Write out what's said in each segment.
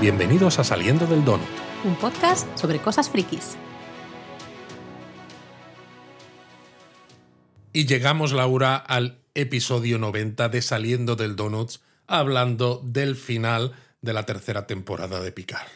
Bienvenidos a Saliendo del Donut. Un podcast sobre cosas frikis. Y llegamos, Laura, al episodio 90 de Saliendo del Donuts, hablando del final de la tercera temporada de Picard.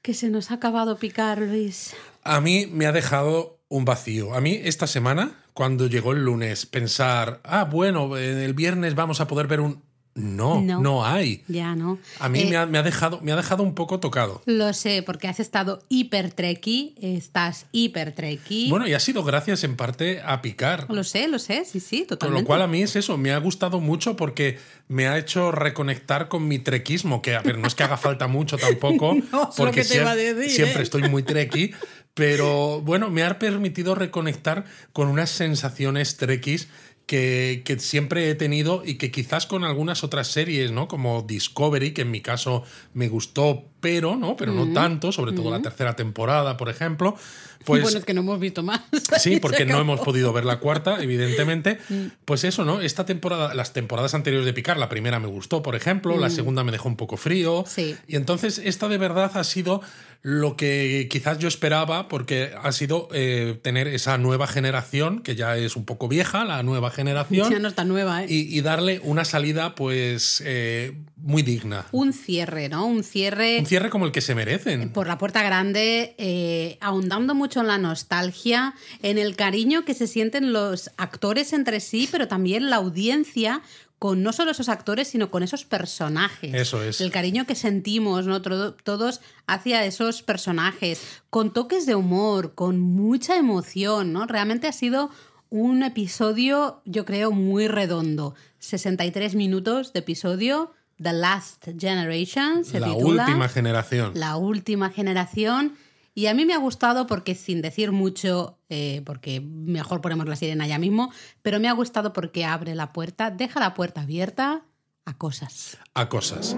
Que se nos ha acabado Picard, Luis. A mí me ha dejado un vacío. A mí esta semana, cuando llegó el lunes, pensar, ah, bueno, el viernes vamos a poder ver un no, no, hay. Ya no. A mí me, ha, dejado, me ha dejado un poco tocado. Lo sé, porque has estado hiper treki, estás hiper treki. Bueno, y ha sido gracias en parte a picar. Lo sé, lo sé, sí, sí, totalmente. Con lo cual a mí es eso, me ha gustado mucho porque me ha hecho reconectar con mi trequismo, que a ver, no es que haga falta mucho tampoco, porque siempre, ¿eh? estoy muy treki, pero bueno, me ha permitido reconectar con unas sensaciones trekkies que, siempre he tenido y que quizás con algunas otras series, ¿no? Como Discovery, que en mi caso me gustó, pero, ¿no? Pero no tanto, sobre todo la tercera temporada, por ejemplo. Pues, bueno, es que no hemos visto más. Sí, porque no hemos podido ver la cuarta, evidentemente. Mm. Pues eso, ¿no? Esta temporada, las temporadas anteriores de Picar, la primera me gustó, por ejemplo, la mm. segunda me dejó un poco frío. Sí. Y entonces esta de verdad ha sido lo que quizás yo esperaba, porque ha sido eh, tener esa nueva generación, que ya es un poco vieja, la nueva generación. Ya no está nueva, ¿eh? Y, darle una salida, pues, eh, muy digna. Un cierre, ¿no? Un cierre. Un cierre como el que se merecen. Por la puerta grande, eh, ahondando mucho en la nostalgia, en el cariño que se sienten los actores entre sí, pero también la audiencia con no solo esos actores, sino con esos personajes. Eso es. El cariño que sentimos, ¿no? todos hacia esos personajes, con toques de humor, con mucha emoción, ¿no? Realmente ha sido un episodio, yo creo, muy redondo. 63 minutos de episodio. The Last Generation se la titula. La última generación. La última generación. Y a mí me ha gustado porque, sin decir mucho, eh, porque mejor ponemos la sirena ya mismo, pero me ha gustado porque abre la puerta, deja la puerta abierta a cosas. A cosas.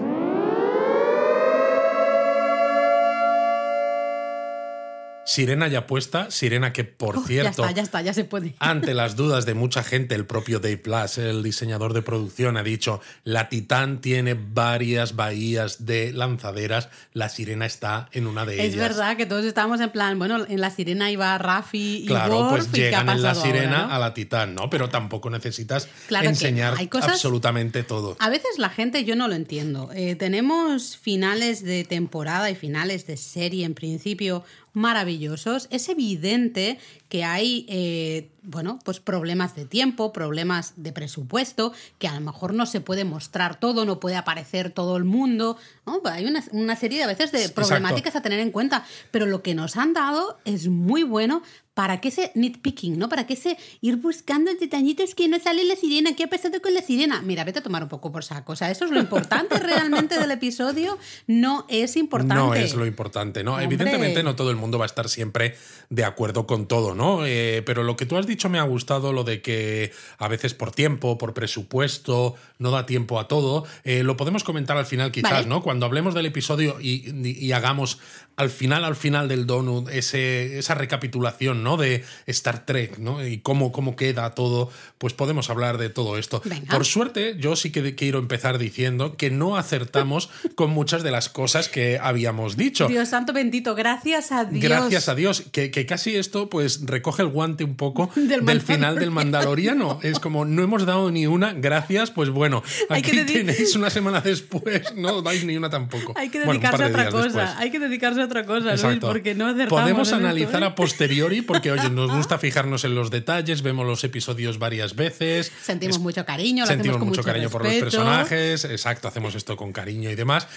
Sirena ya puesta, Sirena que por cierto, ya está, ya está, ya se puede. ante las dudas de mucha gente, el propio Dave Plus, el diseñador de producción, ha dicho, la Titán tiene varias bahías de lanzaderas, la Sirena está en una de ellas. Es verdad que todos estábamos en plan, bueno, en la Sirena iba Rafi y Claro, pues llegan en la Sirena a la Titán, ¿no? Pero tampoco necesitas enseñar absolutamente todo. A veces la gente, yo no lo entiendo. Eh, tenemos finales de temporada y finales de serie en principio maravillosos. Es evidente que hay, eh, bueno, pues problemas de tiempo, problemas de presupuesto, que a lo mejor no se puede mostrar todo, no puede aparecer todo el mundo. Hay una, serie de a veces de problemáticas a tener en cuenta, pero lo que nos han dado es muy bueno ¿Para qué ese nitpicking, no? ¿Para qué ese ir buscando detallitos que no sale la sirena? ¿Qué ha pasado con la sirena? Mira, vete a tomar un poco por saco. O sea, eso es lo importante realmente del episodio. No es importante. No es lo importante, ¿no? Evidentemente no todo el mundo va a estar siempre de acuerdo con todo, ¿no? Eh, pero lo que tú has dicho me ha gustado, lo de que a veces por tiempo, por presupuesto, no da tiempo a todo. Eh, lo podemos comentar al final quizás, ¿no? Cuando hablemos del episodio y, hagamos al final, al final del donut, ese, esa recapitulación, ¿no? De Star Trek, ¿no? Y cómo, cómo queda todo, pues podemos hablar de todo esto. Por suerte, yo sí que quiero empezar diciendo que no acertamos con muchas de las cosas que habíamos dicho. Dios santo bendito, gracias a Dios. Gracias a Dios, que, casi esto pues recoge el guante un poco del, final del Mandaloriano. Es como, no hemos dado ni una, gracias, pues bueno, aquí tenéis una semana después, no dais ni una tampoco. Hay que dedicarse a otra cosa, hay que dedicarse a otra cosa, Luis, porque no Podemos analizar ¿eh? a posteriori porque oye, nos gusta fijarnos en los detalles, vemos los episodios varias veces. Sentimos mucho cariño, lo sentimos mucho, cariño por los personajes, exacto, hacemos esto con cariño y demás.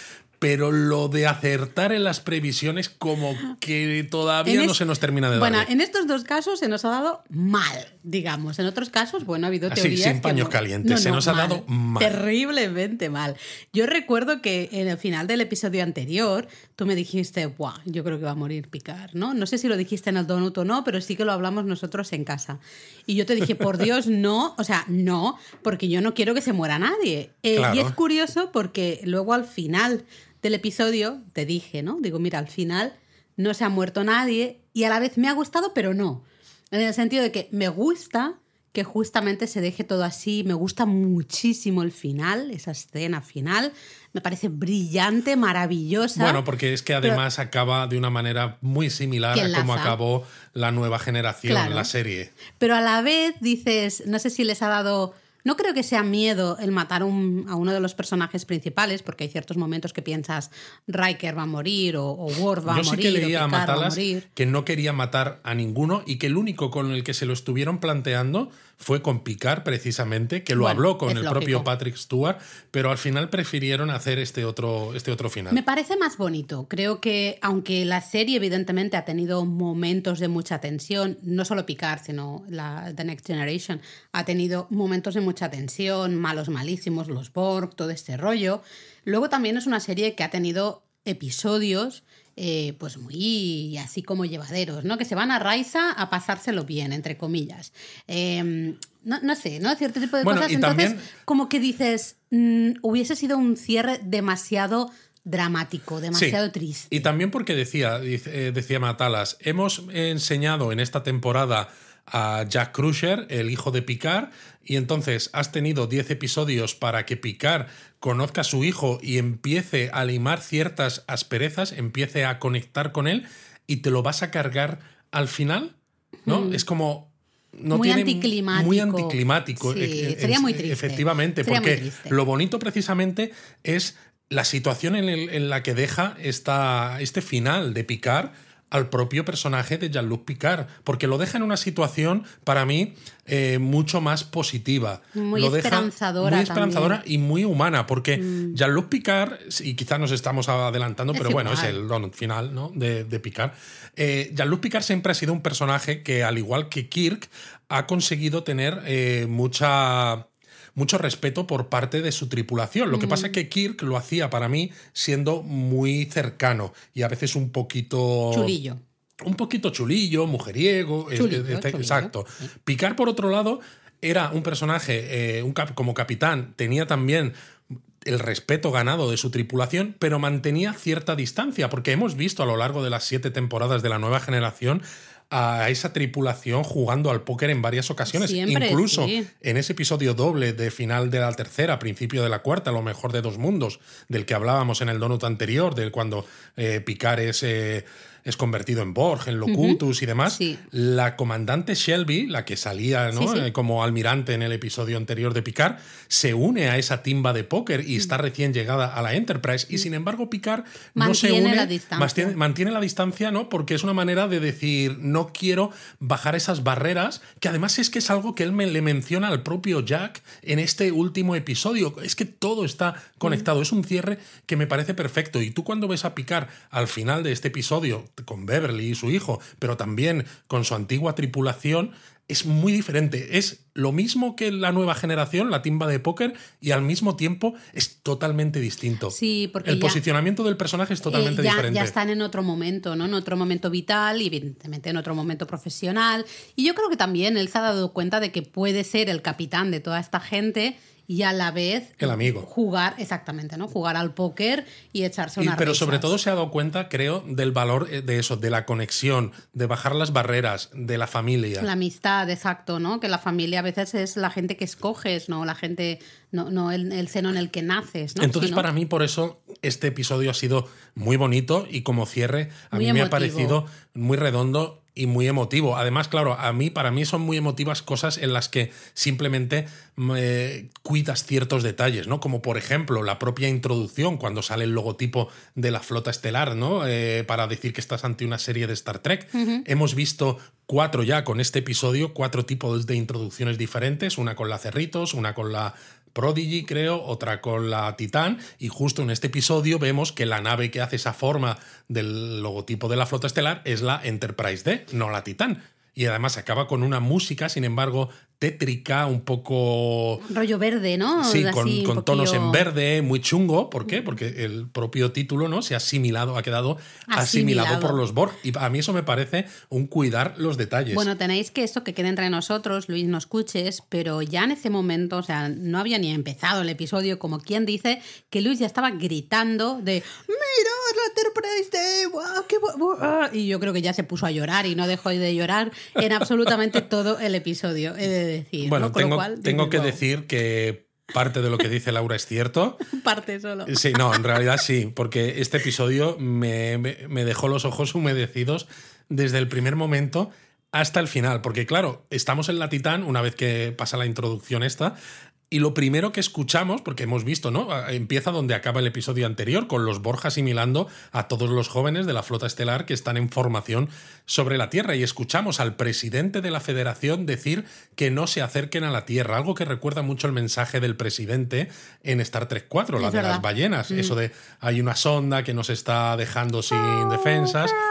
Pero lo de acertar en las previsiones, como que todavía no se nos termina de dar. Bueno, en estos dos casos se nos ha dado mal, digamos. En otros casos, bueno, ha habido Así, teorías. sin paños calientes, se nos ha dado mal. Terriblemente mal. Yo recuerdo que en el final del episodio anterior, tú me dijiste, Buah, yo creo que va a morir Picar, ¿no? No sé si lo dijiste en el donut o no, pero sí que lo hablamos nosotros en casa. Y yo te dije, por Dios, no, o sea, no, porque yo no quiero que se muera nadie. Eh, y es curioso porque luego al final del episodio te dije, ¿no? Digo, mira, al final no se ha muerto nadie y a la vez me ha gustado, pero no. En el sentido de que me gusta que justamente se deje todo así. Me gusta muchísimo el final, esa escena final. Me parece brillante, maravillosa. Bueno, porque es que además acaba de una manera muy similar a cómo acabó la nueva generación, la serie. Pero a la vez dices, no sé si les ha dado no creo que sea miedo el matar a uno de los personajes principales, porque hay ciertos momentos que piensas Riker va a morir o, o Worf va a morir. Yo sí que leía a Matalas que no quería matar a ninguno y que el único con el que se lo estuvieron planteando fue con Picard precisamente, que lo habló con el propio Patrick Stewart, pero al final prefirieron hacer este otro, este otro final. Me parece más bonito. Creo que aunque la serie evidentemente ha tenido momentos de mucha tensión, no solo Picard, sino la The Next Generation, ha tenido momentos de mucha tensión, malos malísimos, los Borg, todo este rollo. Luego también es una serie que ha tenido episodios eh, pues muy así como llevaderos, ¿no? Que se van a Raiza a pasárselo bien, entre comillas. Em, no, sé, ¿no? Cierto tipo de cosas. Entonces, como que dices, mm, hubiese sido un cierre demasiado dramático, demasiado triste. Y también porque decía, eh, decía Matalas, hemos enseñado en esta temporada a Jack Crusher, el hijo de Picard, y entonces has tenido 10 episodios para que Picard conozca a su hijo y empiece a limar ciertas asperezas, empiece a conectar con él, y te lo vas a cargar al final, ¿no? Mm. Es como no muy anticlimático. Muy anticlimático. E-, sería muy triste. Efectivamente, porque lo bonito precisamente es la situación en, la que deja esta, este final de Picard al propio personaje de Jean-Luc Picard, porque lo deja en una situación, para mí, eh, mucho más positiva. Muy lo esperanzadora. muy esperanzadora y muy humana, porque mm. Jean-Luc Picard, y quizás nos estamos adelantando, pero bueno, es el don final ¿no? de, Picard. Eh, Jean-Luc Picard siempre ha sido un personaje que, al igual que Kirk, ha conseguido tener eh, mucha mucho respeto por parte de su tripulación. Lo que pasa es que Kirk lo hacía para mí siendo muy cercano y a veces un poquito... Chulillo. Un poquito chulillo, mujeriego, exacto. Picard, por otro lado, era un personaje, eh, un como capitán, tenía también el respeto ganado de su tripulación, pero mantenía cierta distancia, porque hemos visto a lo largo de las siete temporadas de la nueva generación a esa tripulación jugando al póker en varias ocasiones. Incluso en ese episodio doble de final de la tercera, principio de la cuarta, lo mejor de dos mundos, del que hablábamos en el donut anterior, del cuando eh, Picard es eh, es convertido en Borg, en Locutus y demás. La comandante Shelby, la que salía eh, como almirante en el episodio anterior de Picard, se une a esa timba de póker y está recién llegada a la Enterprise. Y sin embargo, Picard no se une. La distancia. Mantiene, la distancia, ¿no? Porque es una manera de decir, no quiero bajar esas barreras, que además es que es algo que él me, le menciona al propio Jack en este último episodio. Es que todo está conectado. Es un cierre que me parece perfecto. Y tú cuando ves a Picard al final de este episodio, con Beverly y su hijo, pero también con su antigua tripulación, es muy diferente. Es lo mismo que la nueva generación, la timba de póker, y al mismo tiempo es totalmente distinto. Sí, porque el posicionamiento del personaje es totalmente eh, ya, diferente. Ya están en otro momento, ¿no? En otro momento vital y evidentemente en otro momento profesional. Y yo creo que también él se ha dado cuenta de que puede ser el capitán de toda esta gente y a la vez el amigo. jugar exactamente no jugar al póker y echarse una pero sobre todo se ha dado cuenta creo del valor eh, de eso de la conexión de bajar las barreras de la familia. La amistad exacto no que la familia a veces es la gente que escoges no la gente no, no el, seno en el que naces ¿no? entonces para mí por eso este episodio ha sido muy bonito y como cierre a mí me ha parecido muy redondo y muy emotivo. Además, claro, a mí, para mí son muy emotivas cosas en las que simplemente cuidas ciertos detalles, ¿no? Como por ejemplo la propia introducción, cuando sale el logotipo de la flota estelar, ¿no? Eh, para decir que estás ante una serie de Star Trek. Hemos visto cuatro ya con este episodio, cuatro tipos de introducciones diferentes, una con la Cerritos, una con la Prodigy, creo, otra con la Titán, y justo en este episodio vemos que la nave que hace esa forma del logotipo de la flota estelar es la Enterprise D, no la Titán. Y además acaba con una música, sin embargo, tétrica, un poco... Rollo verde, ¿no? Sí, con, tonos en verde, muy chungo. ¿Por qué? Porque el propio título ¿no? se ha asimilado, ha quedado asimilado. por los Borg. Y a mí eso me parece un cuidar los detalles. Bueno, tenéis que esto que quede entre nosotros, Luis, no escuches, pero ya en ese momento, o sea, no había ni empezado el episodio, como quien dice, que Luis ya estaba gritando de ¡Mira, la Enterprise Day, ¡Wow, qué bu- y yo creo que ya se puso a llorar y no dejó de llorar en absolutamente todo el episodio, de decir. Bueno, tengo, cual, tengo que "Wow". decir que parte de lo que dice Laura es cierto. parte solo. Sí, no, en realidad sí, porque este episodio me, me- me dejó los ojos humedecidos desde el primer momento hasta el final, porque claro, estamos en la Titán una vez que pasa la introducción esta. Y lo primero que escuchamos, porque hemos visto, ¿no? Empieza donde acaba el episodio anterior, con los Borja asimilando a todos los jóvenes de la flota estelar que están en formación sobre la Tierra. Y escuchamos al presidente de la Federación decir que no se acerquen a la Tierra, algo que recuerda mucho el mensaje del presidente en Star Trek 4, la Es de las ballenas. Eso de hay una sonda que nos está dejando sin defensas.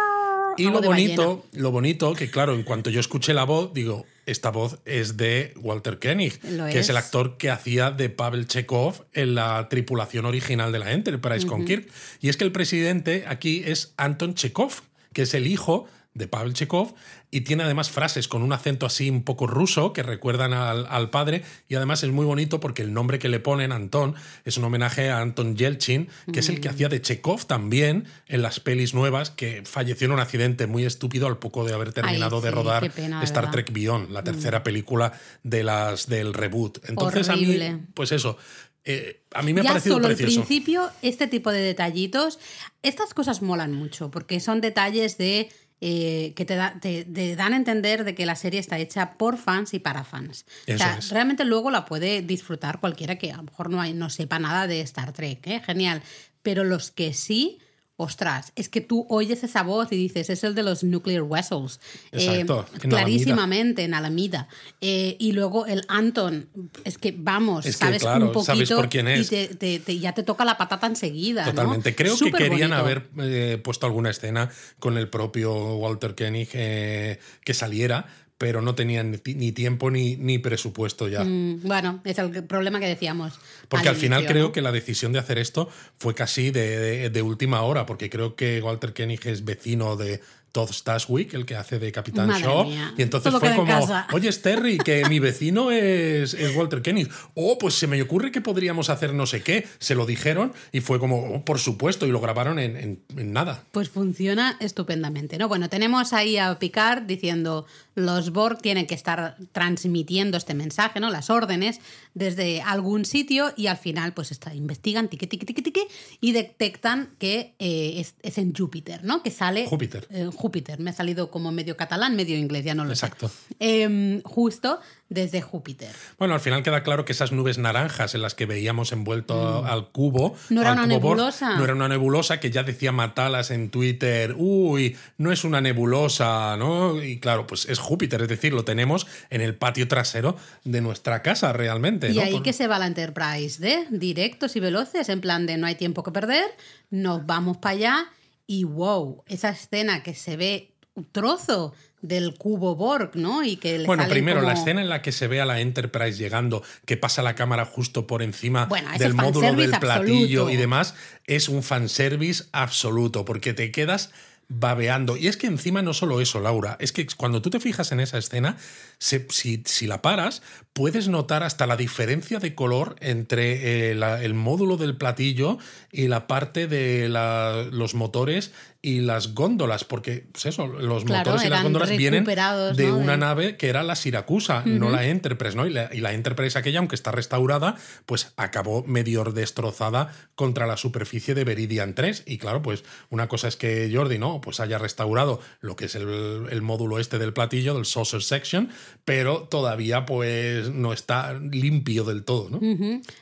Y lo bonito, lo bonito, que claro, en cuanto yo escuché la voz, digo, esta voz es de Walter Koenig, Lo que es. es. el actor que hacía de Pavel Chekhov en la tripulación original de la Enterprise con Kirk. Y es que el presidente aquí es Anton Chekhov, que es el hijo de Pavel Chekhov y tiene además frases con un acento así un poco ruso que recuerdan al, al padre y además es muy bonito porque el nombre que le ponen, Anton, es un homenaje a Anton Yelchin, que es el que hacía de Chekhov también en las pelis nuevas, que falleció en un accidente muy estúpido al poco de haber terminado de sí, rodar pena, Star verdad. Trek Beyond, la tercera película de las, del reboot. Entonces a mí, pues eso, eh, a mí me ha parecido solo precioso. al principio, este tipo de detallitos, estas cosas molan mucho, porque son detalles de eh, que te, da- te- te dan a entender de que la serie está hecha por fans y para fans. o sea, es. realmente luego la puede disfrutar cualquiera que a lo mejor no, hay, no sepa nada de Star Trek, ¿eh? genial. Pero los que sí, ostras, es que tú oyes esa voz y dices, es el de los nuclear vessels. Eh, Exacto, Alameda. clarísimamente en Alameda. Eh, y luego el Anton, es que vamos, Es que, sabes claro, un poquito sabes por quién es. y te, te- te- ya te toca la patata enseguida. ¿no? Totalmente. Creo que querían bonito. haber eh, puesto alguna escena con el propio Walter Koenig que saliera, pero no tenían ni, ti- ni tiempo ni, ni presupuesto ya. Mm, Bueno, es el problema que decíamos. Porque al, final inicio, creo ¿no? que la decisión de hacer esto fue casi de, de- de última hora, porque creo que Walter Koenig es vecino de Todd Stashwick, el que hace de Capitán Madre Shaw. mía, Y entonces todo fue como, oye, Terry, que mi vecino es, es Walter Koenig. Oh, pues se me ocurre que podríamos hacer no sé qué. Se lo dijeron y fue como, oh, por supuesto, y lo grabaron en, en- en nada. Pues funciona estupendamente, ¿no? Bueno, tenemos ahí a Picard diciendo los Borg tienen que estar transmitiendo este mensaje, ¿no? Las órdenes desde algún sitio y al final pues está, investigan tiqui, tiqui, tiqui, tiqui, y detectan que eh, es, es en Júpiter, ¿no? Que sale... Júpiter. En Júpiter. Me ha salido como medio catalán, medio inglés, ya no lo Exacto. sé. Em, justo desde Júpiter. Bueno, al final queda claro que esas nubes naranjas en las que veíamos envuelto al cubo. Mm. No era una cubo nebulosa. no era una nebulosa que ya decía Matalas en Twitter. Uy, no es una nebulosa, ¿no? Y claro, pues es Júpiter, es decir, lo tenemos en el patio trasero de nuestra casa realmente. Y ¿no? ahí Por- que se va la Enterprise de directos y veloces, en plan de no hay tiempo que perder, nos vamos para allá y wow, esa escena que se ve trozo del cubo Borg, ¿no? Y que Bueno, primero, la escena en la que se ve a la Enterprise llegando, que pasa la cámara justo por encima Bueno, del módulo del platillo absoluto. y demás, es un fanservice absoluto, porque te quedas babeando. Y es que encima no solo eso, Laura, es que cuando tú te fijas en esa escena, se- si, si la paras, puedes notar hasta la diferencia de color entre eh, la- el módulo del platillo y la parte de la- los motores y las góndolas, porque pues eso, los Claro, motores y las góndolas vienen de ¿no? una nave que era la Siracusa, no la Enterprise, ¿no? Y la, y la Enterprise aquella, aunque está restaurada, pues acabó medio destrozada contra la superficie de Veridian 3. Y claro, pues una cosa es que Jordi, ¿no? Pues haya restaurado lo que es el, el módulo este del platillo, del saucer section, pero todavía pues no está limpio del todo, ¿no?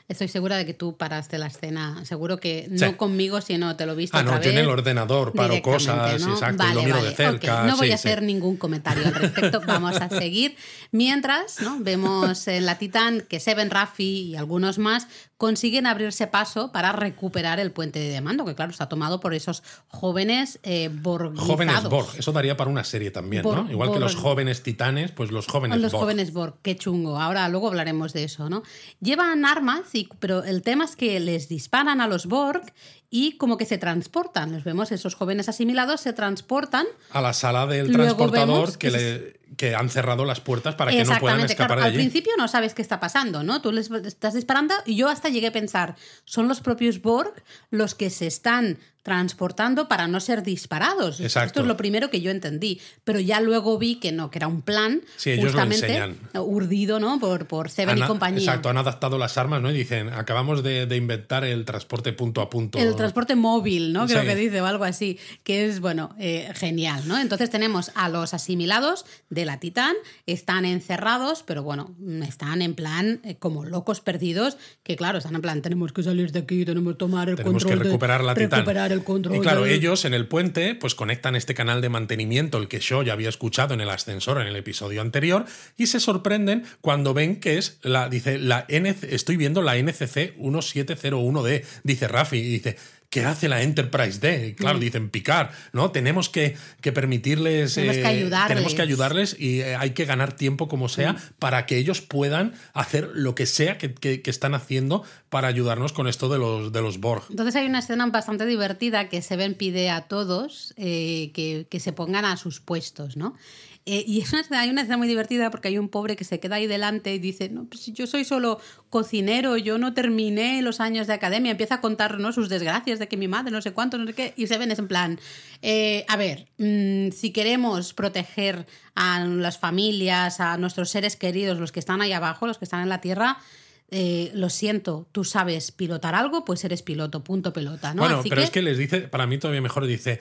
Estoy segura de que tú paraste la escena, seguro que no Sí. conmigo, sino te lo viste Ah, otra no, yo en vez el ordenador paro cosas, ¿no? exacto, y lo Vale, miro vale, de cerca. No voy sí, a sí. hacer ningún comentario al respecto, vamos a seguir. Mientras, ¿no? vemos en la Titán que Seven, Raffi y algunos más consiguen abrirse paso para recuperar el puente de mando, que claro, está tomado por esos jóvenes eh, borgizados. Jóvenes Borg, eso daría para una serie también, ¿no? Borg- Igual que los jóvenes titanes, pues los jóvenes Los Borg. jóvenes Borg, qué chungo. Ahora luego hablaremos de eso, ¿no? Llevan armas, y, pero el tema es que les disparan a los Borg y como que se transportan. Los vemos, esos jóvenes asimilados se transportan. a la sala del Luego transportador que, que le- que han cerrado las puertas para que no puedan escapar claro. de Al allí. principio no sabes qué está pasando, ¿no? Tú les estás disparando y yo hasta llegué a pensar, son los propios Borg los que se están transportando para no ser disparados. Exacto. Esto es lo primero que yo entendí. Pero ya luego vi que no, que era un plan Sí, ellos lo justamente enseñan. urdido ¿no? por, por Seven y compañía. Exacto, han adaptado las armas, ¿no? Y dicen, acabamos de, de inventar el transporte punto a punto. El transporte móvil, ¿no? Creo Sí. que dice o algo así, que es, bueno, eh, genial, ¿no? Entonces tenemos a los asimilados de la Titán, están encerrados, pero bueno, están en plan eh, como locos perdidos, que claro, están en plan, tenemos que salir de aquí, tenemos que tomar el Tenemos que control. de- recuperar la Titán. recuperar el control. Y claro, ellos en el puente pues conectan este canal de mantenimiento, el que yo ya había escuchado en el ascensor en el episodio anterior, y se sorprenden cuando ven que es la, dice, la NC, estoy viendo la NCC 1701D, dice Rafi, y dice, ¿qué hace la Enterprise D? Claro, dicen picar, ¿no? Tenemos que, que permitirles... Tenemos que eh, ayudarles. Tenemos que ayudarles y eh, hay que ganar tiempo como sea para que ellos puedan hacer lo que sea que, que- que están haciendo para ayudarnos con esto de los, de los Borg. Entonces hay una escena bastante divertida que Seven pide a todos eh, que, que se pongan a sus puestos, ¿no? Eh, y es una escena- hay una escena muy divertida porque hay un pobre que se queda ahí delante y dice, no, pues yo soy solo cocinero, yo no terminé los años de academia, empieza a contar ¿no? sus desgracias de que mi madre no sé cuánto, no sé qué, y Seven es en plan, eh, a ver, mm, si queremos proteger a las familias, a nuestros seres queridos, los que están ahí abajo, los que están en la Tierra, eh, lo siento, tú sabes pilotar algo, pues eres piloto, punto pelota, ¿no? Bueno, Así pero es que les dice, para mí todavía mejor, dice,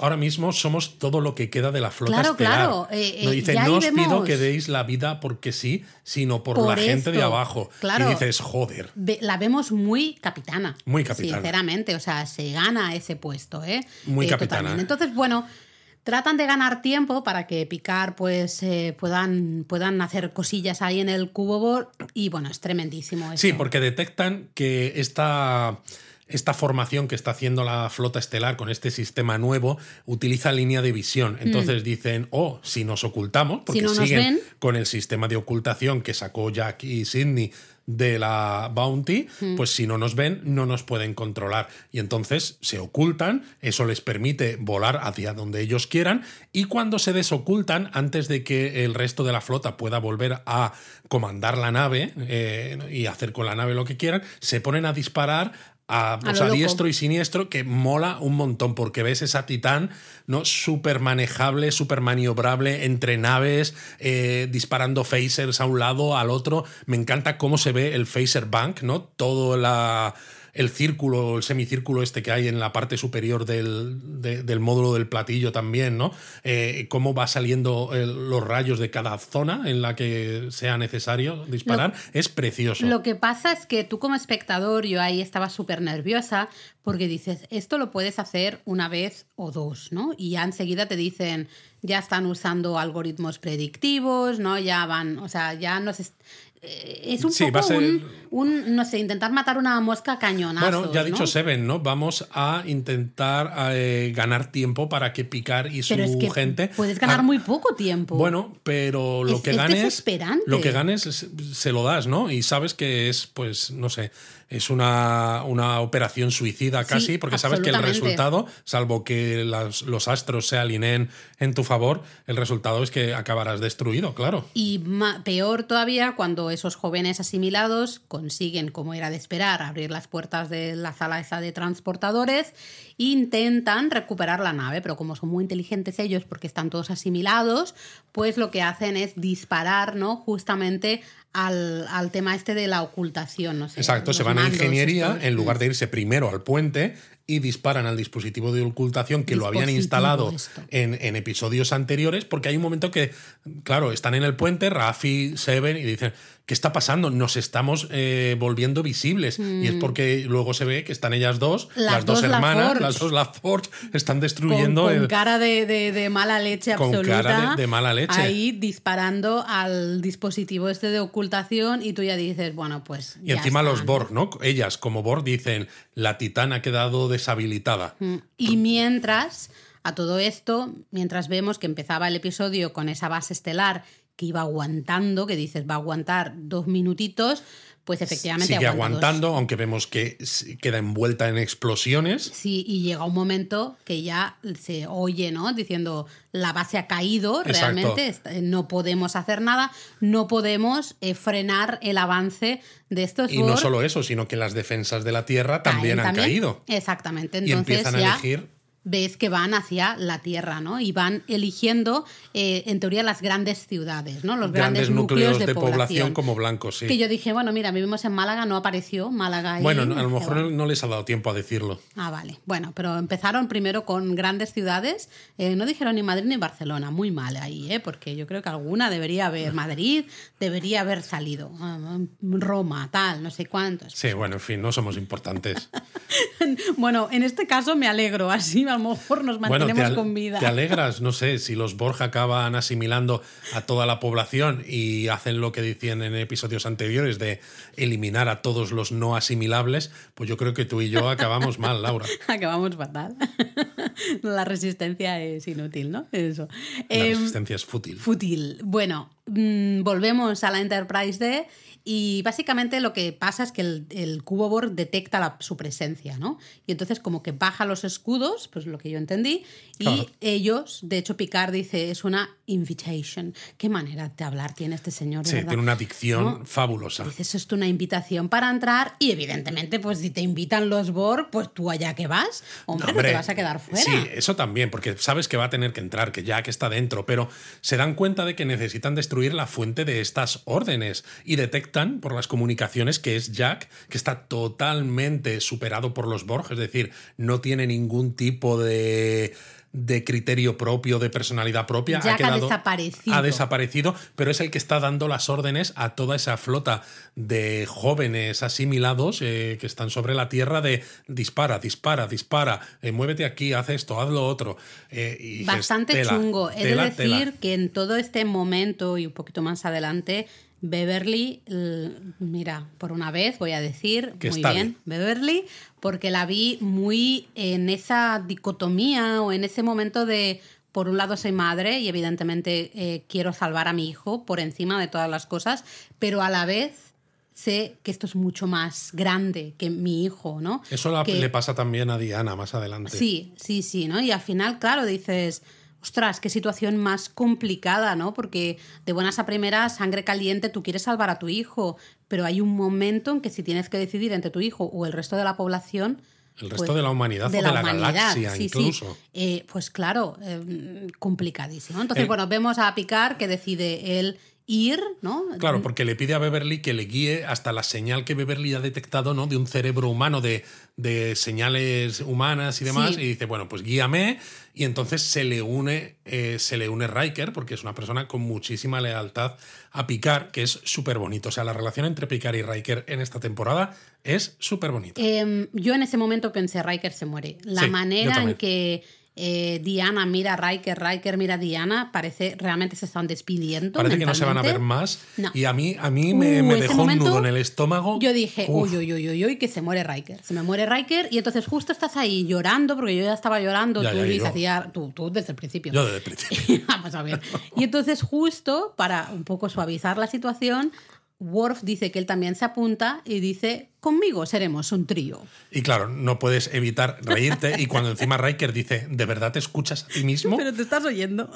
ahora mismo somos todo lo que queda de la flota Claro, estelar. claro, eh, no eh, dice, no os pido que deis la vida porque sí, sino por, Por la gente de abajo. claro. Y dices, joder. la vemos muy capitana. Muy capitana. Sinceramente, o sea, se gana ese puesto, ¿eh? Muy Eh, capitana, totalmente. Entonces, bueno, tratan de ganar tiempo para que Picar pues eh, puedan, puedan hacer cosillas ahí en el cubo y bueno, es tremendísimo eso. Sí, porque detectan que esta, esta formación que está haciendo la flota estelar con este sistema nuevo utiliza línea de visión. Entonces dicen, oh, si nos ocultamos, porque Mm. Si no nos siguen con el sistema de ocultación que sacó Jack y Sidney de la Bounty, Mm. pues si no nos ven, no nos pueden controlar. Y entonces se ocultan, eso les permite volar hacia donde ellos quieran, y cuando se desocultan, antes de que el resto de la flota pueda volver a comandar la nave eh, y hacer con la nave lo que quieran, se ponen a disparar a, A o sea, diestro y siniestro que mola un montón porque ves esa titán no súper manejable, súper maniobrable entre naves, eh, disparando phasers a un lado, al otro. Me encanta cómo se ve el phaser bank, ¿no? Todo la, el círculo, el semicírculo este que hay en la parte superior del, de- del módulo del platillo también, ¿no? Eh, cómo va saliendo el- los rayos de cada zona en la que sea necesario disparar. es precioso. Lo que pasa es que tú como espectador, yo ahí estaba súper nerviosa porque dices, esto lo puedes hacer una vez o dos, ¿no? Y ya enseguida te dicen, ya están usando algoritmos predictivos, ¿no? Ya van, o sea, ya no se... eh, Es un Sí, va poco a ser- un, un, no sé, intentar matar una mosca a cañonazos, Bueno, ya ha dicho ¿no? Seven, ¿no? Vamos a intentar eh, ganar tiempo para que Picar y su Pero es que gente. puedes ganar muy poco tiempo. Bueno, pero lo Es- que es ganes. Lo que ganes es- se lo das, ¿no? Y sabes que es, pues, no sé, es una, una operación suicida casi, Sí, porque sabes que el resultado, salvo que las- los astros se alineen en tu favor, el resultado es que acabarás destruido, claro. Y peor todavía cuando esos jóvenes asimilados consiguen, como era de esperar, abrir las puertas de la sala esa de transportadores e intentan recuperar la nave, pero como son muy inteligentes ellos porque están todos asimilados, pues lo que hacen es disparar, ¿no? Justamente al, al tema este de la ocultación, no sé. Exacto, se van a ingeniería en lugar de irse primero al puente y disparan al dispositivo de ocultación que lo habían instalado en, en episodios anteriores, porque hay un momento que, claro, están en el puente, Rafi, Seven, y dicen, ¿qué está pasando? Nos estamos eh, volviendo visibles. Y es porque luego se ve que están ellas dos, Mm. Las las, dos, dos hermanas, las dos LaForge, están con, destruyendo con el... cara de, de- de mala leche Con absoluta. cara de- de mala leche. Ahí disparando al dispositivo este de ocultación y tú ya dices, bueno, pues. Y ya encima los. Borg, ¿no? Ellas como Borg dicen, la titán ha quedado deshabilitada. Mm. Y mientras, a todo esto, mientras vemos que empezaba el episodio con esa base estelar que iba aguantando, que dices va a aguantar dos minutitos, pues efectivamente sigue dos. aguantando, aunque vemos que queda envuelta en explosiones. Sí, y llega un momento que ya se oye, ¿no? Diciendo, la base ha caído, Exacto. realmente no podemos hacer nada, no podemos eh, frenar el avance de estos Y no solo eso, sino que las defensas de la Tierra también han caído. Exactamente, Y empiezan a elegir ves que van hacia la Tierra, ¿no? Y van eligiendo, eh, en teoría, las grandes ciudades, ¿no? Los grandes, grandes núcleos de, población. población. como blancos, sí. Que yo dije, bueno, mira, vivimos en Málaga, no apareció Málaga bueno, no- a lo mejor bueno. no, les ha dado tiempo a decirlo. Ah, vale. Bueno, pero empezaron primero con grandes ciudades. Eh, no dijeron ni Madrid ni Barcelona. Muy mal ahí, ¿eh? Porque yo creo que alguna debería haber. Madrid debería haber salido. Ah, Roma, tal, no sé cuántos. Sí, bueno, en fin, no somos importantes. Bueno, en este caso me alegro. Así a lo mejor nos bueno, mantenemos te, al- con vida. te alegras, no sé, si los Borja acaban asimilando a toda la población y hacen lo que decían en episodios anteriores de eliminar a todos los no asimilables, pues yo creo que tú y yo acabamos mal, Laura. Acabamos fatal. La resistencia es inútil, ¿no? Eso. La Em, resistencia es fútil. Fútil. Bueno, mm, volvemos a la Enterprise D y básicamente lo que pasa es que el, el cubo Borg detecta la- su presencia, ¿no? Y entonces como que baja los escudos, pues lo que yo entendí, y Claro. ellos, de hecho Picard dice, es una invitation. ¿Qué manera de hablar tiene este señor? de Sí, verdad? tiene una dicción ¿No? fabulosa. Dice, eso es una invitación para entrar y evidentemente, pues si te invitan los Borg, pues tú allá que vas, hombre, no, Hombre, te vas a quedar fuera. Sí, eso también, porque sabes que va a tener que entrar, que ya que está dentro, pero se dan cuenta de que necesitan destruir la fuente de estas órdenes y detectan por las comunicaciones que es Jack, que está totalmente superado por los Borg, es decir, no tiene ningún tipo de de criterio propio, de personalidad propia. Jack ha desaparecido. Ha desaparecido, pero es el que está dando las órdenes a toda esa flota de jóvenes asimilados eh, que están sobre la Tierra de dispara, dispara, dispara, eh, muévete aquí, haz esto, haz lo otro. Eh, y Bastante tela, chungo. He tela, de decir tela. que en todo este momento y un poquito más adelante, Beverly, mira, por una vez voy a decir, Que muy bien, Beverly, porque la vi muy en esa dicotomía o en ese momento de, por un lado soy madre y evidentemente eh, quiero salvar a mi hijo por encima de todas las cosas, pero a la vez sé que esto es mucho más grande que mi hijo, ¿no? Eso Que- le pasa también a Diana más adelante. Sí, sí, sí, ¿no? Y al final, claro, dices, ostras, qué situación más complicada, ¿no? Porque de buenas a primeras, sangre caliente, tú quieres salvar a tu hijo, pero hay un momento en que si tienes que decidir entre tu hijo o el resto de la población... El resto de la humanidad o de la galaxia sí, sí. incluso. Eh, pues claro, eh, complicadísimo. Entonces, El- bueno, vemos a Picard que decide él ir, ¿no? Claro, porque le pide a Beverly que le guíe hasta la señal que Beverly ha detectado, ¿no? De un cerebro humano, de, de señales humanas y demás. Sí. Y dice, bueno, pues guíame. Y entonces se le une, eh, se le une Riker, porque es una persona con muchísima lealtad a Picard, que es súper bonito. O sea, la relación entre Picard y Riker en esta temporada es súper bonita. Em, yo en ese momento pensé, Riker se muere. La Sí, manera en que eh, Diana mira a Riker, Riker mira a Diana, parece realmente se están despidiendo. Parece que no se van a ver más. No. Y a mí, a mí me, Uh, me dejó momento, un nudo en el estómago. Yo dije, Uf. uy, uy, uy, uy, uy, que se muere Riker. Se me muere Riker y entonces justo estás ahí llorando, porque yo ya estaba llorando, Ya, tú, ya, Luis, hacía, tú, tú desde el principio. Yo desde el principio. Vamos a ver. Y entonces, justo para un poco suavizar la situación, Worf dice que él también se apunta y dice: Conmigo seremos un trío. Y claro, no puedes evitar reírte. Y cuando encima Riker dice, ¿de verdad te escuchas a ti mismo? Pero te estás oyendo.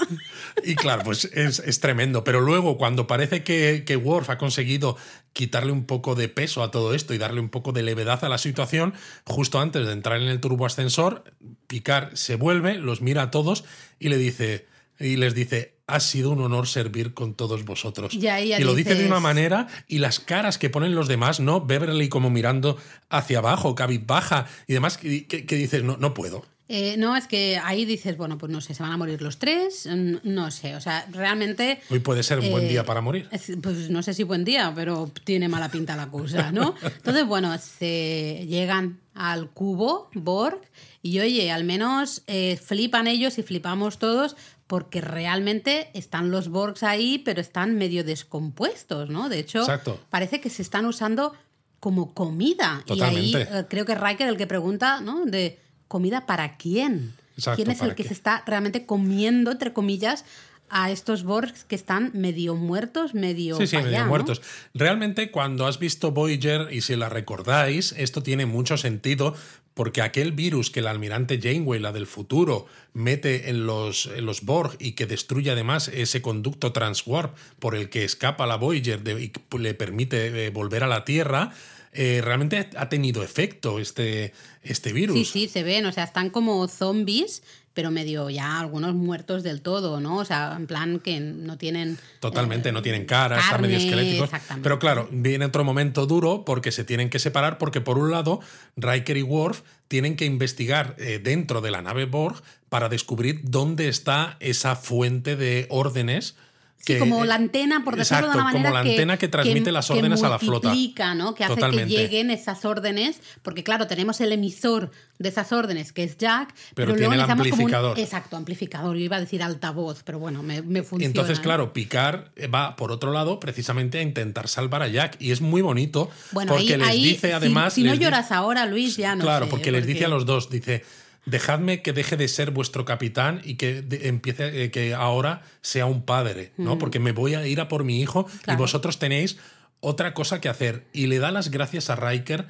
Y claro, pues es, es tremendo. Pero luego, cuando parece que, que Worf ha conseguido quitarle un poco de peso a todo esto y darle un poco de levedad a la situación, justo antes de entrar en el turboascensor, Picard se vuelve, los mira a todos y le dice. Y les dice, ha sido un honor servir con todos vosotros. Y ahí lo dice de dices- una manera y las caras que ponen los demás, ¿no? Beverly como mirando hacia abajo, cabizbaja y demás, que, que- que dices, no, no puedo. Eh, no, es que ahí dices, bueno, pues no sé, se van a morir los tres, no sé, o sea, realmente... Hoy puede ser un buen Eh, día para morir. es- Pues no sé si buen día, pero tiene mala pinta la cosa, ¿no? Entonces, bueno, se llegan al cubo Borg y oye, al menos eh, flipan ellos y flipamos todos porque realmente están los Borgs ahí, pero están medio descompuestos, ¿no? De hecho, Exacto. parece que se están usando como comida. Totalmente. Y ahí eh, creo que Riker el que pregunta, ¿no? De comida para quién. Exacto, ¿Quién es el ¿para que qué? se está realmente comiendo, entre comillas, a estos Borgs que están medio muertos, medio. Sí, sí, medio allá, ¿no? muertos. Realmente, cuando has visto Voyager y si la recordáis, esto tiene mucho sentido porque aquel virus que el almirante Janeway, la del futuro, mete en los, en los Borg y que destruye además ese conducto transwarp por el que escapa la Voyager y le permite eh, volver a la Tierra, eh, realmente ha tenido efecto este, este virus. Sí, sí, se ven, o sea, están como zombies, pero medio ya algunos muertos del todo, ¿no? O sea, en plan que no tienen... Totalmente, eh, no tienen cara, están medio esqueléticos. Pero claro, viene otro momento duro porque se tienen que separar porque por un lado Riker y Worf tienen que investigar eh, dentro de la nave Borg para descubrir dónde está esa fuente de órdenes. Sí, como la antena, por decirlo Exacto, de una manera. como la que- antena que transmite las órdenes a la flota. ¿no? Que hace Totalmente. que lleguen esas órdenes. Porque, claro, tenemos el emisor de esas órdenes, que es Jack. Pero Pero, tiene luego el necesitamos como un- amplificador. exacto, amplificador. Yo iba a decir altavoz, pero bueno, me, me funciona. Entonces, ¿eh? claro, Picard va por otro lado precisamente a intentar salvar a Jack. Y es muy bonito Bueno, porque ahí, les ahí, dice además. Si, no dice- lloras ahora, Luis, ya no claro, sé, porque les dice a los dos, dice, dejadme que deje de ser vuestro capitán y que de- empiece, eh, que ahora sea un padre, ¿no? Porque me voy a ir a por mi hijo y vosotros tenéis otra cosa que hacer. Y le da las gracias a Riker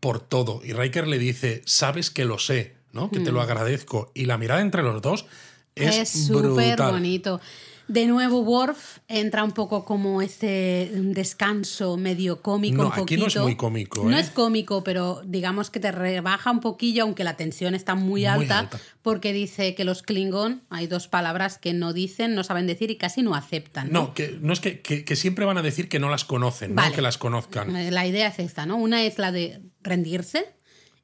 por todo. Y Riker le dice, sabes que lo sé, ¿no? Que te lo agradezco. Y la mirada entre los dos es, Es súper bonito. De nuevo, Worf entra un poco como este descanso medio cómico. No, un aquí no es muy cómico, No ¿eh? es cómico, pero digamos que te rebaja un poquillo, aunque la tensión está muy alta, alta. porque dice que los Klingon, hay dos palabras que no dicen, no saben decir y casi no aceptan. ¿no? No, que no es que, que- que siempre van a decir que no las conocen, Vale. no que las conozcan. La idea es esta, ¿no? Una es la de rendirse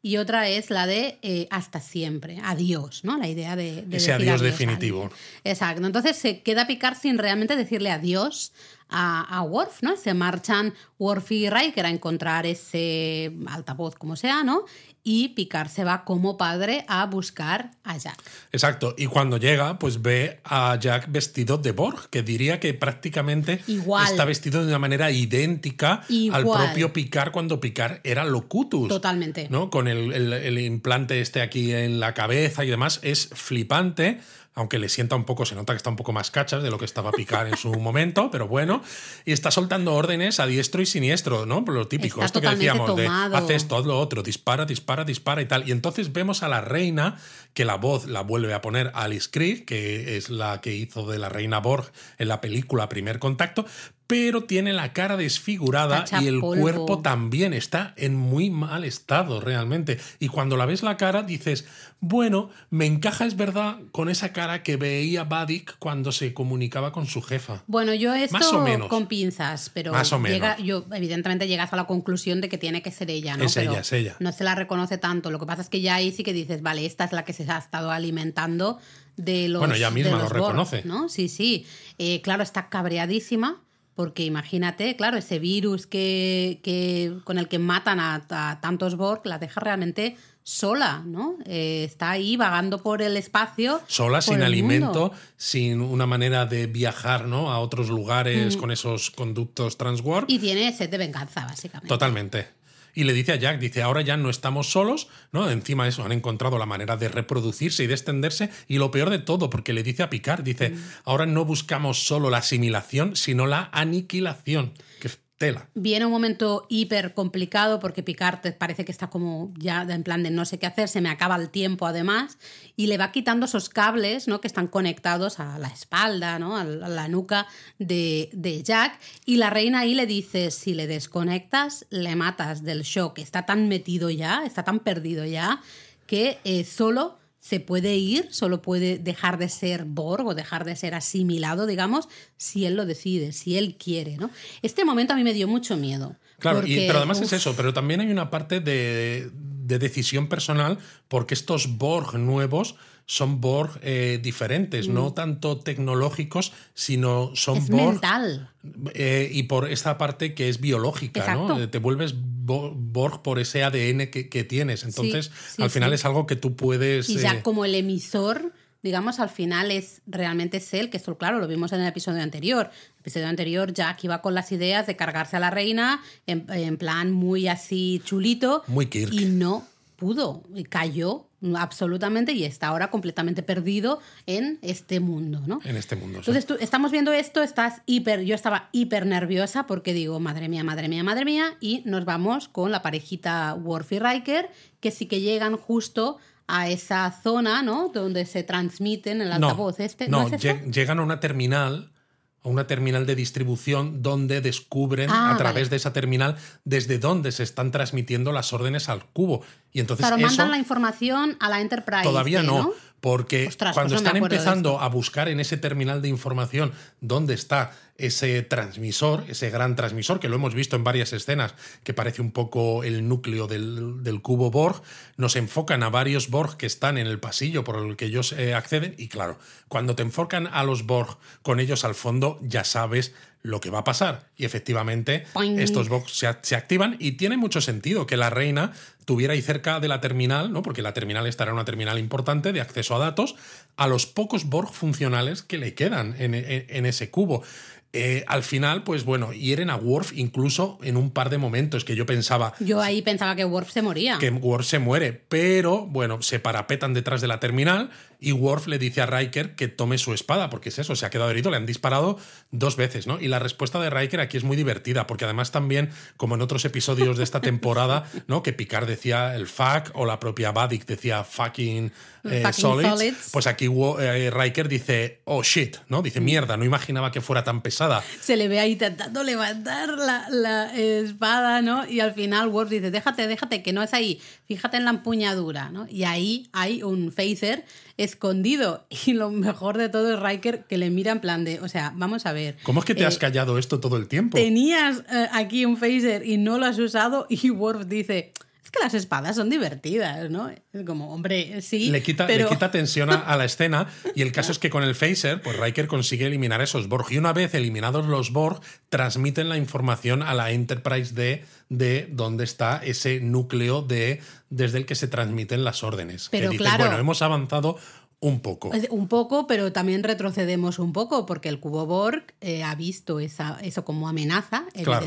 y otra es la de eh, hasta siempre, adiós, ¿no? La idea de, de Ese decir adiós definitivo. Exacto. Entonces se queda Picard sin realmente decirle adiós a, a Worf, ¿no? Se marchan Worf y Riker a encontrar ese altavoz, como sea, ¿no? Y Picard se va como padre a buscar a Jack. Exacto, y cuando llega, pues ve a Jack vestido de Borg, que diría que prácticamente Igual. está vestido de una manera idéntica al propio Picard cuando Picard era Locutus. Totalmente. ¿no? Con el, el- el implante este aquí en la cabeza y demás, es flipante. Aunque le sienta un poco, se nota que está un poco más cachas de lo que estaba Picard en su momento, pero bueno. Y está soltando órdenes a diestro y siniestro, ¿no? Por lo típico, Está esto que decíamos de tomado. haz esto, haz lo otro, dispara, dispara, dispara y tal. Y entonces vemos a la reina, que la voz la vuelve a poner Alice Krige, que es la que hizo de la reina Borg en la película Primer Contacto, pero tiene la cara desfigurada y el polvo. cuerpo también está en muy mal estado realmente. Y cuando la ves la cara dices, bueno, me encaja, es verdad, con esa cara que veía Badik cuando se comunicaba con su jefa. Bueno, yo esto Más o menos. con pinzas, pero Más o menos. llega- yo evidentemente llegas a la conclusión de que tiene que ser ella, ¿no? Es pero ella, es ella. No se la reconoce tanto. Lo que pasa es que ya ahí sí que dices, vale, esta es la que se ha estado alimentando de los. Bueno, ella misma lo los reconoce. ¿no? Sí, sí. Eh, claro, está cabreadísima. Porque imagínate, claro, ese virus que, que con el que matan a, a tantos Borg la deja realmente sola, ¿no? Eh, está ahí vagando por el espacio. sola, sin alimento, mundo. sin una manera de viajar ¿no? a otros lugares con esos conductos transwarp. Mm. Y tiene sed de venganza, básicamente. Totalmente. Y le dice a Jack, dice, ahora ya no estamos solos, ¿no? Encima de eso, han encontrado la manera de reproducirse y de extenderse. Y lo peor de todo, porque le dice a Picard, dice, Mm. ahora no buscamos solo la asimilación, sino la aniquilación. Que Viene un momento hiper complicado porque Picard parece que está como ya en plan de no sé qué hacer, se me acaba el tiempo además, y le va quitando esos cables ¿no? que están conectados a la espalda, ¿no? a la a la nuca de, de Jack, y la reina ahí le dice, si le desconectas, le matas del shock, está tan metido ya, está tan perdido ya, que eh, solo se puede ir, solo puede dejar de ser Borg o dejar de ser asimilado, digamos, si él lo decide, si él quiere, ¿no? Este momento a mí me dio mucho miedo. Claro, y- pero además uf, es eso, pero también hay una parte de, de decisión personal, porque estos Borg nuevos son Borg eh, diferentes, no tanto tecnológicos, sino son Mm. Es Borg mental. Eh, y por esta parte que es biológica, ¿no? Exacto. Eh, Te vuelves bo- Borg por ese ADN que, que tienes. Entonces, sí, al final sí. es algo que tú puedes. Y ya eh, como el emisor, digamos, al final es realmente es él, que esto, claro, lo vimos en el episodio anterior. El episodio anterior, Jack iba con las ideas de cargarse a la reina en, en plan muy así chulito. Muy Kirk. Y no pudo, y cayó absolutamente y está ahora completamente perdido en este mundo, ¿no? En este mundo. Entonces tú, estamos viendo esto, estás hiper, yo estaba hiper nerviosa porque digo, madre mía, madre mía, madre mía, y nos vamos con la parejita Worf y Riker, que sí que llegan justo a esa zona, ¿no? Donde se transmiten el altavoz este. No, llegan a una terminal a una terminal de distribución donde descubren Ah, a través vale. de esa terminal desde dónde se están transmitiendo las órdenes al cubo. Y entonces eso mandan la información a la Enterprise. todavía no, porque Ostras, cuando pues no me están empezando a buscar en ese terminal de información dónde está ese transmisor, ese gran transmisor, que lo hemos visto en varias escenas, que parece un poco el núcleo del, del cubo Borg, nos enfocan a varios Borg que están en el pasillo por el que ellos eh, acceden, y claro, cuando te enfocan a los Borg con ellos al fondo, ya sabes lo que va a pasar. Y efectivamente, Poing. estos Borg se, se activan y tiene mucho sentido que la reina tuviera ahí cerca de la terminal, ¿no? porque la terminal esta era una terminal importante de acceso a datos, a los pocos Borg funcionales que le quedan en, en- en ese cubo. Eh, al final, pues bueno, hieren a Worf incluso en un par de momentos que yo pensaba Yo ahí pensaba que Worf se moría. que Worf se muere, pero bueno, se parapetan detrás de la terminal y Worf le dice a Riker que tome su espada, porque es eso, se ha quedado herido, le han disparado dos veces, ¿no? Y la respuesta de Riker aquí es muy divertida, porque además también, como en otros episodios de esta temporada, ¿no? Que Picard decía el fuck o la propia Vadik decía fucking, eh, solids, solids. pues aquí eh, Riker dice oh shit, ¿no? Dice mierda, no imaginaba que fuera tan pesada. Se le ve ahí intentando levantar la, la espada, ¿no? Y al final Worf dice, déjate, déjate, que no es ahí, fíjate en la empuñadura, ¿no? Y ahí hay un phaser escondido. Y lo mejor de todo es Riker que le mira en plan de, o sea, vamos a ver. ¿Cómo es que te eh, has callado esto todo el tiempo? Tenías eh, aquí un phaser y no lo has usado y Worf dice, que las espadas son divertidas, ¿no? Como, hombre, sí, le quita, pero... le quita tensión a, la escena y el caso es que con el phaser, pues Riker consigue eliminar esos Borg y una vez eliminados los Borg, transmiten la información a la Enterprise D de dónde está ese núcleo de desde el que se transmiten las órdenes. Pero que dices, claro. bueno, hemos avanzado un poco. Es Un poco, pero también retrocedemos un poco, porque el cubo Borg eh, ha visto esa, eso como amenaza, Claro.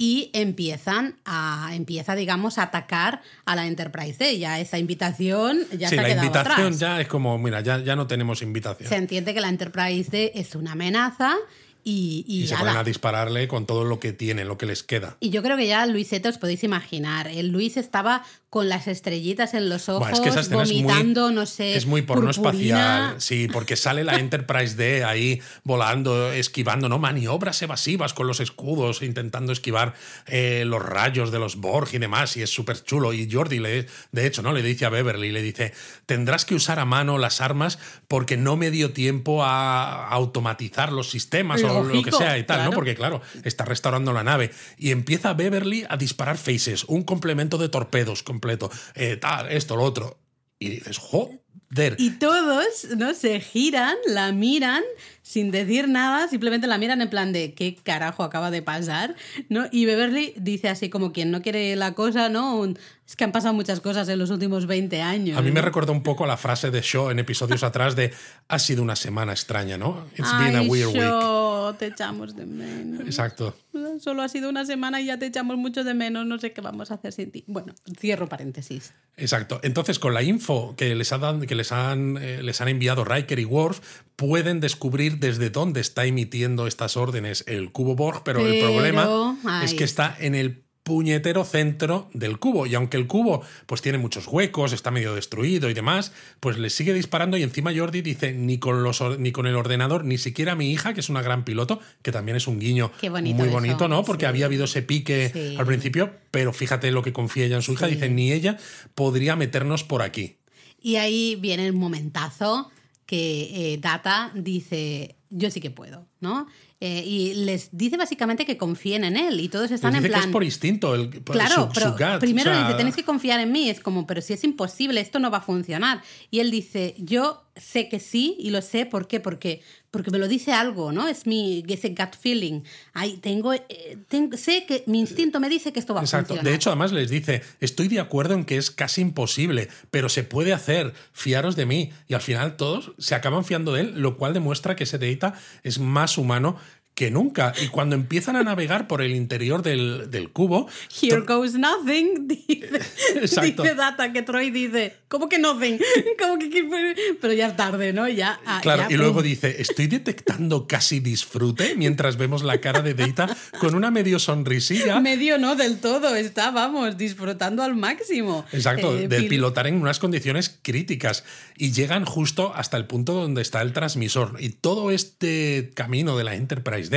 Y empiezan a, empieza, digamos, a atacar a la Enterprise D. Ya esa invitación ya sí, se ha la quedado invitación atrás. ya es como, mira, ya, ya no tenemos invitación. Se entiende que la Enterprise D es una amenaza y, y, y se ponen a dispararle con todo lo que tienen, lo que les queda. Y yo creo que ya Luisete os podéis imaginar. El Luis estaba con las estrellitas en los ojos, es que es muy- vomitando, no sé. Es muy porno purpurina. espacial, sí, porque sale la Enterprise D ahí volando, esquivando, ¿no? Maniobras evasivas con los escudos, intentando esquivar eh, los rayos de los Borg y demás, y es súper chulo. Y Jordi, le, de hecho, ¿no? Le dice a Beverly, le dice, tendrás que usar a mano las armas porque no me dio tiempo a automatizar los sistemas o lo que Lógico, sea y tal, claro. ¿no? Porque claro, está restaurando la nave y empieza Beverly a disparar faces, un complemento de torpedos completo, eh, tal, esto, lo otro. Y dices, joder. Y todos, ¿no? Se giran, la miran sin decir nada, simplemente la miran en plan de ¿qué carajo acaba de pasar? ¿no? Y Beverly dice así como quien no quiere la cosa, ¿no? Un- es que han pasado muchas cosas en los últimos 20 años. A mí me recuerda un poco a la frase de Shaw en episodios atrás de ha sido una semana extraña, ¿no? It's Ay, been a weird week. Te echamos de menos. Exacto. Solo ha sido una semana y ya te echamos mucho de menos, no sé qué vamos a hacer sin ti. Bueno, cierro paréntesis. Exacto. Entonces, con la info que les, ha dan- que les, han, eh, les han enviado Riker y Worf, pueden descubrir desde dónde está emitiendo estas órdenes el cubo Borg, pero, el problema es que está en el puñetero centro del cubo y aunque el cubo pues tiene muchos huecos, está medio destruido y demás, pues le sigue disparando y encima Jordi dice ni con los ni con el ordenador, ni siquiera mi hija, que es una gran piloto, que también es un guiño bonito muy eso, bonito, ¿no? Porque sí. había habido ese pique Sí. al principio, pero fíjate lo que confía ella en su hija, Sí. dice ni ella podría meternos por aquí. Y ahí viene el momentazo que eh, Data dice, yo sí que puedo, ¿no? Eh, y les dice básicamente que confíen en él y todos están Les en dice plan... que es por instinto, el, por Claro, su- pero su gut, primero o sea, dice, tenéis que confiar en mí. Es como, pero si es imposible, esto no va a funcionar. Y él dice, yo sé que sí y lo sé, ¿por qué? Porque, porque me lo dice algo, ¿no? Es mi ese gut feeling. Ahí tengo, eh, tengo- sé que mi instinto me dice que esto va a Exacto. funcionar. De hecho, además les dice, estoy de acuerdo en que es casi imposible, pero se puede hacer, fiaros de mí. Y al final todos se acaban fiando de él, lo cual demuestra que ese Data es más humano que nunca. Y cuando empiezan a navegar por el interior del, del cubo. Here goes nothing. Dice, dice, Data que Troy dice, ¿cómo que nothing? ¿Cómo que, pero ya es tarde, ¿no? Ya, ah, claro, y luego dice, estoy detectando casi disfrute mientras vemos la cara de Data con una medio sonrisilla. Medio no, del todo. Está, vamos, disfrutando al máximo. Exacto, eh, de pilotar en unas condiciones críticas. Y llegan justo hasta el punto donde está el transmisor. Y todo este camino de la Enterprise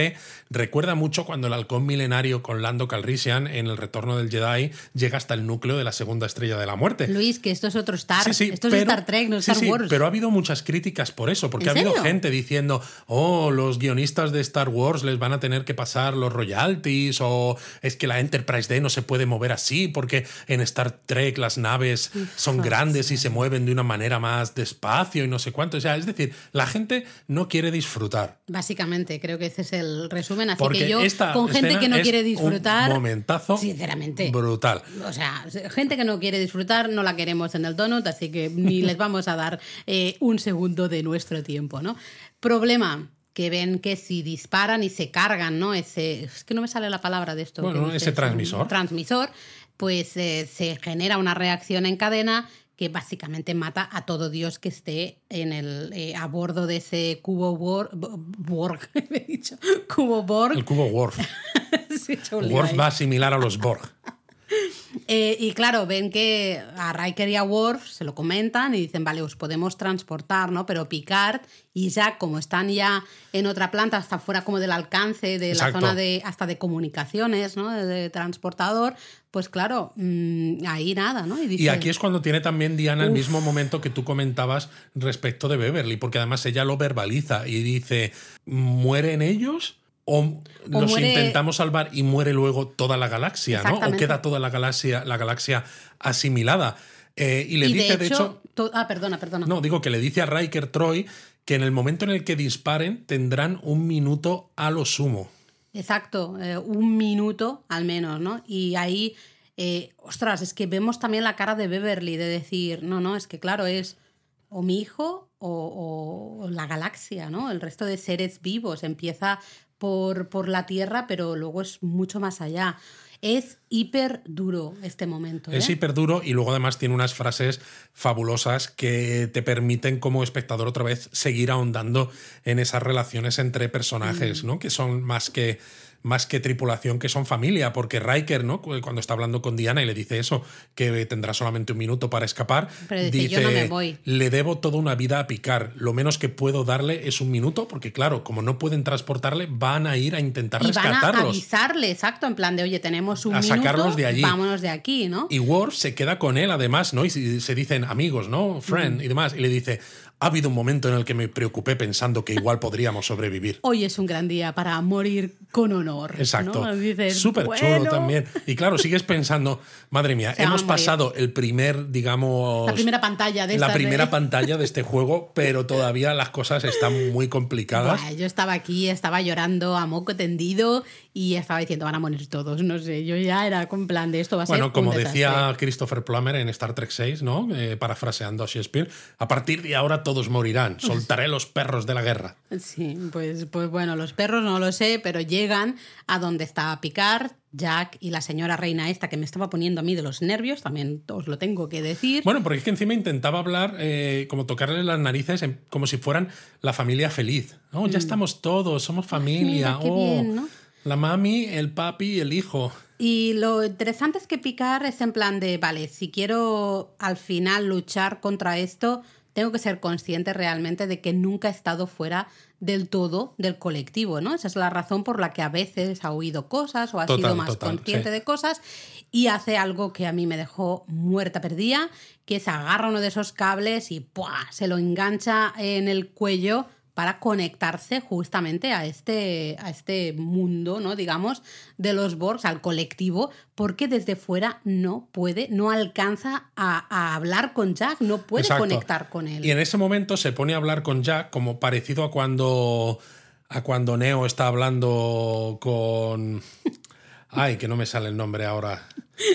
Recuerda mucho cuando el halcón milenario con Lando Calrissian en el retorno del Jedi llega hasta el núcleo de la segunda estrella de la muerte. Luis, que esto es otro Star. esto es Star Trek, no Star Wars. pero ha habido muchas críticas por eso, porque ha habido gente diciendo, oh, los guionistas de Star Wars les van a tener que pasar los royalties, o es que la Enterprise D no se puede mover así, porque en Star Trek las naves son grandes y se mueven de una manera más despacio y no sé cuánto. O sea, es decir, la gente no quiere disfrutar. Básicamente, creo que ese es el resumen. Así que yo, con gente que no quiere disfrutar. Un momentazo. Sinceramente. Brutal. O sea, gente que no quiere disfrutar no la queremos en el donut, así que ni les vamos a dar eh, un segundo de nuestro tiempo, ¿no? Problema que ven que si disparan y se cargan, ¿no? Ese, es que no me sale la palabra de esto. Bueno, ese transmisor. Transmisor, pues eh, se genera una reacción en cadena que básicamente mata a todo Dios que esté en el, eh, a bordo de ese cubo Borg, Borg he dicho, cubo Borg. El cubo Worf. Worf va similar a los Borg. Eh, y claro, ven que a Riker y a Worf se lo comentan y dicen, vale, os podemos transportar, ¿no? Pero Picard y Jack, como están ya en otra planta, hasta fuera como del alcance de la zona de hasta de comunicaciones, ¿no? De, transportador, pues claro, mm, ahí nada, ¿no? Y, aquí es cuando tiene también Diana el mismo momento que tú comentabas respecto de Beverly, porque además ella lo verbaliza y dice, ¿mueren ellos? O, nos intentamos salvar y muere luego toda la galaxia, ¿no? O queda toda la galaxia, la galaxia asimilada. Eh, y le dice, de hecho. ah, perdona, perdona. No, digo que le dice a Riker Troy que en el momento en el que disparen tendrán un minuto a lo sumo. Exacto, eh, un minuto al menos, ¿no? Y ahí, eh, ostras, es que vemos también la cara de Beverly de decir, no, no, es que claro, es o mi hijo o, o, la galaxia, ¿no? El resto de seres vivos. Empieza por, la tierra, pero luego es mucho más allá. Es hiper duro este momento. Es ¿eh? hiper duro y luego además tiene unas frases fabulosas que te permiten como espectador otra vez seguir ahondando en esas relaciones entre personajes, mm. ¿no? Que son más que más que tripulación, que son familia, porque Riker, ¿no? Cuando está hablando con Diana y le dice eso, que tendrá solamente un minuto para escapar, dice, yo no me voy. le debo toda una vida a picar, lo menos que puedo darle es un minuto, porque claro, como no pueden transportarle, van a ir a intentar y rescatarlos. Van a avisarle, exacto, en plan de, oye, tenemos un a sacarlos de allí. vámonos de aquí, ¿no? Y Worf se queda con él además, ¿no? Y se dicen amigos, ¿no? Friend y demás, y le dice, ha habido un momento en el que me preocupé pensando que igual podríamos sobrevivir. Hoy es un gran día para morir con honor. Exacto. Súper chulo también. Y claro, sigues pensando, madre mía, hemos pasado el primer, digamos. La primera pantalla de La primera pantalla de este juego, pero todavía las cosas están muy complicadas. yo estaba aquí, estaba llorando a moco tendido y estaba diciendo, van a morir todos. No sé, yo ya era con plan de esto va a ser. Bueno, como decía Christopher Plummer en Star Trek 6, ¿no? Eh, parafraseando a Shakespeare, a partir de ahora todo todos morirán, soltaré los perros de la guerra. Sí, pues, pues bueno, los perros no lo sé, pero llegan a donde está Picard, Jack y la señora reina esta que me estaba poniendo a mí de los nervios, también os lo tengo que decir. Bueno, porque es que encima intentaba hablar, eh, como tocarle las narices, como si fueran la familia feliz. Oh, ya mm. estamos todos, somos familia. oh, La mami, el papi y el hijo. Y lo interesante es que Picard es en plan de, vale, si quiero al final luchar contra esto, tengo que ser consciente realmente de que nunca he estado fuera del todo del colectivo, ¿no? Esa es la razón por la que a veces ha oído cosas o ha sido más consciente de cosas y hace algo que a mí me dejó muerta perdida, que es agarra uno de esos cables y se lo engancha en el cuello para conectarse justamente a este, a este mundo, ¿no? digamos, de los Borgs, al colectivo, porque desde fuera no puede, no alcanza a, hablar con Jack, no puede conectar con él. Y en ese momento se pone a hablar con Jack como parecido a cuando, a cuando Neo está hablando con... Ay, que no me sale el nombre ahora.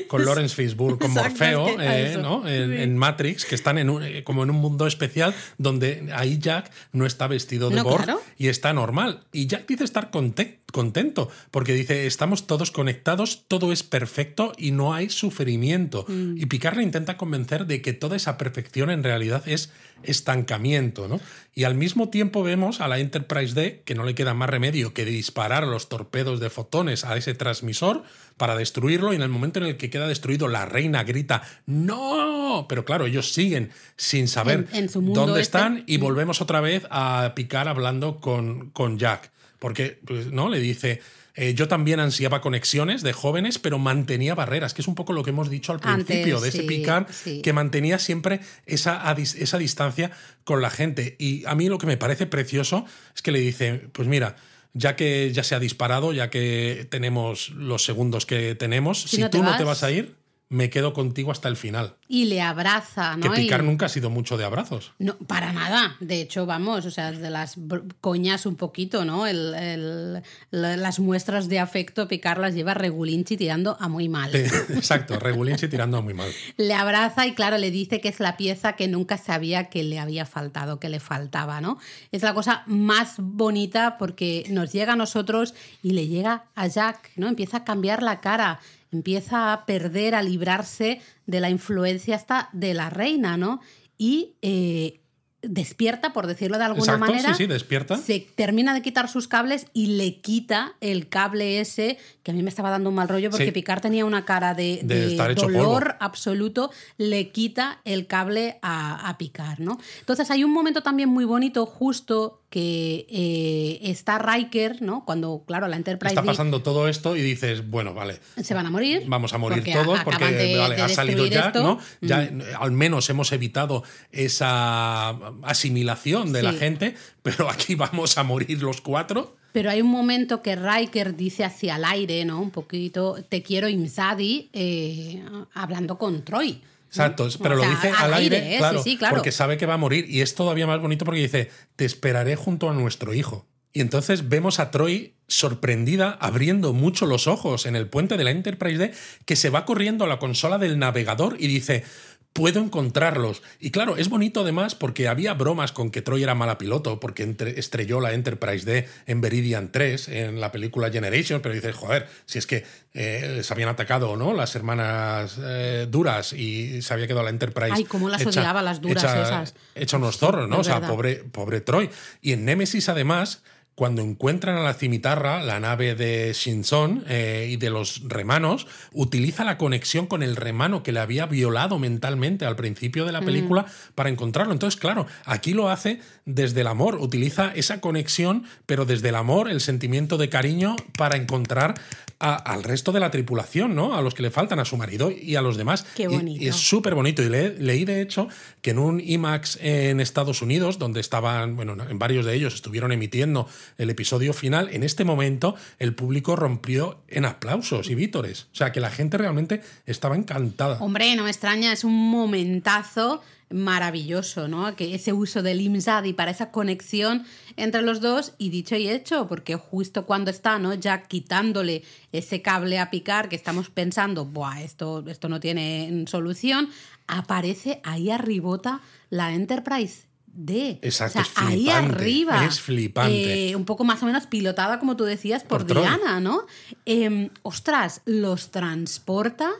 Con Lawrence Fishburne, con Morfeo, eh, ¿no? En, Matrix, que están en eh, como en un mundo especial donde ahí Jack no está vestido de Borg y está normal. Y Jack dice estar contento contento, porque dice, estamos todos conectados, todo es perfecto y no hay sufrimiento. Mm. Y Picard le intenta convencer de que toda esa perfección en realidad es estancamiento, ¿no? Y al mismo tiempo vemos a la Enterprise D que no le queda más remedio que disparar los torpedos de fotones a ese transmisor para destruirlo y en el momento en el que queda destruido la reina grita ¡No! Pero claro, ellos siguen sin saber En- en dónde este. están y volvemos otra vez a Picard hablando con, con Jack. Porque, pues, ¿no? Le dice, eh, yo también ansiaba conexiones de jóvenes, pero mantenía barreras, que es un poco lo que hemos dicho al Antes, principio de ese sí, sí. que mantenía siempre esa, esa distancia con la gente. Y a mí lo que me parece precioso es que le dice, pues mira, ya que ya se ha disparado, ya que tenemos los segundos que tenemos, si, no tú no te vas a ir, me quedo contigo hasta el final. Y le abraza, ¿no? que Picard Y- nunca ha sido mucho de abrazos. No, para nada. De hecho, vamos, o sea, de las coñas un poquito, ¿no? El, el- la- las muestras de afecto, Picard las lleva regulinchi tirando a muy mal. Eh, Exacto, Regulinchi tirando muy mal. Le abraza y, claro, le dice que es la pieza que nunca sabía que le había faltado, que le faltaba, ¿no? Es la cosa más bonita porque nos llega a nosotros y le llega a Jack, ¿no? Empieza a cambiar la cara, empieza a perder, a librarse de la influencia hasta de la reina, ¿no? Y eh, despierta, por decirlo de alguna Exacto, manera. sí, sí, despierta. Se termina de quitar sus cables y le quita el cable ese, que a mí me estaba dando un mal rollo porque Sí. Picard tenía una cara de, De de estar hecho dolor polvo. absoluto, le quita el cable a, a Picard, ¿no? Entonces hay un momento también muy bonito, justo que eh, está Riker, ¿no? Cuando, claro, la Enterprise Está D pasando todo esto y dices, bueno, vale, se van a morir. vamos a morir porque todos porque acaban de- vale, de ha salido esto. ¿no? Ya Mm. eh, al menos hemos evitado esa asimilación de la gente, pero aquí vamos a morir los cuatro. Pero hay un momento que Riker dice hacia el aire, ¿no? Un poquito, te quiero Imzadi, eh, hablando con Troy. Exacto, pero O lo dice al al aire, aire, ¿eh? Sí, claro, sí, claro. porque sabe que va a morir y es todavía más bonito porque dice, te esperaré junto a nuestro hijo. Y entonces vemos a Troy sorprendida, abriendo mucho los ojos en el puente de la Enterprise D, que se va corriendo a la consola del navegador y dice, puedo encontrarlos. Y claro, es bonito además porque había bromas con que Troy era mala piloto, porque entre- estrelló la Enterprise D en Veridian 3, en la película Generation, pero dices, joder, si es que eh, se habían atacado no las hermanas eh, duras y se había quedado la Enterprise. Ay, cómo las odiaba, las duras hecha- esas. Hecha unos zorros, ¿no? es O sea, verdad. pobre, pobre Troy. Y en Nemesis, además, cuando encuentran a la cimitarra, la nave de Shinzon eh, y de los remanos, utiliza la conexión con el remano que le había violado mentalmente al principio de la película para encontrarlo. Entonces, claro, aquí lo hace desde el amor, utiliza esa conexión, pero desde el amor, el sentimiento de cariño para encontrar a- al resto de la tripulación, ¿no? A los que le faltan, a su marido y a los demás. Qué Y- bonito. y es súper bonito. Y le- leí, de hecho, que en un IMAX en Estados Unidos, donde estaban, bueno, en varios de ellos estuvieron emitiendo el episodio final, en este momento el público rompió en aplausos y vítores. O sea, que la gente realmente estaba encantada. Hombre, no me extraña, es un momentazo maravilloso, ¿no? Que ese uso del IMSADI para esa conexión entre los dos y dicho y hecho, porque justo cuando está, ¿no? Ya quitándole ese cable a picar, que estamos pensando, Buah, esto, esto no tiene solución, aparece ahí arribota la Enterprise D. Exacto, o sea, es ahí arriba. es flipante. Eh, un poco más o menos pilotada, como tú decías, por. Diana, ¿no? Em, ostras, los transporta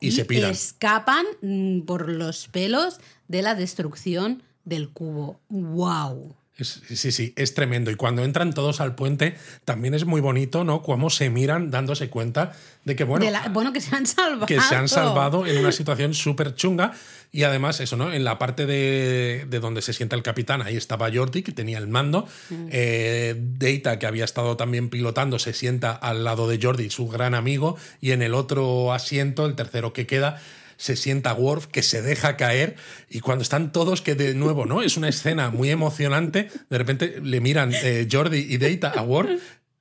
Y se piran. escapan mm, por los pelos de la destrucción del cubo. ¡Wow! Sí, sí, es tremendo. Y cuando entran todos al puente, también es muy bonito, ¿no? Cómo se miran dándose cuenta de que, bueno, De la- bueno, que se han salvado. que se han salvado en una situación súper chunga. Y además, eso, ¿no? En la parte de, de donde se sienta el capitán, ahí estaba Jordi, que tenía el mando. Eh, Data, que había estado también pilotando, se sienta al lado de Jordi, su gran amigo. Y en el otro asiento, el tercero que queda, se sienta Worf, que se deja caer. Y cuando están todos, que de nuevo, ¿no? Es una escena muy emocionante. De repente le miran eh, Jordi y Data a Worf.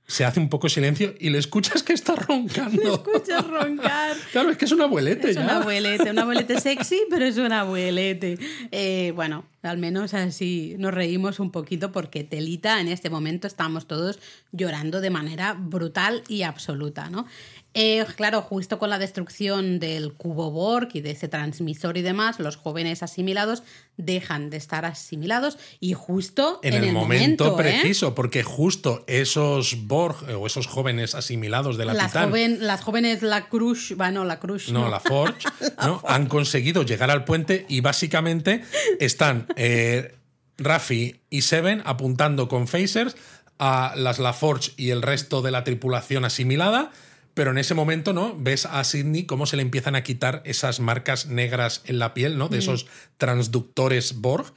Se hace un poco silencio y le escuchas que está roncando. Escuchas roncar. Claro, es que es un abuelete Es ya. un abuelete, un abuelete sexy, pero es un abuelete. Eh, bueno, Al menos así nos reímos un poquito porque Telita en este momento estamos todos llorando de manera brutal y absoluta, ¿no? Eh, claro, justo con la destrucción del cubo Borg y de ese transmisor y demás, los jóvenes asimilados dejan de estar asimilados y justo en, el, momento, ¿eh? preciso, porque justo esos Borg eh, o esos jóvenes asimilados de la las las jóvenes la Cruz, bueno, la Cruz. No, la Forge, ¿no? han conseguido llegar al puente y básicamente están eh, Rafi y Seven apuntando con phasers a las La Forge y el resto de la tripulación asimilada pero en ese momento, ¿no? Ves a Sidney cómo se le empiezan a quitar esas marcas negras en la piel, ¿no? De mm. esos transductores Borg.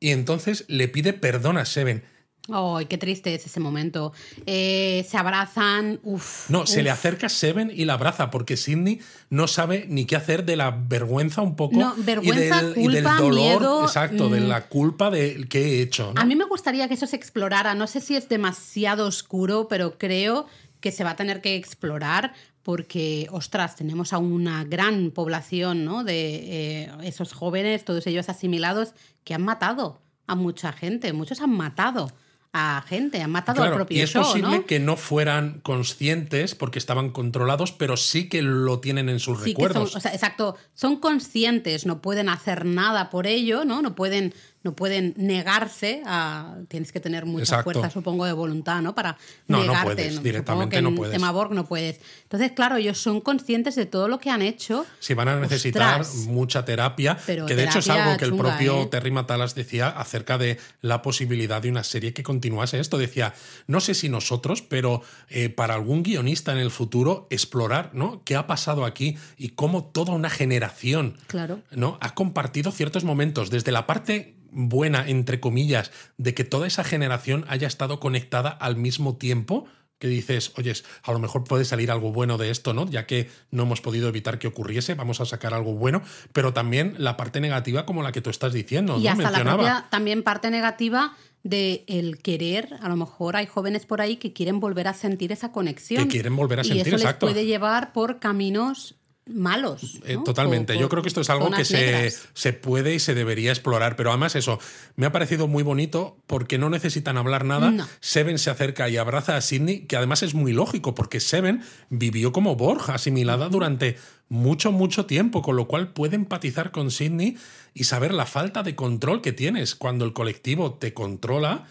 Y entonces le pide perdón a Seven. ¡Ay, qué triste es ese momento! Eh, se abrazan, uf. No, se le acerca Seven y la abraza, porque Sidney no sabe ni qué hacer de la vergüenza un poco. No, vergüenza, y del, culpa, dolor, exacto, de mm. la culpa de que he hecho. A mí me gustaría que eso se explorara. No sé si es demasiado oscuro, pero creo que se va a tener que explorar porque, ostras, tenemos a una gran población ¿no? de eh, esos jóvenes, todos ellos asimilados, que han matado a mucha gente, muchos han matado a gente, han matado al propio Y es posible que no fueran conscientes porque estaban controlados, pero sí que lo tienen en sus recuerdos. exacto, son conscientes, no pueden hacer nada por ello, ¿no? No pueden no pueden negarse a. Tienes que tener mucha fuerza, supongo, de voluntad, ¿no? Para no, negarte. No puedes, directamente que no puedes. tema Borg no puedes. Entonces, claro, ellos son conscientes de todo lo que han hecho. Si van a necesitar mucha terapia, que de hecho es algo que el propio ¿eh? Terry Matalas decía acerca de la posibilidad de una serie que continuase esto. Decía, no sé si nosotros, pero eh, para algún guionista en el futuro, explorar, ¿no? ¿Qué ha pasado aquí y cómo toda una generación claro. ¿no? ha compartido ciertos momentos desde la parte buena, entre comillas, de que toda esa generación haya estado conectada al mismo tiempo que dices, oyes, a lo mejor puede salir algo bueno de esto, ¿no? Ya que no hemos podido evitar que ocurriese, vamos a sacar algo bueno, pero también la parte negativa como la que tú estás diciendo, y hasta la propia, también parte negativa de el querer, a lo mejor hay jóvenes por ahí que quieren volver a sentir esa conexión. Que quieren volver a sentir, y eso les puede llevar por caminos malos. Eh, totalmente. Yo creo que esto es algo que se, se, puede y se debería explorar. Pero además, eso me ha parecido muy bonito porque no necesitan hablar nada. Seven se acerca y abraza a Sidney, que además es muy lógico porque Seven vivió como Borja, asimilada durante mucho, mucho tiempo, con lo cual puede empatizar con Sidney y saber la falta de control que tienes cuando el colectivo te controla.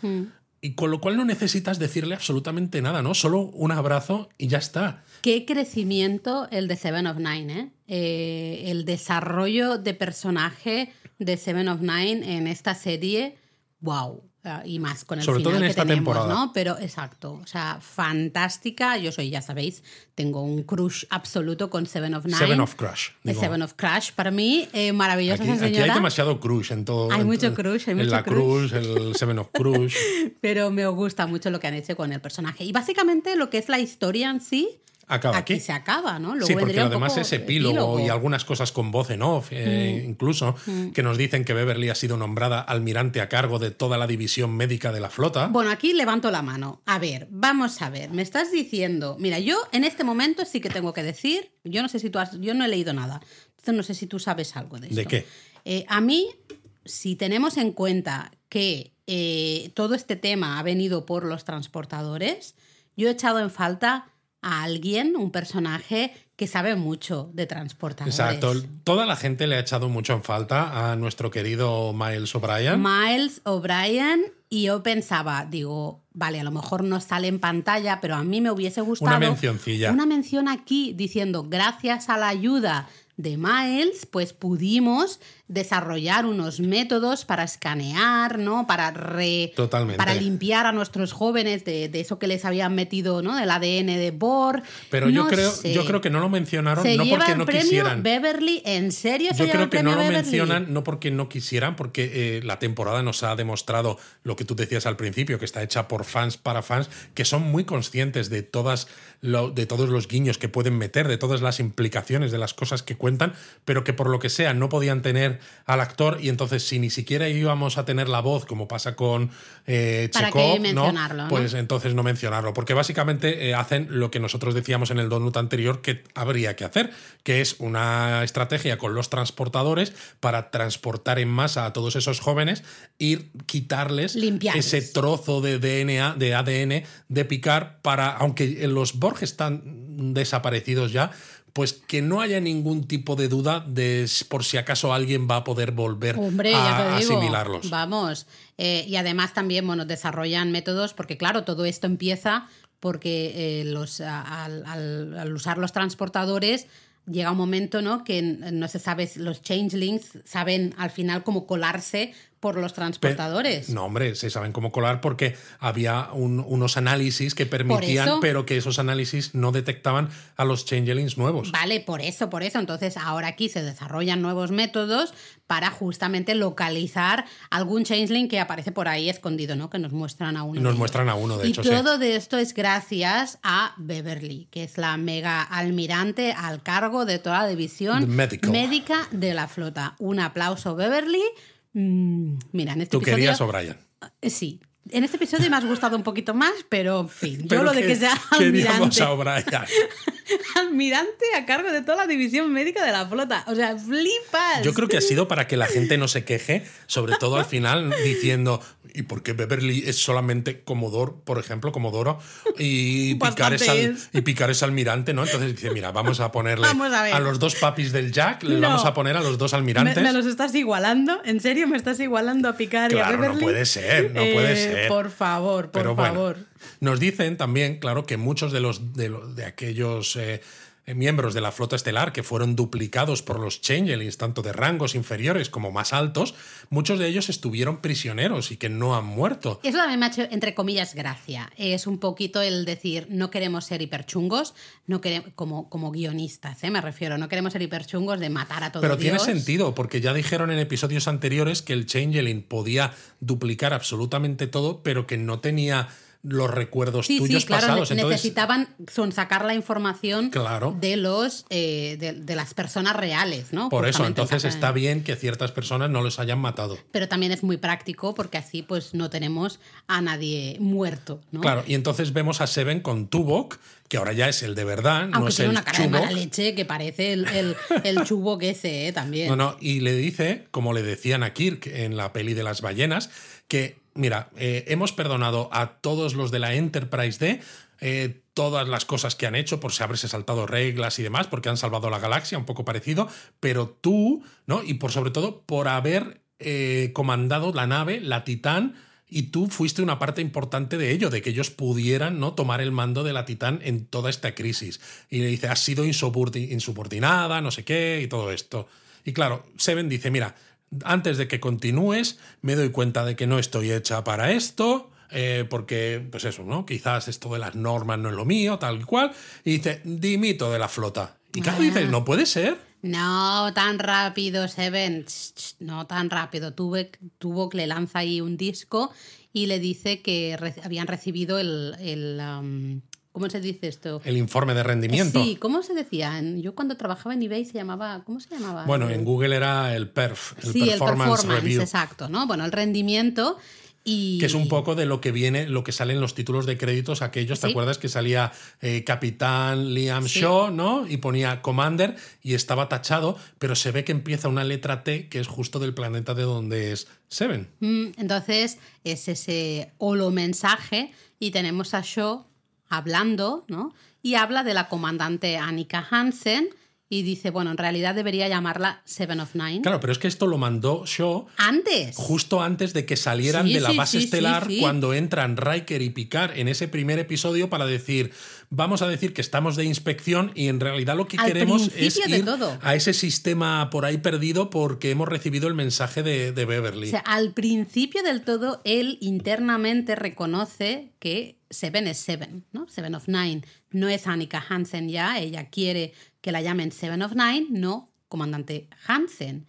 Y con lo cual no necesitas decirle absolutamente nada, ¿no? Solo un abrazo y ya está. Qué crecimiento el de Seven of Nine, ¿eh? ¿eh? el desarrollo de personaje de Seven of Nine en esta serie, wow. Ah, y más con el Sobre final todo en esta tenemos, temporada. ¿no? Pero exacto, o sea, fantástica. Yo soy, ya sabéis, tengo un crush absoluto con Seven of Nine. Seven of Crush. Seven of Crush, para mí, eh, maravillosa aquí, esa señora. Aquí hay demasiado crush en todo. Hay mucho crush, hay en mucho la crush. el Seven of Crush. Pero me gusta mucho lo que han hecho con el personaje. Y básicamente lo que es la historia en sí acaba aquí. aquí. se acaba, ¿no? sí, porque además es epílogo, y algunas cosas con voz en off, eh, mm. incluso, mm. que nos dicen que Beverly ha sido nombrada almirante a cargo de toda la división médica de la flota. Bueno, aquí levanto la mano. A ver, vamos a ver. Me estás diciendo, mira, yo en este momento sí que tengo que decir, yo no sé si tú has, yo no he leído nada, entonces no sé si tú sabes algo de esto. ¿De qué? Eh, a mí, si tenemos en cuenta que eh, todo este tema ha venido por los transportadores, yo he echado en falta a alguien, un personaje que sabe mucho de transportadores. Exacto. Toda la gente le ha echado mucho en falta a nuestro querido Miles O'Brien. Miles O'Brien. Y yo pensaba, digo, vale, a lo mejor no sale en pantalla, pero a mí me hubiese gustado. Una mencioncilla. Una mención aquí diciendo, gracias a la ayuda de Miles, pues pudimos desarrollar unos métodos para escanear, ¿no? Para re, para limpiar a nuestros jóvenes de, eso que les habían metido, ¿no? Del ADN de Bohr. Pero yo creo, yo creo que no lo mencionaron no porque no quisieran. Beverly, ¿en serio? yo creo que no lo mencionan no porque no quisieran, porque eh, la temporada nos ha demostrado lo que tú decías al principio, que está hecha por fans para fans, que son muy conscientes de todas de todos los guiños que pueden meter, de todas las implicaciones de las cosas que cuentan, pero que por lo que sea no podían tener al actor y entonces si ni siquiera íbamos a tener la voz como pasa con eh, ¿Para Chekhov, qué mencionarlo, ¿no? no? pues entonces no mencionarlo, porque básicamente eh, hacen lo que nosotros decíamos en el donut anterior que habría que hacer, que es una estrategia con los transportadores para transportar en masa a todos esos jóvenes, ir quitarles Limpiarles. ese trozo de DNA, de ADN de picar para, aunque los Borg están desaparecidos ya, pues que no haya ningún tipo de duda de por si acaso alguien va a poder volver Hombre, a digo. asimilarlos. Vamos. Eh, y además también, bueno, desarrollan métodos, porque claro, todo esto empieza porque eh, los, al, al- al usar los transportadores llega un momento, ¿no? Que no se sabe, si los changelings saben al final cómo colarse por los transportadores. No, hombre, se saben cómo colar porque había un- unos análisis que permitían, eso- pero que esos análisis no detectaban a los changelings nuevos. Vale, por eso, por eso. Entonces, ahora aquí se desarrollan nuevos métodos para justamente localizar algún changeling que aparece por ahí escondido, ¿no? Que nos muestran a uno. Nos de ellos. muestran a uno, de y hecho, sí. todo de esto es gracias a Beverly, que es la mega almirante al cargo de toda la división médica de la flota. Un aplauso, Beverly. Mm, mira, en este Tú episodio. querías O'Brien. Eh, Sí. En este episodio me has gustado un poquito más, pero en fin. Yo Pero lo de que sea almirante a almirante a cargo de toda la división médica de la flota. O sea, flipas. Yo creo que ha sido para que la gente no se queje, sobre todo al final, diciendo, ¿y por qué Beverly es solamente Comodoro, por ejemplo, Comodoro? Y picar, es Bastante al- es. y picar es almirante, ¿no? Entonces dice, mira, vamos a ponerle Vamos a los dos papis del Jack, les No. vamos a poner a los dos almirantes. me los estás igualando, ¿en serio me estás igualando a Picard y a Claro, no Beverly? puede ser, no puede ser. Por favor, por Pero bueno, favor. nos dicen también, claro, que muchos de los de, lo- de aquellos eh, miembros de la flota estelar que fueron duplicados por los changelings, tanto de rangos inferiores como más altos, muchos de ellos estuvieron prisioneros y que no han muerto. Eso también me ha hecho, entre comillas, gracia. Es un poquito el decir, no queremos ser hiperchungos, no queremos, como, como guionistas, ¿eh? me refiero, no queremos ser hiperchungos de matar a todo Pero tiene Dios. sentido, porque ya dijeron en episodios anteriores que el Changeling podía duplicar absolutamente todo, pero que no tenía los recuerdos Sí, tuyos sí, claro, pasados. Entonces, necesitaban son sacar la información Claro. de los eh, de, de las personas reales, ¿no? por eso, Justamente entonces está bien que ciertas personas no los hayan matado. Pero también es muy práctico porque así pues no tenemos a nadie muerto, ¿no? Claro, y entonces vemos a Seven con Tuvok, que ahora ya es el de verdad, no Aunque es tiene el una cara de Chubok. mala leche que parece el, el, el chubo que ese, ¿eh? También. No, no, y le dice, como le decían a Kirk en la peli de las ballenas, que, mira, eh, hemos perdonado a todos los de la Enterprise D eh, todas las cosas que han hecho por si haberse saltado reglas y demás, porque han salvado la galaxia, un poco parecido, pero tú, ¿no? Y por sobre todo por haber eh, comandado la nave, la Titán, y tú fuiste una parte importante de ello, de que ellos pudieran ¿no? tomar el mando de la Titán en toda esta crisis. Y le dice, has sido insubordi- insubordinada, no sé qué, y todo esto. Y claro, Seven dice, mira, antes de que continúes, me doy cuenta de que no estoy hecha para esto, eh, porque, pues eso, ¿no? Quizás esto de las normas no es lo mío, tal y cual. Y dice, dimito de la flota. Y claro, Ah. dices, no puede ser. No tan rápido, Seven. No tan rápido. Tuve, tuvo que le lanza ahí un disco y le dice que re- habían recibido el. el, um, ¿Cómo se dice esto? El informe de rendimiento. Sí, ¿cómo se decía? Yo cuando trabajaba en eBay se llamaba. ¿Cómo se llamaba? Bueno, El- en Google era el PERF, el sí, el Performance, performance, Review. exacto, ¿no? Bueno, el rendimiento y. Que es un poco de lo que viene, lo que sale en los títulos de créditos aquellos, ¿te Sí. acuerdas que salía eh, Capitán Liam Sí. Shaw, ¿no? Y ponía Commander y estaba tachado, pero se ve que empieza una letra T que es justo del planeta de donde es Seven. Mm, Entonces es ese holo mensaje y tenemos a Shaw hablando, ¿no? Y habla de la comandante Annika Hansen y dice, bueno, en realidad debería llamarla Seven of Nine. Claro, pero es que esto lo mandó Shaw Antes. justo antes de que salieran Sí, de la sí, base sí, estelar cuando entran Riker y Picard en ese primer episodio para decir vamos a decir que estamos de inspección y en realidad lo que Al queremos es ir todo. a ese sistema por ahí perdido porque hemos recibido el mensaje de, de Beverly. O sea, al principio del todo, él internamente reconoce que Seven es Seven, ¿no? Seven of Nine. No es Annika Hansen ya, ella quiere que la llamen Seven of Nine, no comandante Hansen.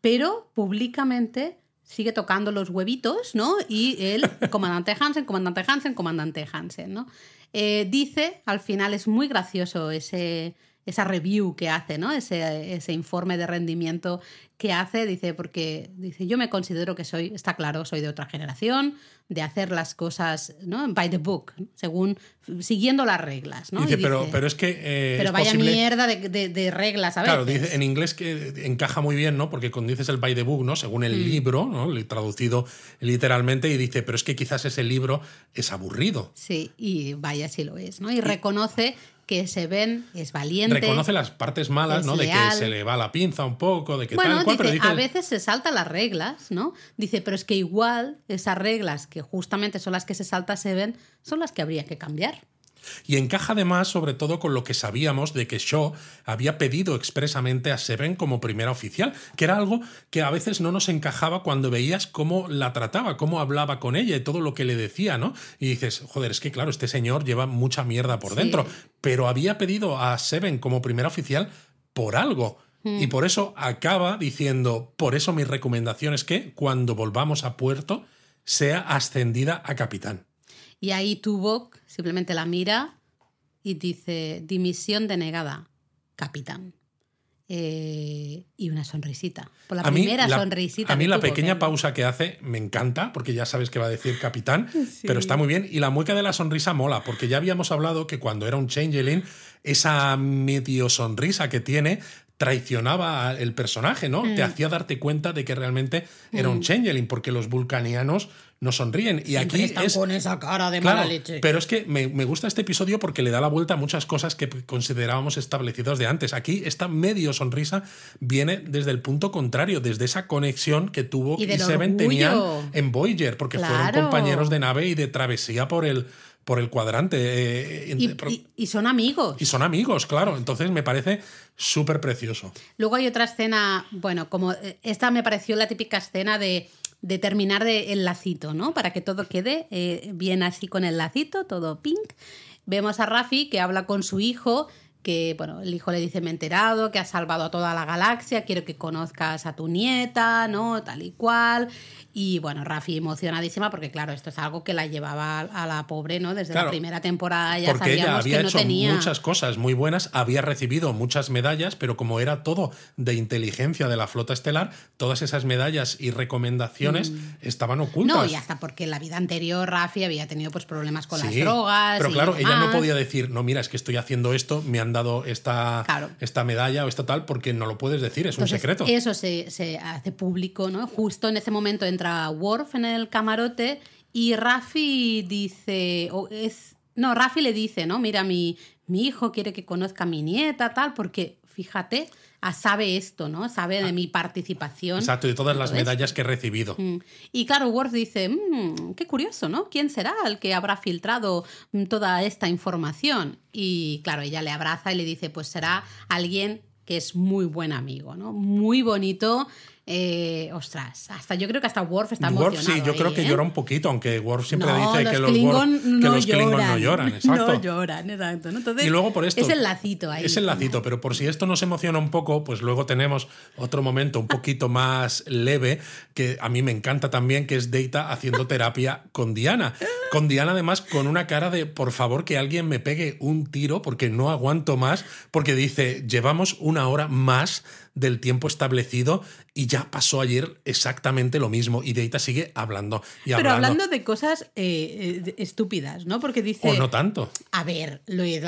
Pero públicamente sigue tocando los huevitos, ¿no? Y el comandante Hansen, comandante Hansen, comandante Hansen, ¿no? Eh, dice, al final es muy gracioso ese, esa review que hace, ¿no? Ese, ese informe de rendimiento ¿qué hace? Dice, porque dice, yo me considero que soy, está claro, soy de otra generación, de hacer las cosas ¿no? by the book, según siguiendo las reglas. ¿no? Dice, pero, pero es que. Eh, pero vaya mierda de, reglas, a Claro, dice, en inglés que encaja muy bien, ¿no? Porque cuando dices el by the book, ¿no? Según el mm. libro, ¿no? Traducido literalmente, y dice, pero es que quizás ese libro es aburrido. Sí, y vaya si lo es, ¿no? Y, reconoce que se ven, es valiente. Reconoce las partes malas, ¿no? De que se le va la pinza un poco, de que bueno, tal dice, a veces se salta las reglas, ¿no? Dice, pero es que igual esas reglas que justamente son las que se salta se ven, son las que habría que cambiar. Y encaja además sobre todo con lo que sabíamos de que Shaw había pedido expresamente a Seven como primera oficial, que era algo que a veces no nos encajaba cuando veías cómo la trataba, cómo hablaba con ella y todo lo que le decía, ¿no? Y dices, joder, es que claro, este señor lleva mucha mierda por dentro, pero había pedido a Seven como primera oficial por algo. Y mm. por eso acaba diciendo, por eso mi recomendación es que cuando volvamos a puerto sea ascendida a capitán. Y ahí Tuvok simplemente la mira y dice, dimisión denegada, capitán. Eh, y una sonrisita. Por la primera sonrisita. A mí la pequeña pausa que hace me encanta, porque ya sabes que va a decir capitán, pero está muy bien. Y la mueca de la sonrisa mola, porque ya habíamos hablado que cuando era un changeling, esa medio sonrisa que tiene traicionaba al personaje, ¿no? Te mm. hacía darte cuenta de que realmente era un mm. changeling, porque los vulcanianos no sonríen. Y aquí están es. con esa cara de mala leche. Pero es que me, gusta este episodio porque le da la vuelta a muchas cosas que considerábamos establecidas de antes. Aquí esta medio sonrisa viene desde el punto contrario, desde esa conexión que tuvo y, Seven tenían en Voyager, porque fueron compañeros de nave y de travesía por el por el cuadrante. Eh, y, y, son amigos. Y son amigos, claro. Entonces me parece súper precioso. Luego hay otra escena, bueno, como eh, esta me pareció la típica escena de de terminar de el lacito, ¿no? Para que todo quede eh, bien así con el lacito, todo pink. Vemos a Rafi que habla con su hijo, que, bueno, el hijo le dice, me he enterado, que ha salvado a toda la galaxia, quiero que conozcas a tu nieta, ¿no? Tal y cual. Y bueno, Rafi emocionadísima porque claro, esto es algo que la llevaba a la pobre, ¿no? Desde la primera temporada ya porque ella había hecho muchas cosas muy buenas, había recibido muchas medallas, pero como era todo de inteligencia de la flota estelar, todas esas medallas y recomendaciones mm. estaban ocultas. No, y hasta porque en la vida anterior Rafi había tenido pues problemas con las drogas. Pero claro, ella no podía decir, no, mira, es que estoy haciendo esto, me han dado esta, esta medalla o esta tal, porque no lo puedes decir, es un secreto. Eso se, se hace público, ¿no? Justo en ese momento en entra Worf en el camarote y Rafi dice, o es, no, Rafi le dice, ¿no? Mira, mi, mi hijo quiere que conozca a mi nieta, tal, porque fíjate, sabe esto, ¿no? Sabe de ah. mi participación. Exacto, de todas las medallas que he recibido. Mm. Y claro, Worf dice, mm, qué curioso, ¿no? ¿Quién será el que habrá filtrado mm, toda esta información? Y claro, ella le abraza y le dice, pues será alguien que es muy buen amigo, ¿no? Muy bonito eh, ostras, hasta yo creo que hasta Worf está Worf, emocionado. Sí, yo creo que ¿eh? llora un poquito, aunque Worf siempre dice que los, Klingon, no, los Klingon no lloran. Exacto. No lloran, exacto. Entonces, y luego por esto. Es el lacito ahí. Es el lacito, pero por si esto nos emociona un poco, pues luego tenemos otro momento un poquito más leve, que a mí me encanta también, que es Data haciendo terapia con Diana. Con Diana, además, con una cara de por favor que alguien me pegue un tiro porque no aguanto más, porque dice, llevamos una hora más del tiempo establecido y ya pasó ayer exactamente lo mismo y Deita sigue hablando y Pero hablando de cosas eh, eh, estúpidas, ¿no? Porque dice... O no tanto. A ver, Luis,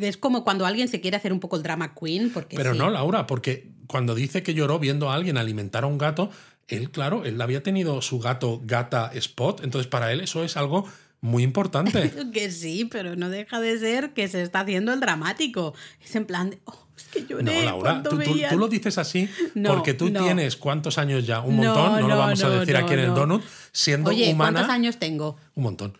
es como cuando alguien se quiere hacer un poco el drama queen. Porque Pero no, Laura, porque cuando dice que lloró viendo a alguien alimentar a un gato, él, claro, él había tenido su gato gata Spot, entonces para él eso es algo muy importante. que sí, pero no deja de ser que se está haciendo el dramático. Es en plan de, oh, no, Laura, tú, lo dices así porque tú tienes cuántos años ya, un montón, no, lo vamos a decir aquí en el Donut, siendo Oye, humana. ¿Cuántos años tengo? Un montón.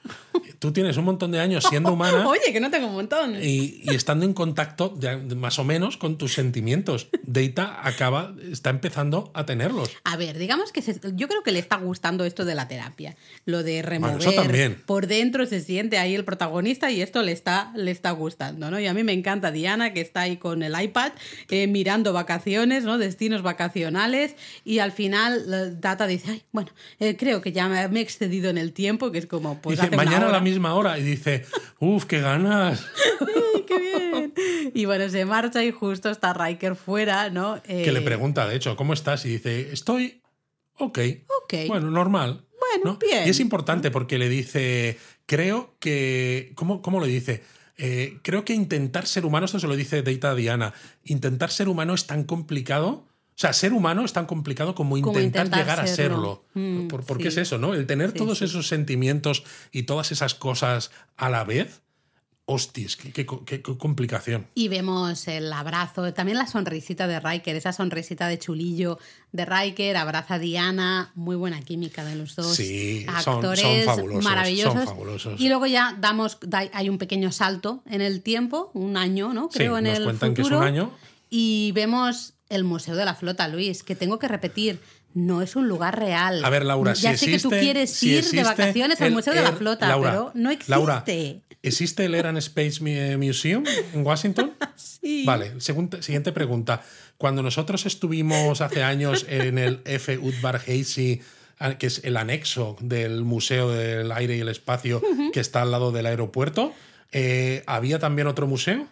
Tú tienes un montón de años siendo humana. Oye, que no tengo un montón. Y, estando en contacto, más o menos, con tus sentimientos. Data acaba, está empezando a tenerlos. A ver, digamos que yo creo que le está gustando esto de la terapia. Lo de remover. Por dentro se siente ahí el protagonista y esto le está, le está gustando, ¿no? Y a mí me encanta Diana, que está ahí con el iPad eh, mirando vacaciones, ¿no? Destinos vacacionales. Y al final Data dice, ay, bueno, eh, creo que ya me, he excedido en el tiempo, que es como, pues. Dice, mañana a la misma hora. Y dice, uff, qué ganas. qué bien. Y bueno, se marcha y justo está Riker fuera, ¿no? que le Eh, pregunta, de hecho, ¿cómo estás? Y dice, estoy ok. Ok. Bueno, normal. Bueno, ¿no? bien. Y es importante porque le dice, creo que, ¿cómo, cómo lo dice? Eh, creo que intentar ser humano, esto se lo dice Deita Diana, intentar ser humano es tan complicado. O sea, ser humano es tan complicado como intentar, intentar llegar a serlo. Mm, Por- porque sí. es eso, ¿no? El tener Sí, todos sí. esos sentimientos y todas esas cosas a la vez, hostias, qué, qué- qué- qué complicación. Y vemos el abrazo, también la sonrisita de Riker, esa sonrisita de chulillo de Riker, abraza a Diana, muy buena química de los dos Sí, son- actores son fabulosos, maravillosos. son fabulosos. Y luego ya damos, da- hay un pequeño salto en el tiempo, un año, ¿no? Sí, Creo en nos el cuentan que es futuro. un año. Y vemos el Museo de la Flota, Luis, que tengo que repetir. No es un lugar real. A ver, Laura, ya si sé que tú quieres si ir de vacaciones al Museo de la Flota, Laura, pero no existe. Laura, ¿existe el Air and Space Mu- Museum en Washington? Sí. Vale, siguiente pregunta. Cuando nosotros estuvimos hace años en el F. Udvar Heisi, ah, que es el anexo del Museo del Aire y el Espacio que está al lado del aeropuerto, eh, ¿había también otro museo?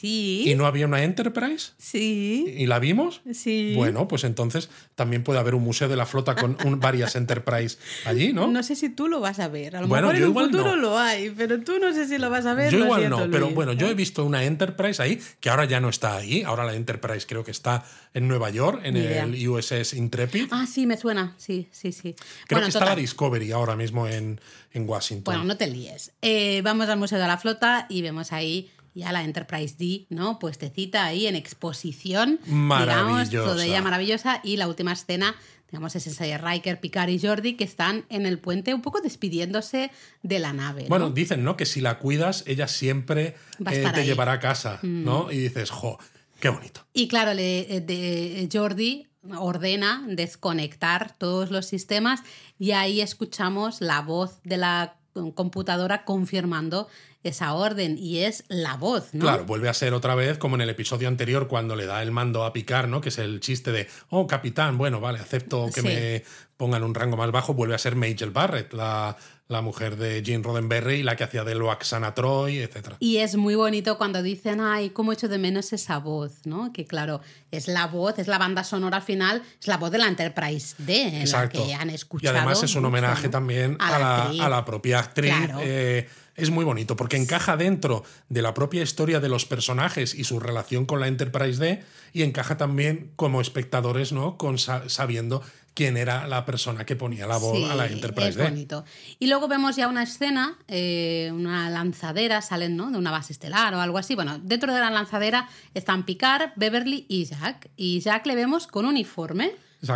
Sí. ¿Y no había una Enterprise? Sí. ¿Y la vimos? Sí. Bueno, pues entonces también puede haber un museo de la flota con un- varias Enterprise allí, ¿no? No sé si tú lo vas a ver. A lo Bueno, mejor en un igual futuro no. lo hay, pero tú no sé si lo vas a ver. Yo igual siento, no, pero bueno, yo he visto una Enterprise ahí, que ahora ya no está ahí. Ahora la Enterprise creo que está en Nueva York, en el USS Intrepid. Ah, sí, me suena. Sí, sí, sí. creo bueno, que está la. Discovery ahora mismo en, en Washington. Bueno, no te líes. Eh, vamos al Museo de la Flota y vemos ahí ya la Enterprise D, ¿no? Puestecita ahí en exposición. Digamos, toda ella maravillosa. Y la última escena, digamos, es esa de Riker, Picard y Jordi que están en el puente un poco despidiéndose de la nave. ¿no? Bueno, dicen, ¿no? Que si la cuidas, ella siempre eh, te ahí. Mm. llevará a casa, ¿no? Y dices, jo, qué bonito. Y claro, le, eh, de, Jordi ordena desconectar todos los sistemas y ahí escuchamos la voz de la computadora confirmando esa orden y es la voz, ¿no? Claro, vuelve a ser otra vez como en el episodio anterior cuando le da el mando a Picard, ¿no? Que es el chiste de, oh, capitán, bueno, vale, acepto que Sí. me pongan un rango más bajo. Vuelve a ser Majel Barrett, la, la mujer de Gene Roddenberry, la que hacía de Loaxana Troy, etc. Y es muy bonito cuando dicen, ay, cómo echo de menos esa voz, ¿no? Que claro, es la voz, es la banda sonora al final, es la voz de la Enterprise D, en Exacto. la que han y escuchado. además es un mucho, homenaje ¿no? también A a, la a la propia actriz. Claro. Eh, es muy bonito porque encaja dentro de la propia historia de los personajes y su relación con la Enterprise D y encaja también como espectadores, ¿no? Con sa- sabiendo quién era la persona que ponía la voz Sí, a la Enterprise es D. bonito. Y luego vemos ya una escena, eh, una lanzadera, salen ¿no? de una base estelar o algo así. Bueno, dentro de la lanzadera están Picard, Beverly y Jack. Y Jack le vemos con uniforme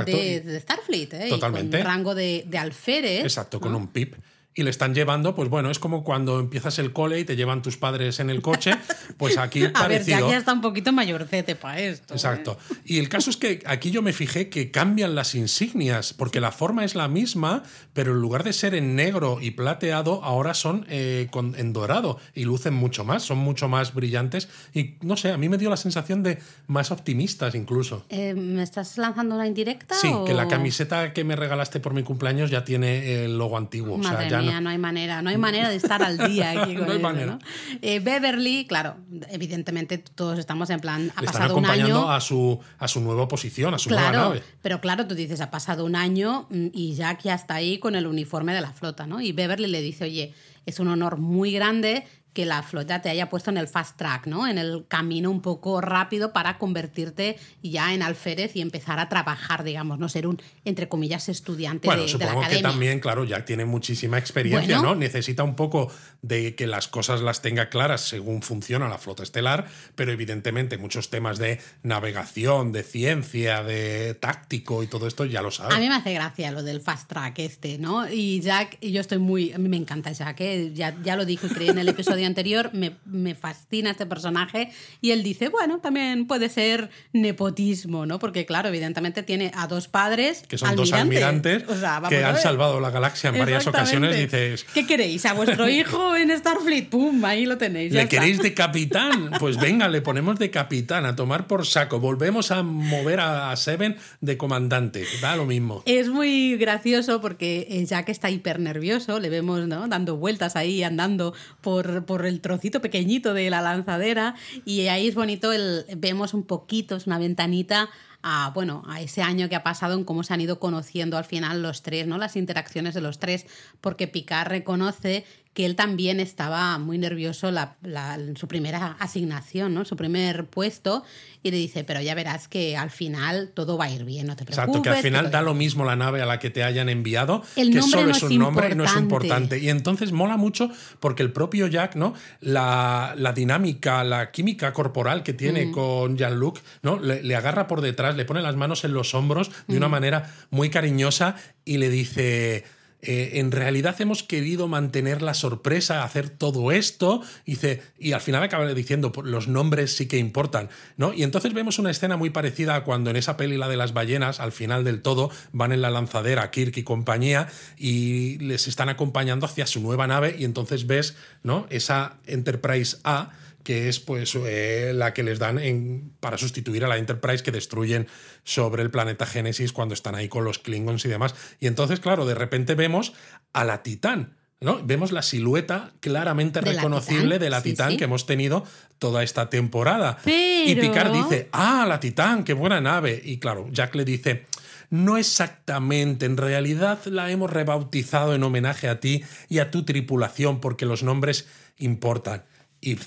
de, de Starfleet, ¿eh? Y Totalmente. con rango de, de alférez. Exacto, con un pip. Y le están llevando, pues bueno, es como cuando empiezas el cole y te llevan tus padres en el coche, pues aquí A ver, parecido. Jack ya está un poquito mayorcete para esto. ¿eh? Exacto. Y el caso es que aquí yo me fijé que cambian las insignias, porque la forma es la misma, pero en lugar de ser en negro y plateado, ahora son eh, con- en dorado y lucen mucho más, son mucho más brillantes. Y no sé, a mí me dio la sensación de más optimistas incluso. Eh, ¿Me estás lanzando una indirecta? Sí, que la o- camiseta que me regalaste por mi cumpleaños ya tiene el logo antiguo. o Madre sea, ya mía, no- hay manera, no hay manera de estar al día aquí con No hay eso, manera. ¿no? Eh, Beverly, claro, evidentemente todos estamos en plan, ha le están pasado un acompañando año. a su, a su nueva posición, a su nueva nave. pero claro, tú dices, ha pasado un año mm, y Jack ya está ahí con el uniforme de la flota, ¿no? Y Beverly le dice, oye, es un honor muy grande que la flota te haya puesto en el fast track, ¿no? En el camino un poco rápido para convertirte ya en alférez y empezar a trabajar, digamos, no ser un, entre comillas, estudiante Bueno, de, de la supongo que academia. también, claro, Jack tiene muchísima experiencia, Bueno. ¿no? Necesita un poco de que las cosas las tenga claras según funciona la flota estelar, pero evidentemente muchos temas de navegación, de ciencia, de táctico y todo esto ya lo sabe. A mí me hace gracia lo del fast track este, ¿no? Y Jack, y yo estoy muy. A mí me encanta Jack, ¿eh? ya, ya lo dijo y creí en el episodio anterior, me, me fascina este personaje. Y él dice, bueno, también puede ser nepotismo, ¿no? Porque, claro, evidentemente tiene a dos padres. que son dos almirantes O sea, vamos que han salvado la galaxia en varias ocasiones. Dices, ¿Qué queréis? ¿A vuestro hijo en Starfleet? ¡Pum! Ahí lo tenéis. ¿le está. queréis de capitán? Pues venga, le ponemos de capitán, a tomar por saco. Volvemos a mover a Seven de comandante. Da lo mismo. Es muy gracioso porque eh, Jack está hiper nervioso, le vemos ¿no? dando vueltas ahí, andando por, por por el trocito pequeñito de la lanzadera y ahí es bonito, el, vemos un poquito, es una ventanita a, bueno, a ese año que ha pasado en cómo se han ido conociendo al final los tres, ¿no? Las interacciones de los tres, porque Picard reconoce que él también estaba muy nervioso la, en su primera asignación, ¿no? Su primer puesto, y le dice, pero ya verás que al final todo va a ir bien, no te preocupes. Exacto, que al final da lo mismo la nave a la que te hayan enviado, que solo es un nombre y no es importante. Y entonces mola mucho porque el propio Jack, ¿no? La, dinámica, la química corporal que tiene mm. con Jean-Luc, ¿no? Le, le agarra por detrás, le pone las manos en los hombros de una mm. manera muy cariñosa y le dice eh, en realidad hemos querido mantener la sorpresa, hacer todo esto, y, dice, y al final acaba diciendo, pues, los nombres sí que importan, ¿no? Y entonces vemos una escena muy parecida a cuando en esa peli, la de las ballenas, al final del todo, van en la lanzadera Kirk y compañía, y les están acompañando hacia su nueva nave, y entonces ves, ¿no? Esa Enterprise A que es pues eh, la que les dan en, para sustituir a la Enterprise que destruyen sobre el planeta Génesis cuando están ahí con los Klingons y demás. Y entonces, claro, de repente vemos a la Titán. ¿no? Vemos la silueta claramente reconocible de la Titán que hemos tenido toda esta temporada. Y Picard dice, ah, la Titán, qué buena nave. Y claro, Jack le dice, no exactamente, en realidad la hemos rebautizado en homenaje a ti y a tu tripulación porque los nombres importan. Y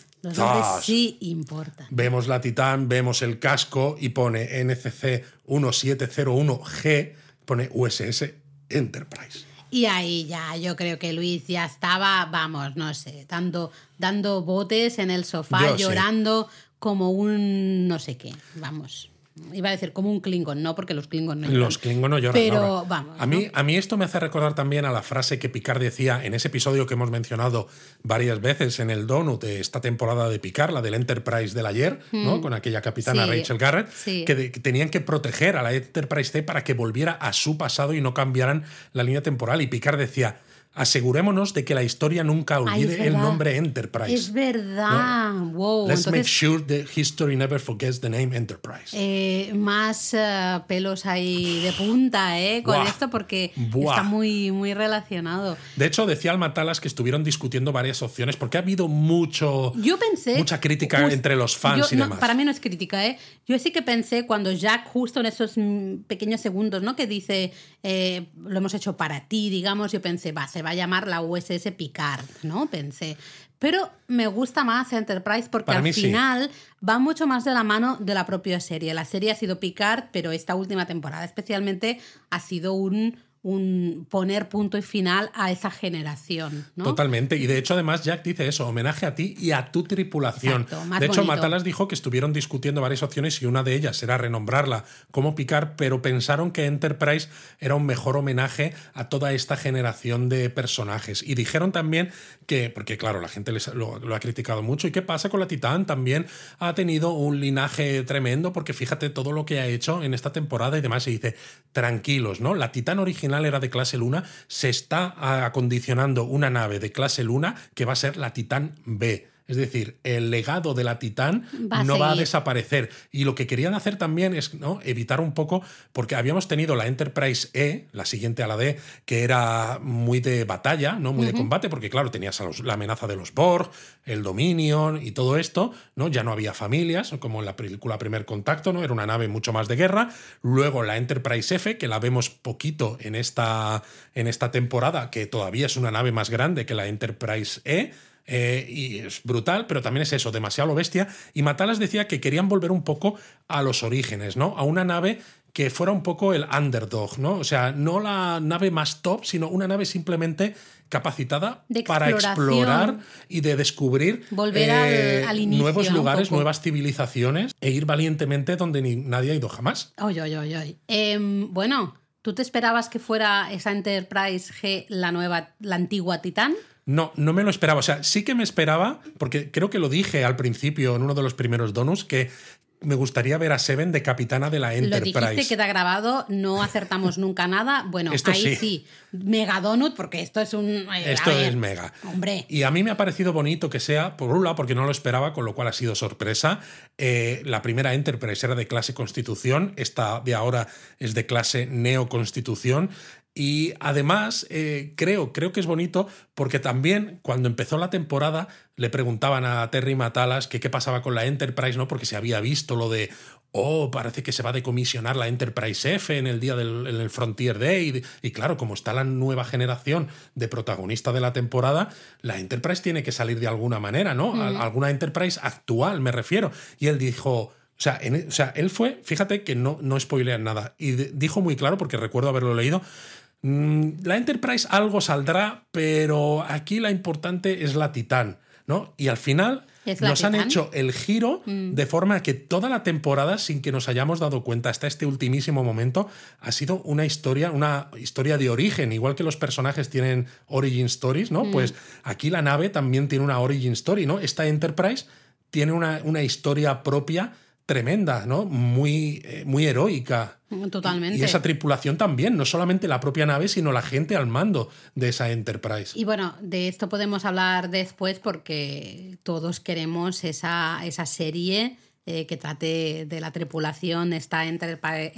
sí importa. Vemos la Titán, vemos el casco y pone NCC 1701G, pone USS Enterprise. Y ahí ya, yo creo que Luis ya estaba, vamos, no sé, dando, dando botes en el sofá, llorando como un no sé qué, vamos. Iba a decir como un Klingon, no, porque los Klingon no lloran. Los Klingon no lloran. Pero vamos. A mí, a mí esto me hace recordar también a la frase que Picard decía en ese episodio que hemos mencionado varias veces en el Donut de esta temporada de Picard, la del Enterprise del ayer, ¿no? con aquella capitana Rachel Garrett, que, tenían que proteger a la Enterprise C para que volviera a su pasado y no cambiaran la línea temporal. Y Picard decía asegurémonos de que la historia nunca olvide el nombre Enterprise. Es verdad. Wow. Let's make sure the history never forgets the name Enterprise. Eh, más eh, pelos ahí de punta, ¿eh? Con esto porque está muy, muy relacionado. De hecho, decía Almatalas que estuvieron discutiendo varias opciones porque ha habido mucho. Yo pensé. Mucha crítica entre los fans y demás. para mí no es crítica, ¿eh? Yo sí que pensé cuando Jack, justo en esos pequeños segundos, ¿no? Que dice, eh, lo hemos hecho para ti, digamos, yo pensé, va, se va a llamar la USS Picard, ¿no? Pensé. Pero me gusta más Enterprise porque al final va mucho más de la mano de la propia serie. La serie ha sido Picard, pero esta última temporada especialmente ha sido un un poner punto y final a esa generación. Totalmente. Y de hecho, además, Jack dice eso: homenaje a ti y a tu tripulación. de hecho, Matalas dijo que estuvieron discutiendo varias opciones y una de ellas era renombrarla como Picard, pero pensaron que Enterprise era un mejor homenaje a toda esta generación de personajes. Y dijeron también que, porque claro, la gente lo, lo, ha criticado mucho. ¿Y qué pasa con la Titán? También ha tenido un linaje tremendo, porque fíjate todo lo que ha hecho en esta temporada y demás. Y dice: tranquilos, ¿no? La Titán original era de clase Luna, se está acondicionando una nave de clase Luna que va a ser la Titán B. Es decir, el legado de la Titán no va a desaparecer. Y lo que querían hacer también es ¿no? evitar un poco, porque habíamos tenido la Enterprise E, la siguiente a la D, que era muy de batalla, no muy de combate, porque claro, tenías la amenaza de los Borg, el Dominion y todo esto, ¿no? Ya no había familias, como en la película Primer Contacto, ¿no? Era una nave mucho más de guerra. Luego la Enterprise F, que la vemos poquito en esta, en esta temporada, que todavía es una nave más grande que la Enterprise E eh, y es brutal, pero también es eso, demasiado bestia. Y Matalas decía que querían volver un poco a los orígenes, ¿no? A una nave que fuera un poco el underdog, ¿no? O sea, no la nave más top, sino una nave simplemente capacitada para explorar y de descubrir Volver al, eh, nuevos lugares, nuevas civilizaciones e ir valientemente donde ni, nadie ha ido jamás. Oye, oye, oye. Em, bueno, ¿tú te esperabas que fuera esa Enterprise G la nueva, la antigua Titán? No, no me lo esperaba. O sea, sí que me esperaba, porque creo que lo dije al principio en uno de los primeros donuts, que me gustaría ver a Seven de capitana de la Enterprise. Lo dijiste, queda grabado, no acertamos nunca nada. Bueno, ahí sí. Mega Donut, porque esto es un... Eh, esto es mega. Hombre. Y a mí me ha parecido bonito que sea, por un lado, porque no lo esperaba, con lo cual ha sido sorpresa. Eh, la primera Enterprise era de clase Constitución, esta de ahora es de clase Neo Constitución. Y además, eh, creo, creo que es bonito porque también cuando empezó la temporada le preguntaban a Terry Matalas que qué pasaba con la Enterprise, ¿no? Porque se había visto lo de, oh, parece que se va a decomisionar la Enterprise F en el día del en el Frontier Day. Y, claro, como está la nueva generación de protagonista de la temporada, la Enterprise tiene que salir de alguna manera, ¿no? Alguna Enterprise actual, me refiero. Y él dijo, o sea, o sea, él fue, fíjate que no, no spoilean nada. Y dijo muy claro, porque recuerdo haberlo leído, la Enterprise algo saldrá, pero aquí la importante es la Titán, ¿no? Y al final nos han hecho el giro mm. de forma que toda la temporada, sin que nos hayamos dado cuenta hasta este ultimísimo momento, ha sido una historia, una historia de origen, igual que los personajes tienen origin stories, ¿no? Mm. Pues aquí la nave también tiene una origin story, ¿no? Esta Enterprise tiene una, una historia propia tremenda, ¿no? Muy, eh, muy heroica. Totalmente. Y, esa tripulación también, no solamente la propia nave, sino la gente al mando de esa Enterprise. Y bueno, de esto podemos hablar después porque todos queremos esa, esa serie eh, que trate de la tripulación, esta Enterprise,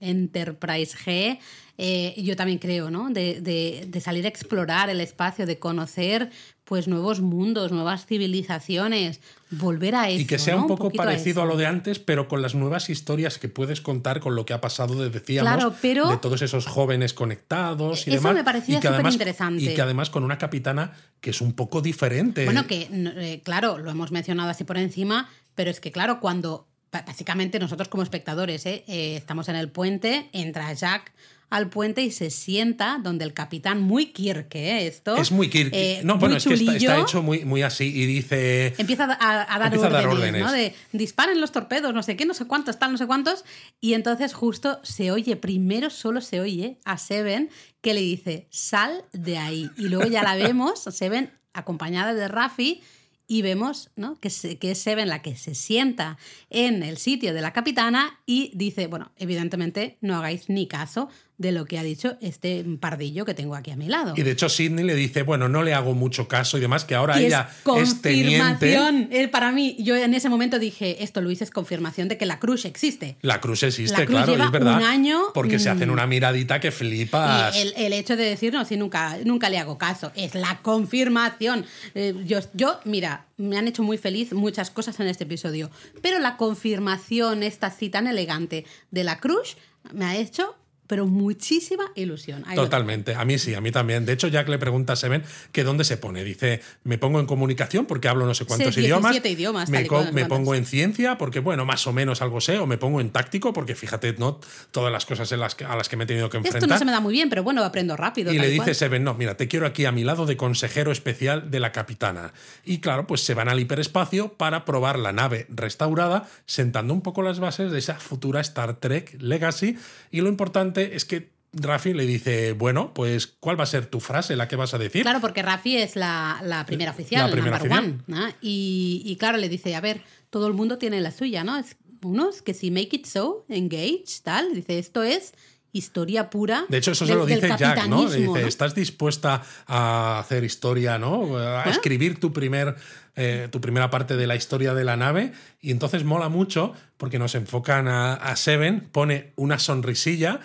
Enterprise G. Eh, yo también creo, ¿no? De, de, salir a explorar el espacio, de conocer pues nuevos mundos, nuevas civilizaciones, volver a eso. Y que sea un poco parecido a, lo de antes, pero con las nuevas historias que puedes contar con lo que ha pasado, de, decíamos, de todos esos jóvenes conectados y eso me parecía súper interesante. Y que además con una capitana que es un poco diferente. Bueno, que eh, claro, lo hemos mencionado así por encima, pero es que claro, cuando básicamente nosotros como espectadores ¿eh? Eh, estamos en el puente, entra Jack al puente y se sienta donde el capitán, muy Kirk, ¿eh? Esto. Es muy Kirk. Eh, no, bueno, es que está, hecho muy, muy así y dice. Empieza a, dar, órdenes, ¿no? De disparen los torpedos, no sé qué, no sé cuántos, tal, no sé cuántos. Y entonces justo se oye, primero solo se oye a Seven que le dice, sal de ahí. Y luego ya la vemos, Seven acompañada de Rafi y vemos ¿no? que, que es Seven la que se sienta en el sitio de la capitana y dice, bueno, evidentemente no hagáis ni caso de lo que ha dicho este pardillo que tengo aquí a mi lado. Y de hecho Sidney le dice, bueno, no le hago mucho caso y demás, que ahora ella es, es teniente. Eh, para mí, yo en ese momento dije, esto Luis es confirmación de que la cruz existe. La cruz existe, claro, es verdad. Un año, porque se hacen mm, una miradita que flipas. el, el, hecho de decir, no, si nunca, nunca le hago caso, es la confirmación. Eh, yo, yo, mira, me han hecho muy feliz muchas cosas en este episodio, pero la confirmación, esta cita tan elegante de la cruz, me ha hecho pero muchísima ilusión. Totalmente, a mí sí, a mí también. De hecho, Jack le pregunta a Seven que dónde se pone. Dice, me pongo en comunicación porque hablo no sé cuántos idiomas. idiomas. Me, me pongo en ciencia porque, bueno, más o menos algo sé. O me pongo en táctico porque, fíjate, no todas las cosas en las que, a las que me he tenido que enfrentar. Esto no se me da muy bien, pero bueno, aprendo rápido. Y le dice Seven, no, mira, te quiero aquí a mi lado de consejero especial de la capitana. Y claro, pues se van al hiperespacio para probar la nave restaurada, sentando un poco las bases de esa futura Star Trek Legacy. Y lo importante es que Rafi le dice, bueno, pues ¿cuál va a ser tu frase, la que vas a decir? Claro, porque Rafi es la, primera oficial, la primera oficial. Y, claro, le dice, a ver, todo el mundo tiene la suya, ¿no? Es, unos que si make it so, engage, tal, dice, esto es historia pura. De hecho, eso se lo dice Jack, ¿no? dice, ¿estás dispuesta a hacer historia, ¿no? A escribir tu primer eh, tu primera parte de la historia de la nave. Y entonces mola mucho porque nos enfocan a, a Seven, pone una sonrisilla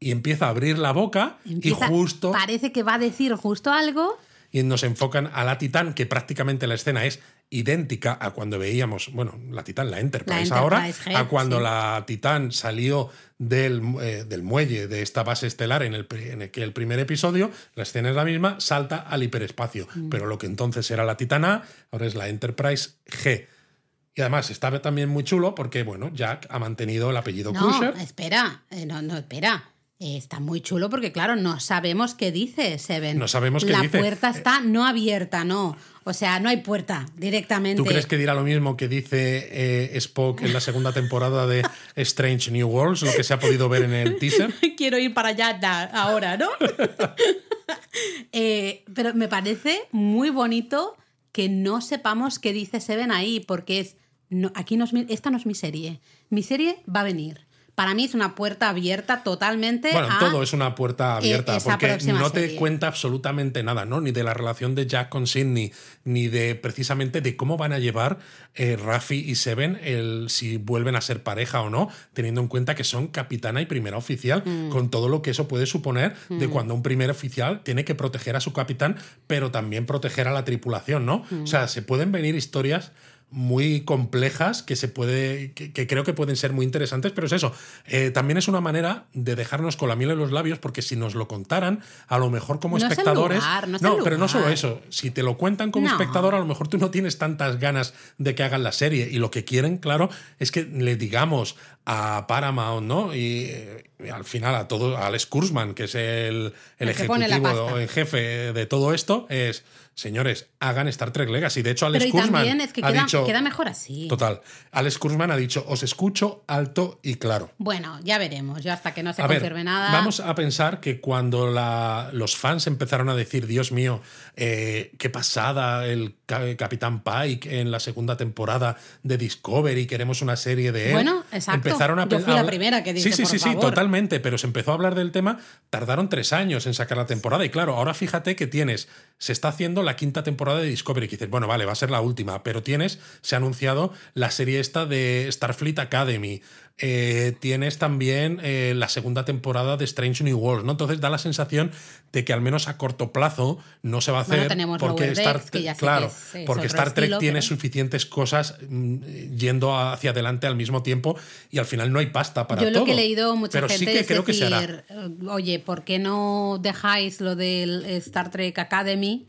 y empieza a abrir la boca y justo... Parece que va a decir justo algo. Y nos enfocan a la Titán, que prácticamente la escena es idéntica a cuando veíamos, bueno, la Titán, la Enterprise, ahora, a cuando la Titán salió del, eh, del, muelle de esta base estelar en el, en el, que el primer episodio, la escena es la misma, salta al hiperespacio. Mm. Pero lo que entonces era la Titán A, ahora es la Enterprise G. Y además está también muy chulo porque, bueno, Jack ha mantenido el apellido no, Espera, eh, no, no, espera. Está muy chulo porque, claro, no sabemos qué dice Seven. No sabemos qué la dice. La puerta está no abierta, no. O sea, no hay puerta directamente. ¿Tú crees que dirá lo mismo que dice eh, Spock en la segunda temporada de Strange New Worlds, lo que se ha podido ver en el teaser? Quiero ir para allá ahora, ¿no? Eh, pero me parece muy bonito que no sepamos qué dice Seven ahí, porque es. No, aquí no esta no es mi serie. Mi serie va a venir para mí es una puerta abierta totalmente. Bueno, a, todo es una puerta eh, abierta, porque no te serie. cuenta absolutamente nada, ¿no? Ni de la relación de Jack con Sidney, ni de precisamente de cómo van a llevar eh, Rafi y Seven el, si vuelven a ser pareja o no, teniendo en cuenta que son capitana y primera oficial, Mm. con todo lo que eso puede suponer de cuando un primer oficial tiene que proteger a su capitán, pero también proteger a la tripulación, ¿no? Mm. O sea, se pueden venir historias muy complejas que se puede que, que creo que pueden ser muy interesantes pero es eso. Eh, también es una manera de dejarnos con la miel en los labios porque si nos lo contaran a lo mejor como No es el espectadores lugar, no es pero no solo eso. Si te lo cuentan como No. espectador a lo mejor tú no tienes tantas ganas de que hagan la serie. Y lo que quieren claro es que le digamos a Paramount no y eh, al final a todo a Alex Kurzman que es el, el, El ejecutivo en jefe de todo esto es señores hagan Star Trek Legacy de hecho Alex Pero y Kurzman también es que ha queda, dicho queda mejor así. Total. Alex Kurzman ha dicho, os escucho alto y claro. Bueno, ya veremos. Yo hasta que no se A ver, confirme nada. vamos a pensar que cuando la- los fans empezaron a decir, Dios mío, eh, qué pasada el Capitán Pike en la segunda temporada de Discovery, queremos una serie de él. Bueno, exacto. Empezaron a Yo fui la primera que dije, Sí, sí, por sí, sí, totalmente, pero se empezó a hablar del tema, tardaron tres años en sacar la temporada. Y claro, ahora fíjate que tienes, se está haciendo la quinta temporada de Discovery, que dices, bueno, vale, va a ser la última, pero tienes, se ha anunciado la serie esta de Starfleet Academy. Eh, tienes también eh, la segunda temporada de Strange New Worlds, ¿no? Entonces da la sensación de que al menos a corto plazo no se va a hacer Bueno, porque Lower Star, Decks, que claro, que es- es porque Star Trek tiene pero- suficientes cosas mm, yendo hacia adelante al mismo tiempo y al final no hay pasta para Yo todo. lo que he leído mucha pero gente sí que es creo que se hará. eh, oye, ¿por qué no dejáis lo del Star Trek Academy?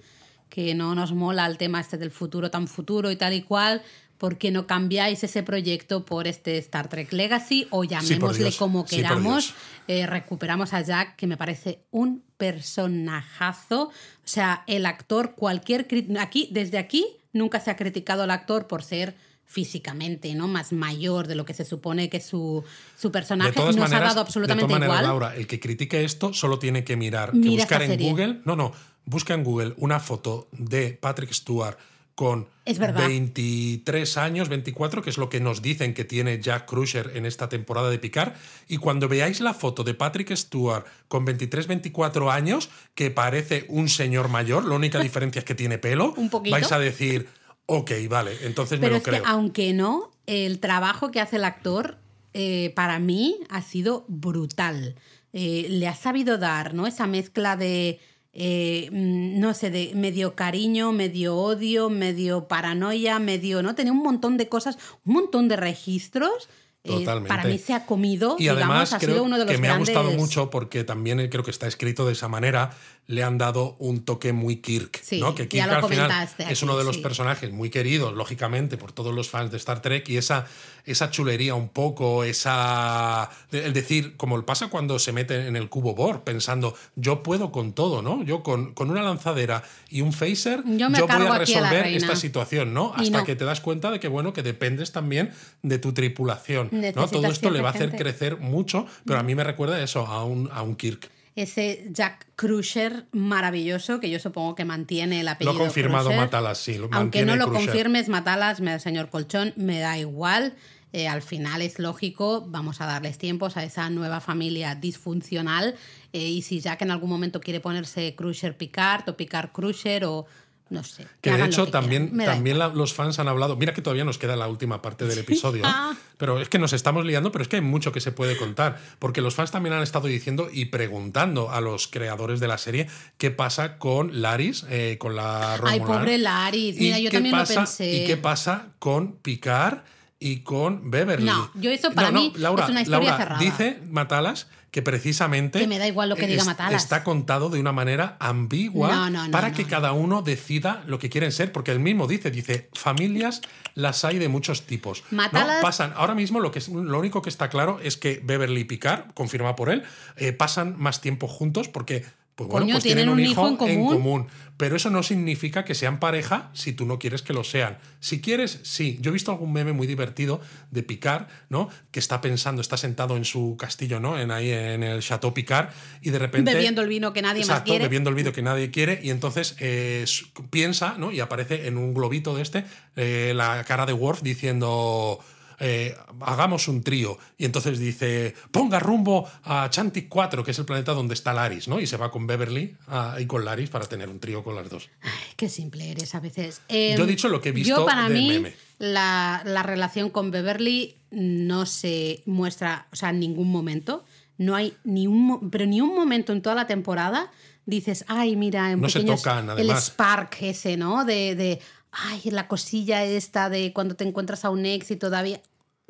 Que no nos mola el tema este del futuro tan futuro y tal y cual. ¿Por qué no cambiáis ese proyecto por este Star Trek Legacy o llamémosle como queramos? Eh, recuperamos a Jack, que me parece un personajazo. O sea, el actor, cualquier. Aquí, desde aquí, nunca se ha criticado al actor por ser físicamente no más mayor de lo que se supone que su, su personaje nos maneras, ha dado absolutamente de todas maneras, igual. Laura, el que critique esto solo tiene que mirar, que Mira buscar en. Google. No, no, busca en Google una foto de Patrick Stewart con Es verdad. 23 años, 24, que es lo que nos dicen que tiene Jack Crusher en esta temporada de Picar. Y cuando veáis la foto de Patrick Stewart con 23, 24 años, que parece un señor mayor, la única diferencia es que tiene pelo, Un vais a decir, ok, vale, entonces Pero me es lo creo. que, aunque no, el trabajo que hace el actor eh, para mí ha sido brutal. Eh, le ha sabido dar ¿no? esa mezcla de, eh, mm, no sé, de medio cariño, medio odio, medio paranoia, medio. ¿no? Tenía un montón de cosas, un montón de registros. eh, para mí se ha comido, Y digamos, además ha sido creo uno de los que me grandes... ha gustado mucho porque también eh, creo que está escrito de esa manera. Le han dado un toque muy Kirk, Sí, ¿no? Que Kirk al final es uno de los sí. personajes muy queridos, lógicamente, por todos los fans de Star Trek y esa, esa chulería un poco, esa el decir, como pasa cuando se mete en el cubo Borg, pensando yo puedo con todo, ¿no? Yo con, con una lanzadera y un phaser, Yo voy a resolver esta situación, ¿no? Hasta no. que te das cuenta de que bueno, que dependes también de tu tripulación, ¿no? Todo esto le va a hacer gente. crecer mucho, pero a mí me recuerda eso, a un, a un Kirk. Ese Jack Crusher maravilloso, que yo supongo que mantiene el Lo apellido ha confirmado Crusher. Matalas, sí. Lo Aunque no lo Crusher. confirmes, Matalas, me- señor Colchón, me da igual. Eh, al final es lógico, vamos a darles tiempos a esa nueva familia disfuncional. eh, y si Jack en algún momento quiere ponerse Crusher Picard o Picard Crusher o no sé. Que de hecho que también, también la- los fans han hablado. Mira que todavía nos queda la última parte del episodio. Ah. Pero es que nos estamos liando, pero es que hay mucho que se puede contar. Porque los fans también han estado diciendo y preguntando a los creadores de la serie qué pasa con Laris, eh, con la Ay, Romulan. pobre Laris. ¿Y Mira, yo también pasa- lo pensé. ¿Y qué pasa con Picard y con Beverly? No, yo eso para mí Laura, es una historia Laura, cerrada. Dice Matalas que precisamente Que me da igual lo que diga es- Matalas. está contado de una manera ambigua No, para que cada uno decida lo que quieren ser, porque él mismo dice, dice, familias las hay de muchos tipos. ¿no? Matalas- Pasan, ahora mismo lo, que es, lo único que está claro es que Beverly y Picard, confirma por él, eh, pasan más tiempo juntos porque pues bueno, Coño, pues tienen un hijo en común. Pero eso no significa que sean pareja si tú no quieres que lo sean. Si quieres, sí. Yo he visto algún meme muy divertido de Picard, ¿no? Que está pensando, está sentado en su castillo, ¿no? En ahí en el Chateau Picard y de repente Bebiendo el vino que nadie más Exacto, quiere. bebiendo el vino que nadie quiere y entonces eh, piensa, ¿no? Y aparece en un globito de este eh, la cara de Worf diciendo eh, hagamos un trío. Y entonces dice, ponga rumbo a Chantic 4, que es el planeta donde está Laris, ¿no? Y se va con Beverly ah, y con Laris para tener un trío con las dos. Ay, qué simple eres a veces. yo he Em, dicho lo que he visto Yo, para del mí, meme. La, la relación con Beverly no se muestra, o sea, en ningún momento. No hay ni un, pero ni un momento en toda la temporada dices, ay, mira, un No se pequeño- tocan, el spark ese, ¿no? De, de, ay, la cosilla esta de cuando te encuentras a un ex y todavía.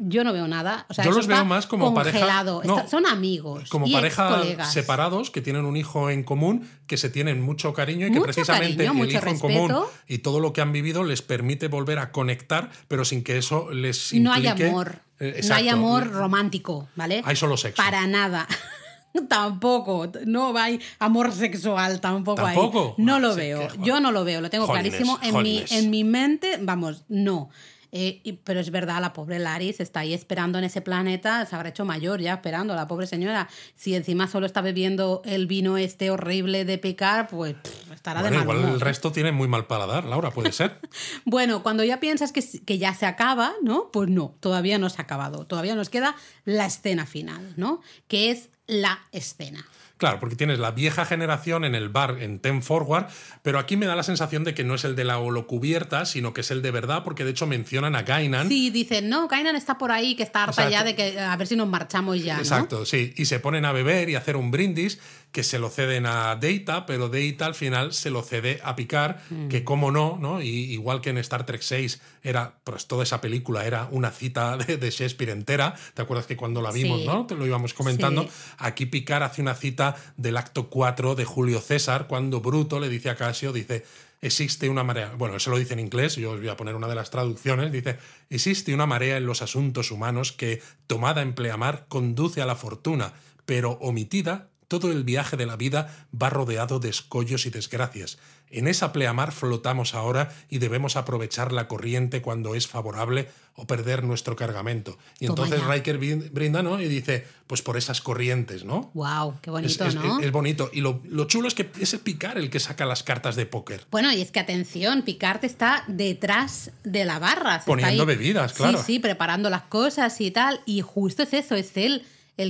Yo no veo nada. O sea, Yo los veo más como pareja- congelado. no, Está- son amigos. Como y pareja separados que tienen un hijo en común, que se tienen mucho cariño y que precisamente cariño, el hijo en común y todo lo que han vivido les permite volver a conectar, pero sin que eso les No hay implique- amor. Eh, no hay amor romántico, ¿vale? Hay solo sexo. Para nada. tampoco. No hay amor sexual, tampoco, hay. ¿Tampoco? No Ah, lo sí, veo. Yo no lo veo, lo tengo clarísimo. En mi, en mi mente, vamos, no. Eh, y- pero es verdad, la pobre Laris está ahí esperando en ese planeta, se habrá hecho mayor ya esperando, la pobre señora. Si encima solo está bebiendo el vino este horrible de picar, pues pff, estará Bueno, de mal igual humor. el resto tiene muy mal paladar, Laura, puede ser. Bueno, cuando ya piensas que, que ya se acaba, ¿no? Pues no, todavía no se ha acabado. Todavía nos queda la escena final, ¿no? Que es la escena. Claro, porque tienes la vieja generación en el bar en Ten Forward, pero aquí me da la sensación de que no es el de la holocubierta, sino que es el de verdad, porque de hecho mencionan a Gainan. Sí, dicen, no, Kainan está por ahí, que está harta Exacto. ya de que a ver si nos marchamos ya, ¿no? Exacto, sí. Y se ponen a beber y a hacer un brindis que se lo ceden a Data, pero Data al final se lo cede a Picard, Mm. que como no, ¿no? Y igual que en Star Trek 6 era, pues toda esa película era una cita de, de Shakespeare entera. ¿Te acuerdas que cuando la vimos, Sí. ¿no? Te lo íbamos comentando. Sí. Aquí Picard hace una cita del acto 4 de Julio César, cuando Bruto le dice a Casio, dice, existe una marea, bueno, eso lo dice en inglés, yo os voy a poner una de las traducciones, dice, existe una marea en los asuntos humanos que, tomada en pleamar, conduce a la fortuna, pero omitida, todo el viaje de la vida va rodeado de escollos y desgracias. En esa pleamar flotamos ahora y debemos aprovechar la corriente cuando es favorable o perder nuestro cargamento. Y Toma entonces ya. Riker brin- brinda, ¿no? Y dice, pues por esas corrientes, ¿no? Wow, qué bonito, es, ¿no? es bonito. Y lo, lo chulo es que es el picar el que saca las cartas de póker. Bueno, y es que atención, Picard está detrás de la barra. Poniendo bebidas, claro. Sí, sí, preparando las cosas y tal. Y justo es eso, es él el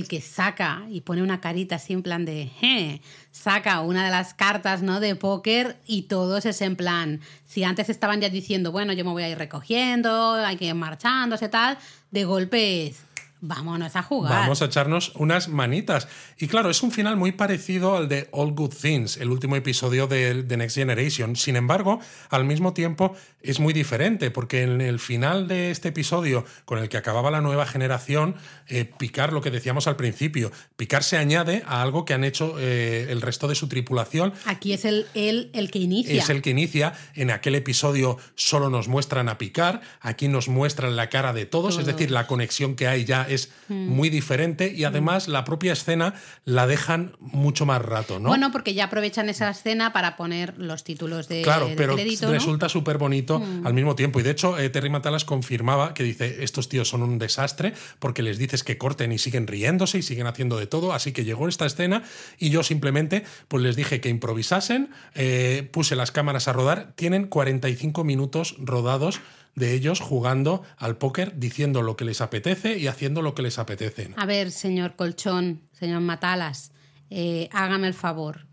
que saca y pone una carita así en plan de, "Je", saca una de las cartas, ¿no? De póker y todos es en plan, si antes estaban ya diciendo, bueno, yo me voy a ir recogiendo, hay que ir marchándose tal, de golpe es, vámonos a jugar. Vamos a echarnos unas manitas. Y claro, es un final muy parecido al de All Good Things, el último episodio de The Next Generation. Sin embargo, al mismo tiempo es muy diferente, porque en el final de este episodio, con el que acababa la nueva generación, eh, Picard, lo que decíamos al principio, Picard se añade a algo que han hecho eh, el resto de su tripulación Aquí es el, él el que inicia. es el que inicia. En aquel episodio solo nos muestran a Picard, aquí nos muestran la cara de todos, es decir, la conexión que hay ya es Mm. muy diferente y además la propia escena la dejan mucho más rato, ¿no? Bueno, porque ya aprovechan esa escena para poner los títulos de, Claro, de pero crédito, ¿no? Mm. resulta súper bonito al mismo tiempo. Y de hecho, eh, Terry Matalas confirmaba que dice, estos tíos son un desastre porque les dices que corten y siguen riéndose y siguen haciendo de todo. Así que llegó esta escena y yo simplemente pues les dije que improvisasen, eh, puse las cámaras a rodar. Tienen 45 minutos rodados de ellos jugando al póker, diciendo lo que les apetece y haciendo lo que les apetece. A ver, señor Colchón, señor Matalas, eh, hágame el favor.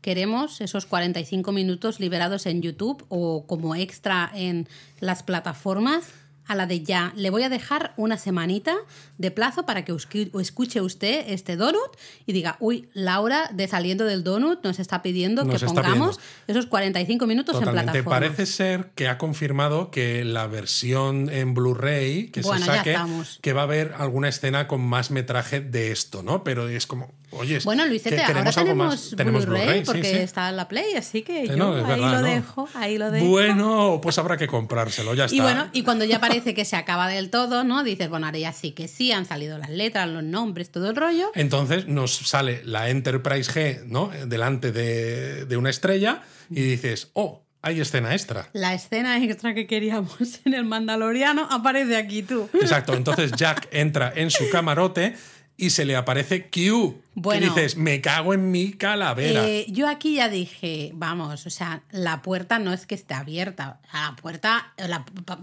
Queremos esos 45 minutos liberados en YouTube o como extra en las plataformas a la de ya. Le voy a dejar una semanita de plazo para que escuche usted este donut y diga, uy, Laura de saliendo del donut nos está pidiendo Nos que pongamos pidiendo. esos 45 minutos en plataformas. Parece ser que ha confirmado que la versión en Blu-ray que Bueno, se saque, que va a haber alguna escena con más metraje de esto, ¿no? Pero es como, oye, Bueno, Luisete, ahora tenemos, más. Tenemos Blu-ray sí, porque sí. está en la Play, así que Eh, yo no, ahí verdad, lo ¿no? dejo, ahí lo dejo. Bueno, pues habrá que comprárselo, ya está. Y bueno, y cuando ya parece que se acaba del todo, ¿no? Dices, bueno, ahora ya sí que sí, han salido las letras, los nombres, todo el rollo. Entonces nos sale la Enterprise G, ¿no? Delante de, de una estrella y dices, oh, hay escena extra. La escena extra que queríamos en el Mandaloriano aparece aquí tú. Exacto, entonces Jack entra en su camarote y se le aparece Q, que dices, me cago en mi calavera. Eh, yo aquí ya dije, vamos, o sea, la puerta no es que esté abierta. La puerta,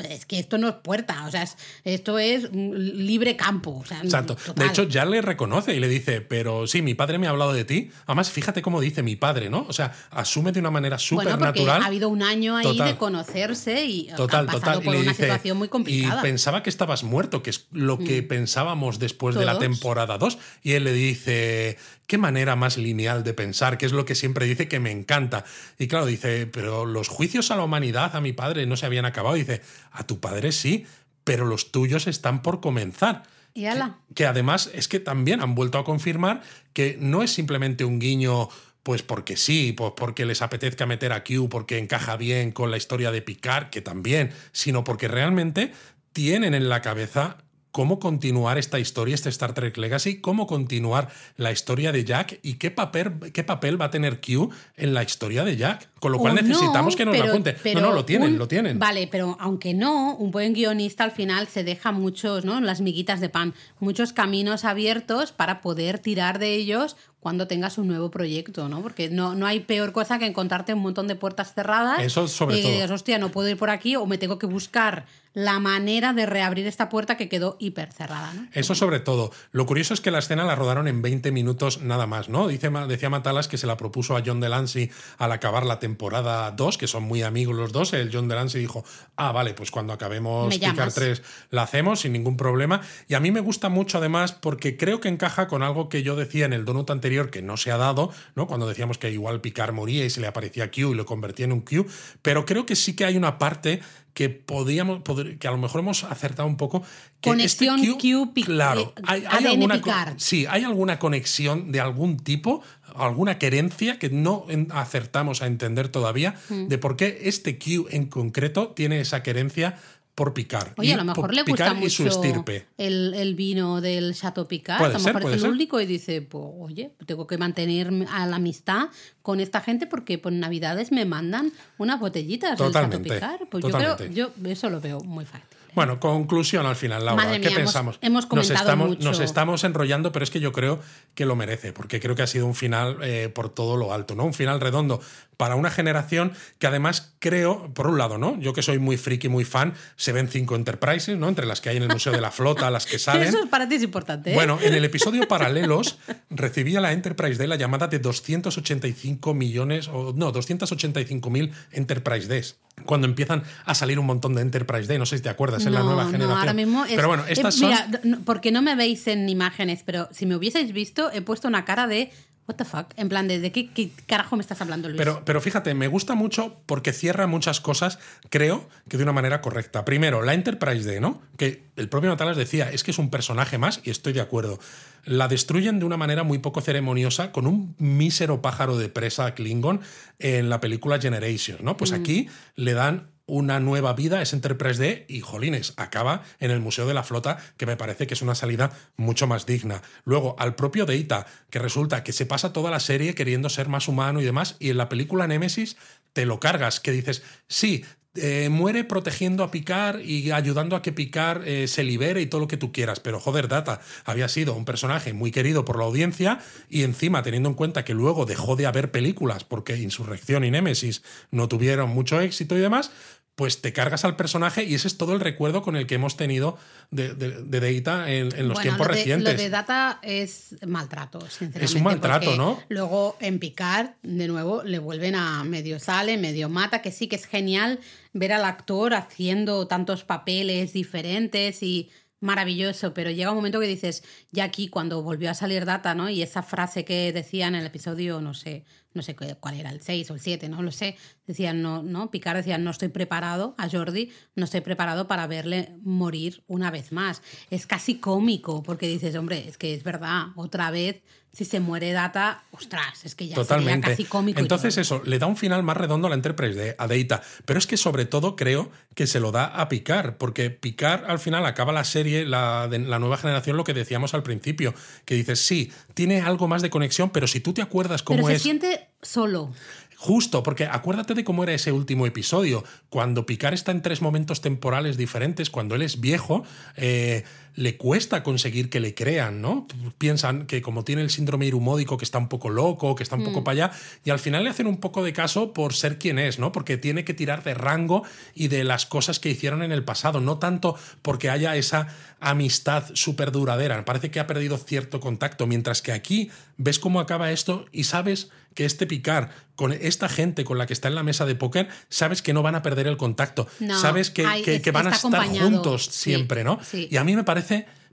es que esto no es puerta, o sea, esto es libre campo. O sea, Exacto. De hecho, ya le reconoce y le dice, pero sí, mi padre me ha hablado de ti. Además, fíjate cómo dice mi padre, ¿no? O sea, asume de una manera súper bueno, natural. Ha habido un año ahí de conocerse y total, pasado por una situación muy complicada. Y pensaba que estabas muerto, que es lo que mm. pensábamos después de la temporada 2. Y él le dice, qué manera más lineal de pensar, que es lo que siempre dice que me encanta. Y claro, dice, pero los juicios a la humanidad, a mi padre, no se habían acabado. dice, a tu padre sí, pero los tuyos están por comenzar. Y que, además es que también han vuelto a confirmar que no es simplemente un guiño pues porque sí, pues porque les apetezca meter a Q, porque encaja bien con la historia de Picard, que también, sino porque realmente tienen en la cabeza cómo continuar esta historia, este Star Trek Legacy, cómo continuar la historia de Jack y qué papel, qué papel va a tener Q en la historia de Jack. Con lo cual necesitamos que nos lo cuente. no, no, lo tienen, lo tienen. Vale, pero aunque no, un buen guionista al final se deja muchos, ¿no? Las miguitas de pan, muchos caminos abiertos para poder tirar de ellos cuando tengas un nuevo proyecto, ¿no? Porque no, no hay peor cosa que encontrarte un montón de puertas cerradas. Eso sobre y todo. digas, hostia, no puedo ir por aquí o me tengo que buscar la manera de reabrir esta puerta que quedó hiper cerrada. ¿no? Eso sobre todo. Lo curioso es que la escena la rodaron en 20 minutos nada más, ¿no? Dice, decía Matalas que se la propuso a John Delancey al acabar la temporada 2, que son muy amigos los dos. El John Delancey dijo, ah, vale, pues cuando acabemos Picard 3 la hacemos sin ningún problema. Y a mí me gusta mucho además porque creo que encaja con algo que yo decía en el donut anterior que no se ha dado, ¿no? Cuando decíamos que igual Picard moría y se le aparecía Q y lo convertía en un Q, pero creo que sí que hay una parte que podíamos que a lo mejor hemos acertado un poco que este conexión Q, claro eh, hay, alguna sí hay alguna conexión de algún tipo alguna querencia que no acertamos a entender todavía mm. de por qué este Q en concreto tiene esa querencia por picar. Oye, a lo mejor le gusta mucho El, vino del Chateau Picard. a lo mejor es el único y dice, pues, oye, tengo que mantener a la amistad con esta gente porque por Navidades me mandan unas botellitas del Chateau Picard. Pues yo creo, yo eso lo veo muy fácil. Bueno, conclusión al final, Laura. ¿Qué pensamos? Hemos, nos, estamos, nos estamos enrollando, pero es que yo creo que lo merece, porque creo que ha sido un final eh, por todo lo alto, ¿no? Un final redondo para una generación que además creo, por un lado, ¿no? Yo que soy muy friki, muy fan, se ven cinco Enterprises, ¿no? Entre las que hay en el Museo de la Flota, las que salen. Eso para ti es importante. ¿eh? Bueno, en el episodio Paralelos recibía la Enterprise D la llamada de 285 millones, o no, 285 mil Enterprise Ds cuando empiezan a salir un montón de Enterprise D, no sé si te acuerdas, en la nueva generación. No, ahora mismo pero bueno, estas son... Mira, porque no me veis en imágenes, pero si me hubieseis visto, he puesto una cara de What the fuck? En plan, ¿de, qué, carajo me estás hablando, Luis? Pero, pero fíjate, me gusta mucho porque cierra muchas cosas, creo que de una manera correcta. Primero, la Enterprise D, ¿no? Que el propio Natalas decía, es que es un personaje más y estoy de acuerdo. La destruyen de una manera muy poco ceremoniosa con un mísero pájaro de presa a Klingon en la película Generations, ¿no? Pues mm. aquí le dan una nueva vida, es Enterprise D y Jolines, acaba en el Museo de la Flota, que me parece que es una salida mucho más digna. Luego, al propio Deita, que resulta que se pasa toda la serie queriendo ser más humano y demás, y en la película Nemesis te lo cargas, que dices, sí, eh, muere protegiendo a Picard y ayudando a que Picard eh, se libere y todo lo que tú quieras. Pero joder, Data había sido un personaje muy querido por la audiencia y encima teniendo en cuenta que luego dejó de haber películas porque Insurrección y Némesis no tuvieron mucho éxito y demás, pues te cargas al personaje y ese es todo el recuerdo con el que hemos tenido de, de, Data en, los tiempos recientes. Lo de Data es maltrato, sinceramente. Es un maltrato, ¿no? Luego en Picard, de nuevo, le vuelven a medio sale, medio mata, que sí que es genial ver al actor haciendo tantos papeles diferentes y maravilloso, pero llega un momento que dices, ya aquí cuando volvió a salir Data, ¿no? Y esa frase que decía en el episodio, no sé, no sé cuál era, el 6 o el 7, no lo sé, decían, no, no, Picard decía, no estoy preparado, a Jordi, no estoy preparado para verle morir una vez más. Es casi cómico, porque dices, hombre, es que es verdad, otra vez, si se muere Data, ostras, es que ya Totalmente. casi cómico. Entonces eso, le da un final más redondo a la Enterprise de a pero es que sobre todo creo que se lo da a Picard, porque Picard al final acaba la serie, la, de, la nueva generación, lo que decíamos al principio, que dices, sí, tiene algo más de conexión, pero si tú te acuerdas cómo pero se siente solo. Justo, porque acuérdate de cómo era ese último episodio, cuando Picard está en tres momentos temporales diferentes, cuando él es viejo, eh, le cuesta conseguir que le crean, ¿no? Piensan que como tiene el síndrome irumódico, que está un poco loco, que está un poco Mm. para allá, y al final le hacen un poco de caso por ser quien es, ¿no? Porque tiene que tirar de rango y de las cosas que hicieron en el pasado, no tanto porque haya esa amistad súper duradera. Parece que ha perdido cierto contacto, mientras que aquí ves cómo acaba esto y sabes que este picar con esta gente con la que está en la mesa de póker, sabes que no van a perder el contacto, No, sabes que, hay- que- es- que van a estar acompañado. juntos Sí, siempre, ¿no? sí. Y a mí me parece,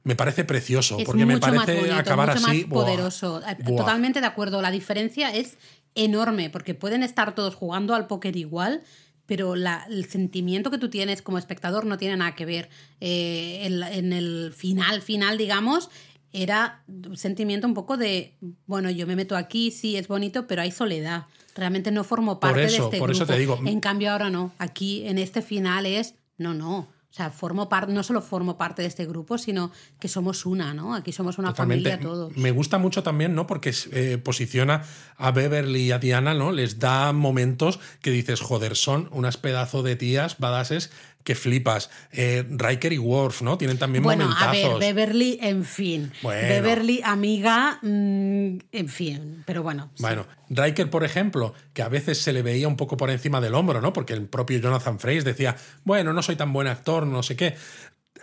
me parece precioso, Es porque me parece bonito, acabar mucho así. más poderoso. Eh, ¡buah! Totalmente de acuerdo. La diferencia es enorme, porque pueden estar todos jugando al póker igual, pero la- el sentimiento que tú tienes como espectador no tiene nada que ver. Eh, en, el final, final, digamos, era un sentimiento un poco de, bueno, yo me meto aquí, sí, es bonito, pero hay soledad. Realmente no formo Por parte eso, de este por eso grupo. te digo. En cambio ahora no. Aquí en este final es, no, no. O sea, formo parte, no solo formo parte de este grupo, sino que somos una, ¿no? Aquí somos una Totalmente. familia todos. Me gusta mucho también, ¿no? Porque eh, posiciona a Beverly y a Diana, ¿no? Les da momentos que dices, joder, son unas pedazos de tías badases que flipas. Eh, Riker y Worf, ¿no? Tienen también Bueno, a ver, momentazos. Beverly, en fin. Bueno. Beverly, amiga, mm, en fin. Pero bueno. sí. Bueno, Riker, por ejemplo, que a veces se le veía un poco por encima del hombro, ¿no? Porque el propio Jonathan Frakes decía, bueno, no soy tan buen actor, no sé qué.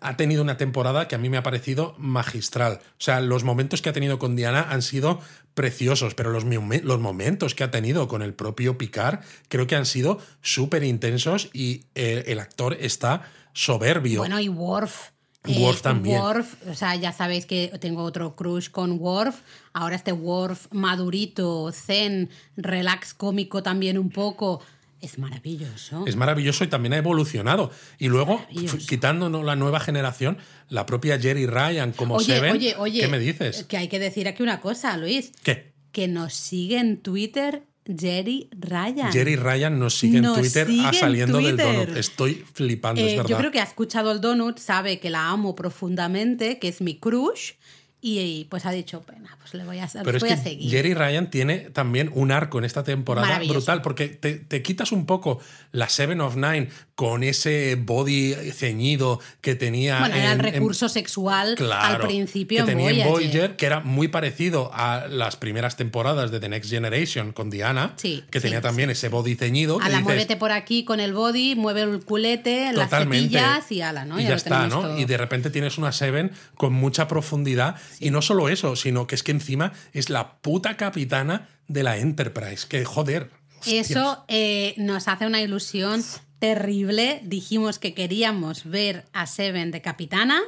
Ha tenido una temporada que a mí me ha parecido magistral. O sea, los momentos que ha tenido con Diana han sido preciosos, pero los, los momentos que ha tenido con el propio Picard creo que han sido súper intensos y eh, el actor está soberbio. Bueno, y Worf. eh, Worf también. Worf, o sea, ya sabéis que tengo otro crush con Worf. Ahora este Worf madurito, zen, relax cómico también un poco. Es maravilloso. Es maravilloso y también ha evolucionado. Y luego, quitándonos la nueva generación, la propia Jerry Ryan como oye, Seven. oye, oye. ¿Qué me dices? Que hay que decir aquí una cosa, Luis. ¿Qué? Que nos sigue en Twitter Jerry Ryan. Jerry Ryan nos sigue en Twitter sigue a en saliendo del donut. Estoy flipando, Eh, es verdad. yo creo que ha escuchado el Donut, sabe que la amo profundamente, que es mi crush, y, y, pues ha dicho, pues le voy a, Pero es voy que a seguir. Jerry Ryan tiene también un arco en esta temporada brutal, porque te, te quitas un poco la Seven of Nine con ese body ceñido que tenía. bueno, era el en- recurso sexual Claro, al principio que en tenía en Voyager. Voyager, que era muy parecido a las primeras temporadas de The Next Generation con Diana, Sí, que sí, tenía también ese body ceñido. que Ala, dices, muévete por aquí con el body, mueve el culete, las tetillas y ala, ¿no? Y ya, está, ¿no? todo. Y de repente tienes una Seven con mucha profundidad. Y no solo eso, sino que es que encima es la puta capitana de la Enterprise. Que joder. hostias. Eso eh, nos hace una ilusión terrible. Dijimos que queríamos ver a Seven de capitana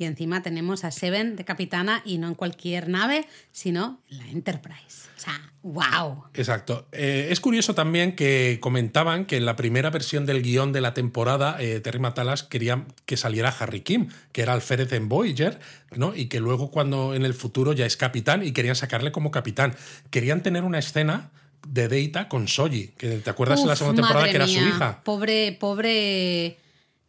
y encima tenemos a Seven de capitana y no en cualquier nave, sino en la Enterprise. O sea, wow. Exacto. Eh, es curioso también que comentaban que en la primera versión del guion de la temporada, eh, Terry Matalas quería que saliera Harry Kim, que era alférez en Voyager, ¿no? Y que luego cuando en el futuro ya es capitán y querían sacarle como capitán. Querían tener una escena de Data con Soji, que te acuerdas en la Uf, segunda temporada que era su hija. Pobre, pobre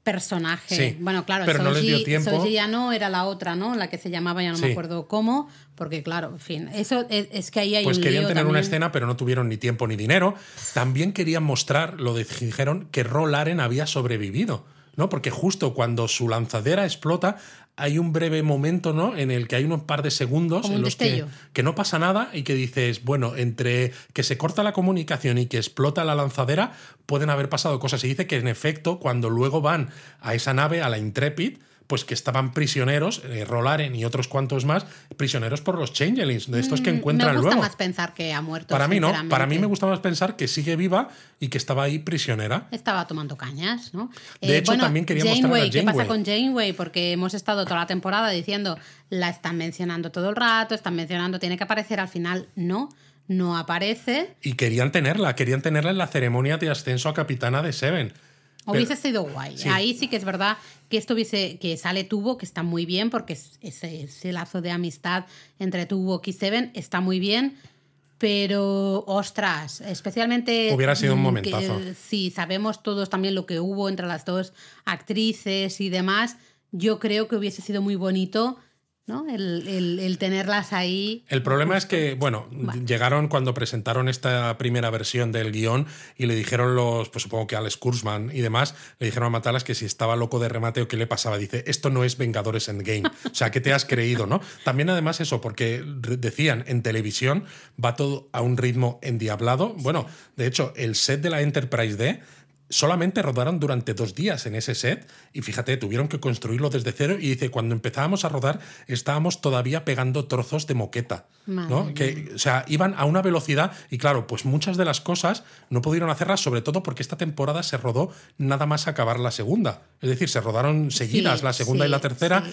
personaje. Sí, bueno, claro, pero no les dio Soji- tiempo. Soji ya no era la otra, ¿no? La que se llamaba, ya no Sí. me acuerdo cómo, porque claro, en fin, eso es, es que ahí hay Pues un querían lío tener una escena, pero no tuvieron ni tiempo ni dinero. También querían mostrar, lo de- dijeron, que Rolaren había sobrevivido, ¿no? Porque justo cuando su lanzadera explota, hay un breve momento, ¿no? En el que hay unos par de segundos Como en los que, que no pasa nada y que dices, bueno, entre que se corta la comunicación y que explota la lanzadera, pueden haber pasado cosas. Y dice que en efecto, cuando luego van a esa nave, a la Intrepid, pues que estaban prisioneros, eh, Rolaren y otros cuantos más, prisioneros por los Changelings, de estos que Mm, encuentran Me gusta luego. más pensar que ha muerto. Para mí no, para mí me gusta más pensar que sigue viva y que estaba ahí prisionera. Estaba tomando cañas, ¿no? Eh, De hecho, también quería mostrar a Janeway, ¿qué pasa Janeway. con Janeway? Porque hemos estado toda la temporada diciendo, la están mencionando todo el rato, están mencionando, tiene que aparecer al final. No, no aparece. Y querían tenerla, querían tenerla en la ceremonia de ascenso a capitana de Seven. Pero- Hubiese sido guay. Sí. Ahí sí que es verdad que esto hubiese, que sale Tuvo, que está muy bien, porque es- ese, ese lazo de amistad entre Tuvo y Seven está muy bien. Pero, ostras, especialmente. Hubiera sido un momentazo. que, sí, sabemos todos también lo que hubo entre las dos actrices y demás. Yo creo que hubiese sido muy bonito ¿no? El, tenerlas ahí. El problema es que, bueno, llegaron cuando presentaron esta primera versión del guion y le dijeron los, pues supongo que Alex Kurzman y demás, le dijeron a Matalas que si estaba loco de remate o qué le pasaba. Dice, esto no es Vengadores Endgame. O sea, ¿qué te has creído, no? También además eso, porque decían, en televisión va todo a un ritmo endiablado. Bueno, de hecho, el set de la Enterprise D solamente rodaron durante dos días en ese set y fíjate, tuvieron que construirlo desde cero y dice, cuando empezábamos a rodar estábamos todavía pegando trozos de moqueta, ¿no? Que, o sea, iban a una velocidad y claro, pues muchas de las cosas no pudieron hacerlas, sobre todo porque esta temporada se rodó nada más acabar la segunda. Es decir, se rodaron seguidas la segunda y la tercera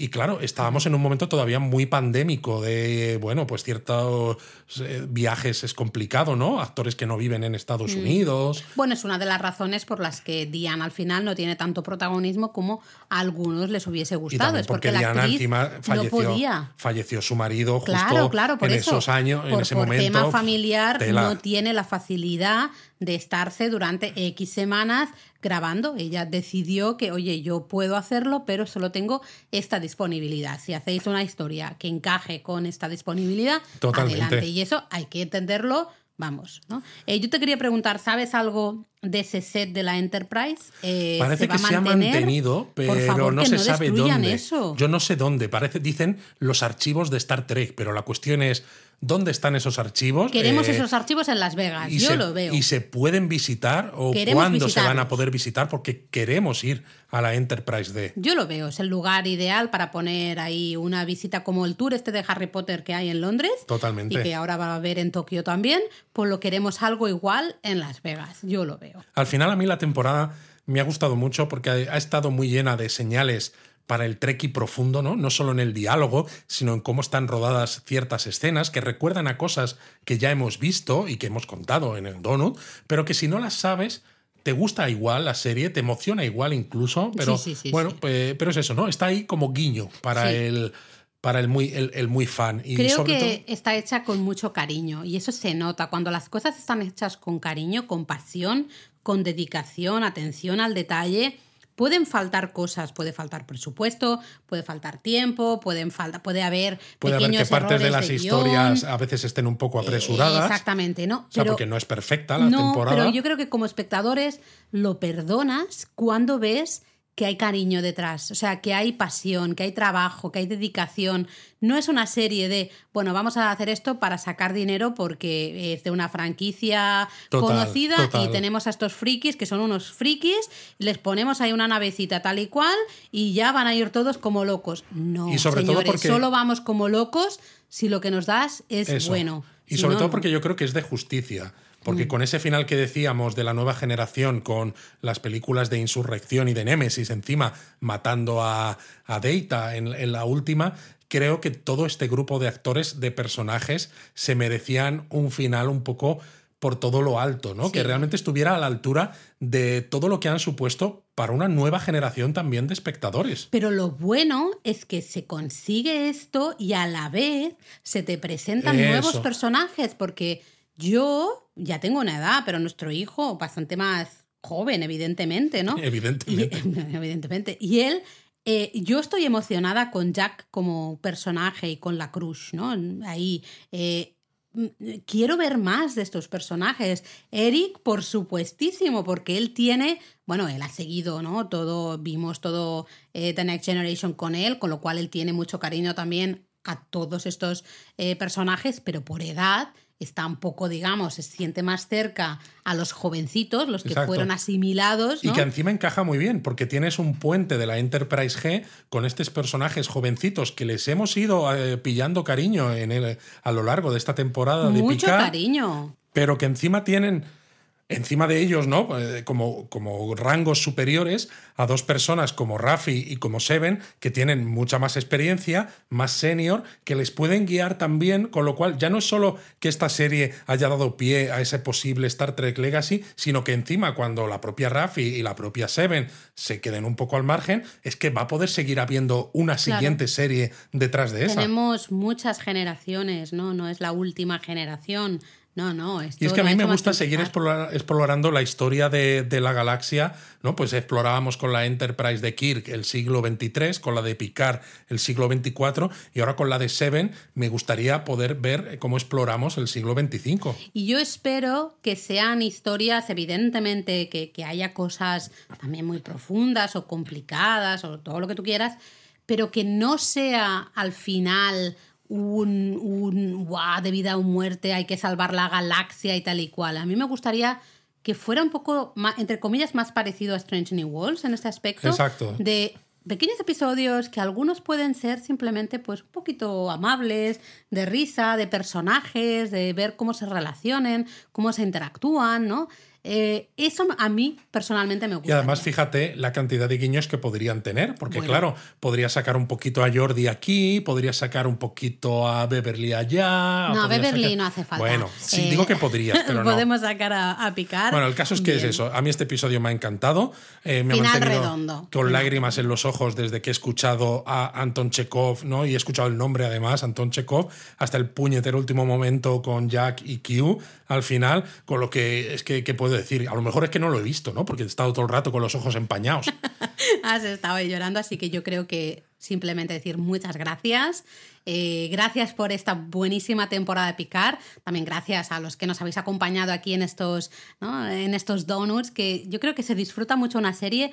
y claro, estábamos en un momento todavía muy pandémico de, bueno, pues ciertos eh, viajes es complicado, ¿no? Actores que no viven en Estados mm. Unidos. Bueno, es una de las razones por las que Diana al final no tiene tanto protagonismo como a algunos les hubiese gustado. es porque, Diana encima falleció, no podía. falleció su marido justo en esos años, en ese momento. Por tema familiar no tiene la facilidad de estarse durante X semanas grabando. Ella decidió que, oye, yo puedo hacerlo, pero solo tengo esta disponibilidad. Si hacéis una historia que encaje con esta disponibilidad, adelante. Y eso hay que entenderlo vamos. ¿no? Eh, yo te quería preguntar, ¿sabes algo de ese set de la Enterprise? Eh, Parece que se ha mantenido, pero no se sabe dónde. Eso. Yo no sé dónde. Parece, dicen los archivos de Star Trek, pero la cuestión es ¿Dónde están esos archivos? Queremos eh, esos archivos en Las Vegas, yo lo veo. ¿Y se pueden visitar o cuándo se van a poder visitar? Porque queremos ir a la Enterprise D. Yo lo veo, es el lugar ideal para poner ahí una visita como el tour este de Harry Potter que hay en Londres. Totalmente. Y que ahora va a haber en Tokio también, pues lo queremos algo igual en Las Vegas, yo lo veo. Al final a mí la temporada me ha gustado mucho porque ha estado muy llena de señales para el y profundo, ¿no? No solo en el diálogo, sino en cómo están rodadas ciertas escenas que recuerdan a cosas que ya hemos visto y que hemos contado en el Donut, pero que si no las sabes, te gusta igual la serie, te emociona igual incluso, pero bueno, pues, pero es eso, ¿no? Está ahí como guiño para el para el muy, el, muy fan. Y Creo que está hecha con mucho cariño y eso se nota. Cuando las cosas están hechas con cariño, con pasión, con dedicación, atención al detalle, Pueden faltar cosas, puede faltar presupuesto, puede faltar tiempo, pueden falta, puede haber puede haber que partes de las historias a veces estén un poco apresuradas. exactamente, ¿no? O sea, porque no es perfecta la no, temporada. Pero yo creo que como espectadores lo perdonas cuando ves que hay cariño detrás, o sea, que hay pasión, que hay trabajo, que hay dedicación. No es una serie de, bueno, vamos a hacer esto para sacar dinero porque es de una franquicia conocida y tenemos a estos frikis que son unos frikis, les ponemos ahí una navecita tal y cual y ya van a ir todos como locos. No, y sobre todo porque... solo vamos como locos si lo que nos das es bueno. Y sobre todo porque yo creo que es de justicia. Porque mm. con ese final que decíamos de la nueva generación, con las películas de Insurrección y de Némesis encima matando a, a Data en, la última, creo que todo este grupo de actores, de personajes, se merecían un final un poco por todo lo alto, ¿no? Que realmente estuviera a la altura de todo lo que han supuesto para una nueva generación también de espectadores. Pero lo bueno es que se consigue esto y a la vez se te presentan nuevos personajes, porque yo ya tengo una edad, pero nuestro hijo bastante más joven, evidentemente, ¿no? Evidentemente. Y, evidentemente. Y él, eh, yo estoy emocionada con Jack como personaje y con la Cruz, ¿no? Ahí. Eh, quiero ver más de estos personajes. Eric, por supuestísimo, porque él tiene, bueno, él ha seguido, ¿no? Todo, vimos todo eh, The Next Generation con él, con lo cual él tiene mucho cariño también a todos estos personajes, pero por edad está un poco, digamos, se siente más cerca a los jovencitos, los que fueron asimilados. Y que encima encaja muy bien, porque tienes un puente de la Enterprise G con estos personajes jovencitos que les hemos ido eh, pillando cariño en el, a lo largo de esta temporada de Mucho cariño. Pero que encima tienen encima de ellos, ¿no? Eh, como, como rangos superiores a dos personas como Rafi y como Seven, que tienen mucha más experiencia, más senior, que les pueden guiar también, con lo cual ya no es solo que esta serie haya dado pie a ese posible Star Trek Legacy, sino que encima cuando la propia Rafi y la propia Seven se queden un poco al margen, es que va a poder seguir habiendo una siguiente serie detrás de esa. Tenemos muchas generaciones, ¿no? No es la última generación No, no. y es que a mí me gusta seguir explorando la historia de, de, la galaxia, ¿no? Pues explorábamos con la Enterprise de Kirk el siglo XXIII, con la de Picard el siglo XXIV, y ahora con la de Seven me gustaría poder ver cómo exploramos el siglo XXV. Y yo espero que sean historias, evidentemente, que, que haya cosas también muy profundas o complicadas o todo lo que tú quieras, pero que no sea al final un, un de vida o muerte, hay que salvar la galaxia y tal y cual. A mí me gustaría que fuera un poco, entre comillas, más parecido a Strange New Worlds en este aspecto. Exacto. De pequeños episodios que algunos pueden ser simplemente pues un poquito amables, de risa, de personajes, de ver cómo se relacionen, cómo se interactúan, ¿no? Eh, eso a mí personalmente me gusta. Y además, fíjate la cantidad de guiños que podrían tener, porque claro, podría sacar un poquito a Jordi aquí, podría sacar un poquito a Beverly allá. No, a Beverly no hace falta. Bueno, sí, digo que podrías, pero no. Podemos sacar a, a, Picar. Bueno, el caso es que es eso. A mí este episodio me ha encantado. Eh, me Final redondo. Con lágrimas en los ojos desde que he escuchado a Anton Chekhov, ¿no? Y he escuchado el nombre además, Anton Chekhov, hasta el puñetero último momento con Jack y Q al final, con lo que es que, que puedo decir. A lo mejor es que no lo he visto, ¿no? Porque he estado todo el rato con los ojos empañados. Has estado llorando, así que yo creo que simplemente decir muchas gracias. Eh, gracias por esta buenísima temporada de Picar. También gracias a los que nos habéis acompañado aquí en estos, en estos donuts, que yo creo que se disfruta mucho una serie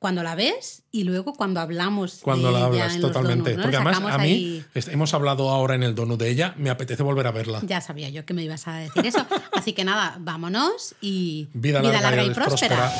cuando la ves y luego cuando hablamos. Cuando la hablas, totalmente. Porque además a mí, hemos hablado ahora en el donut de ella, me apetece volver a verla. Ya sabía yo que me ibas a decir eso. Así que nada, vámonos y vida larga, y próspera.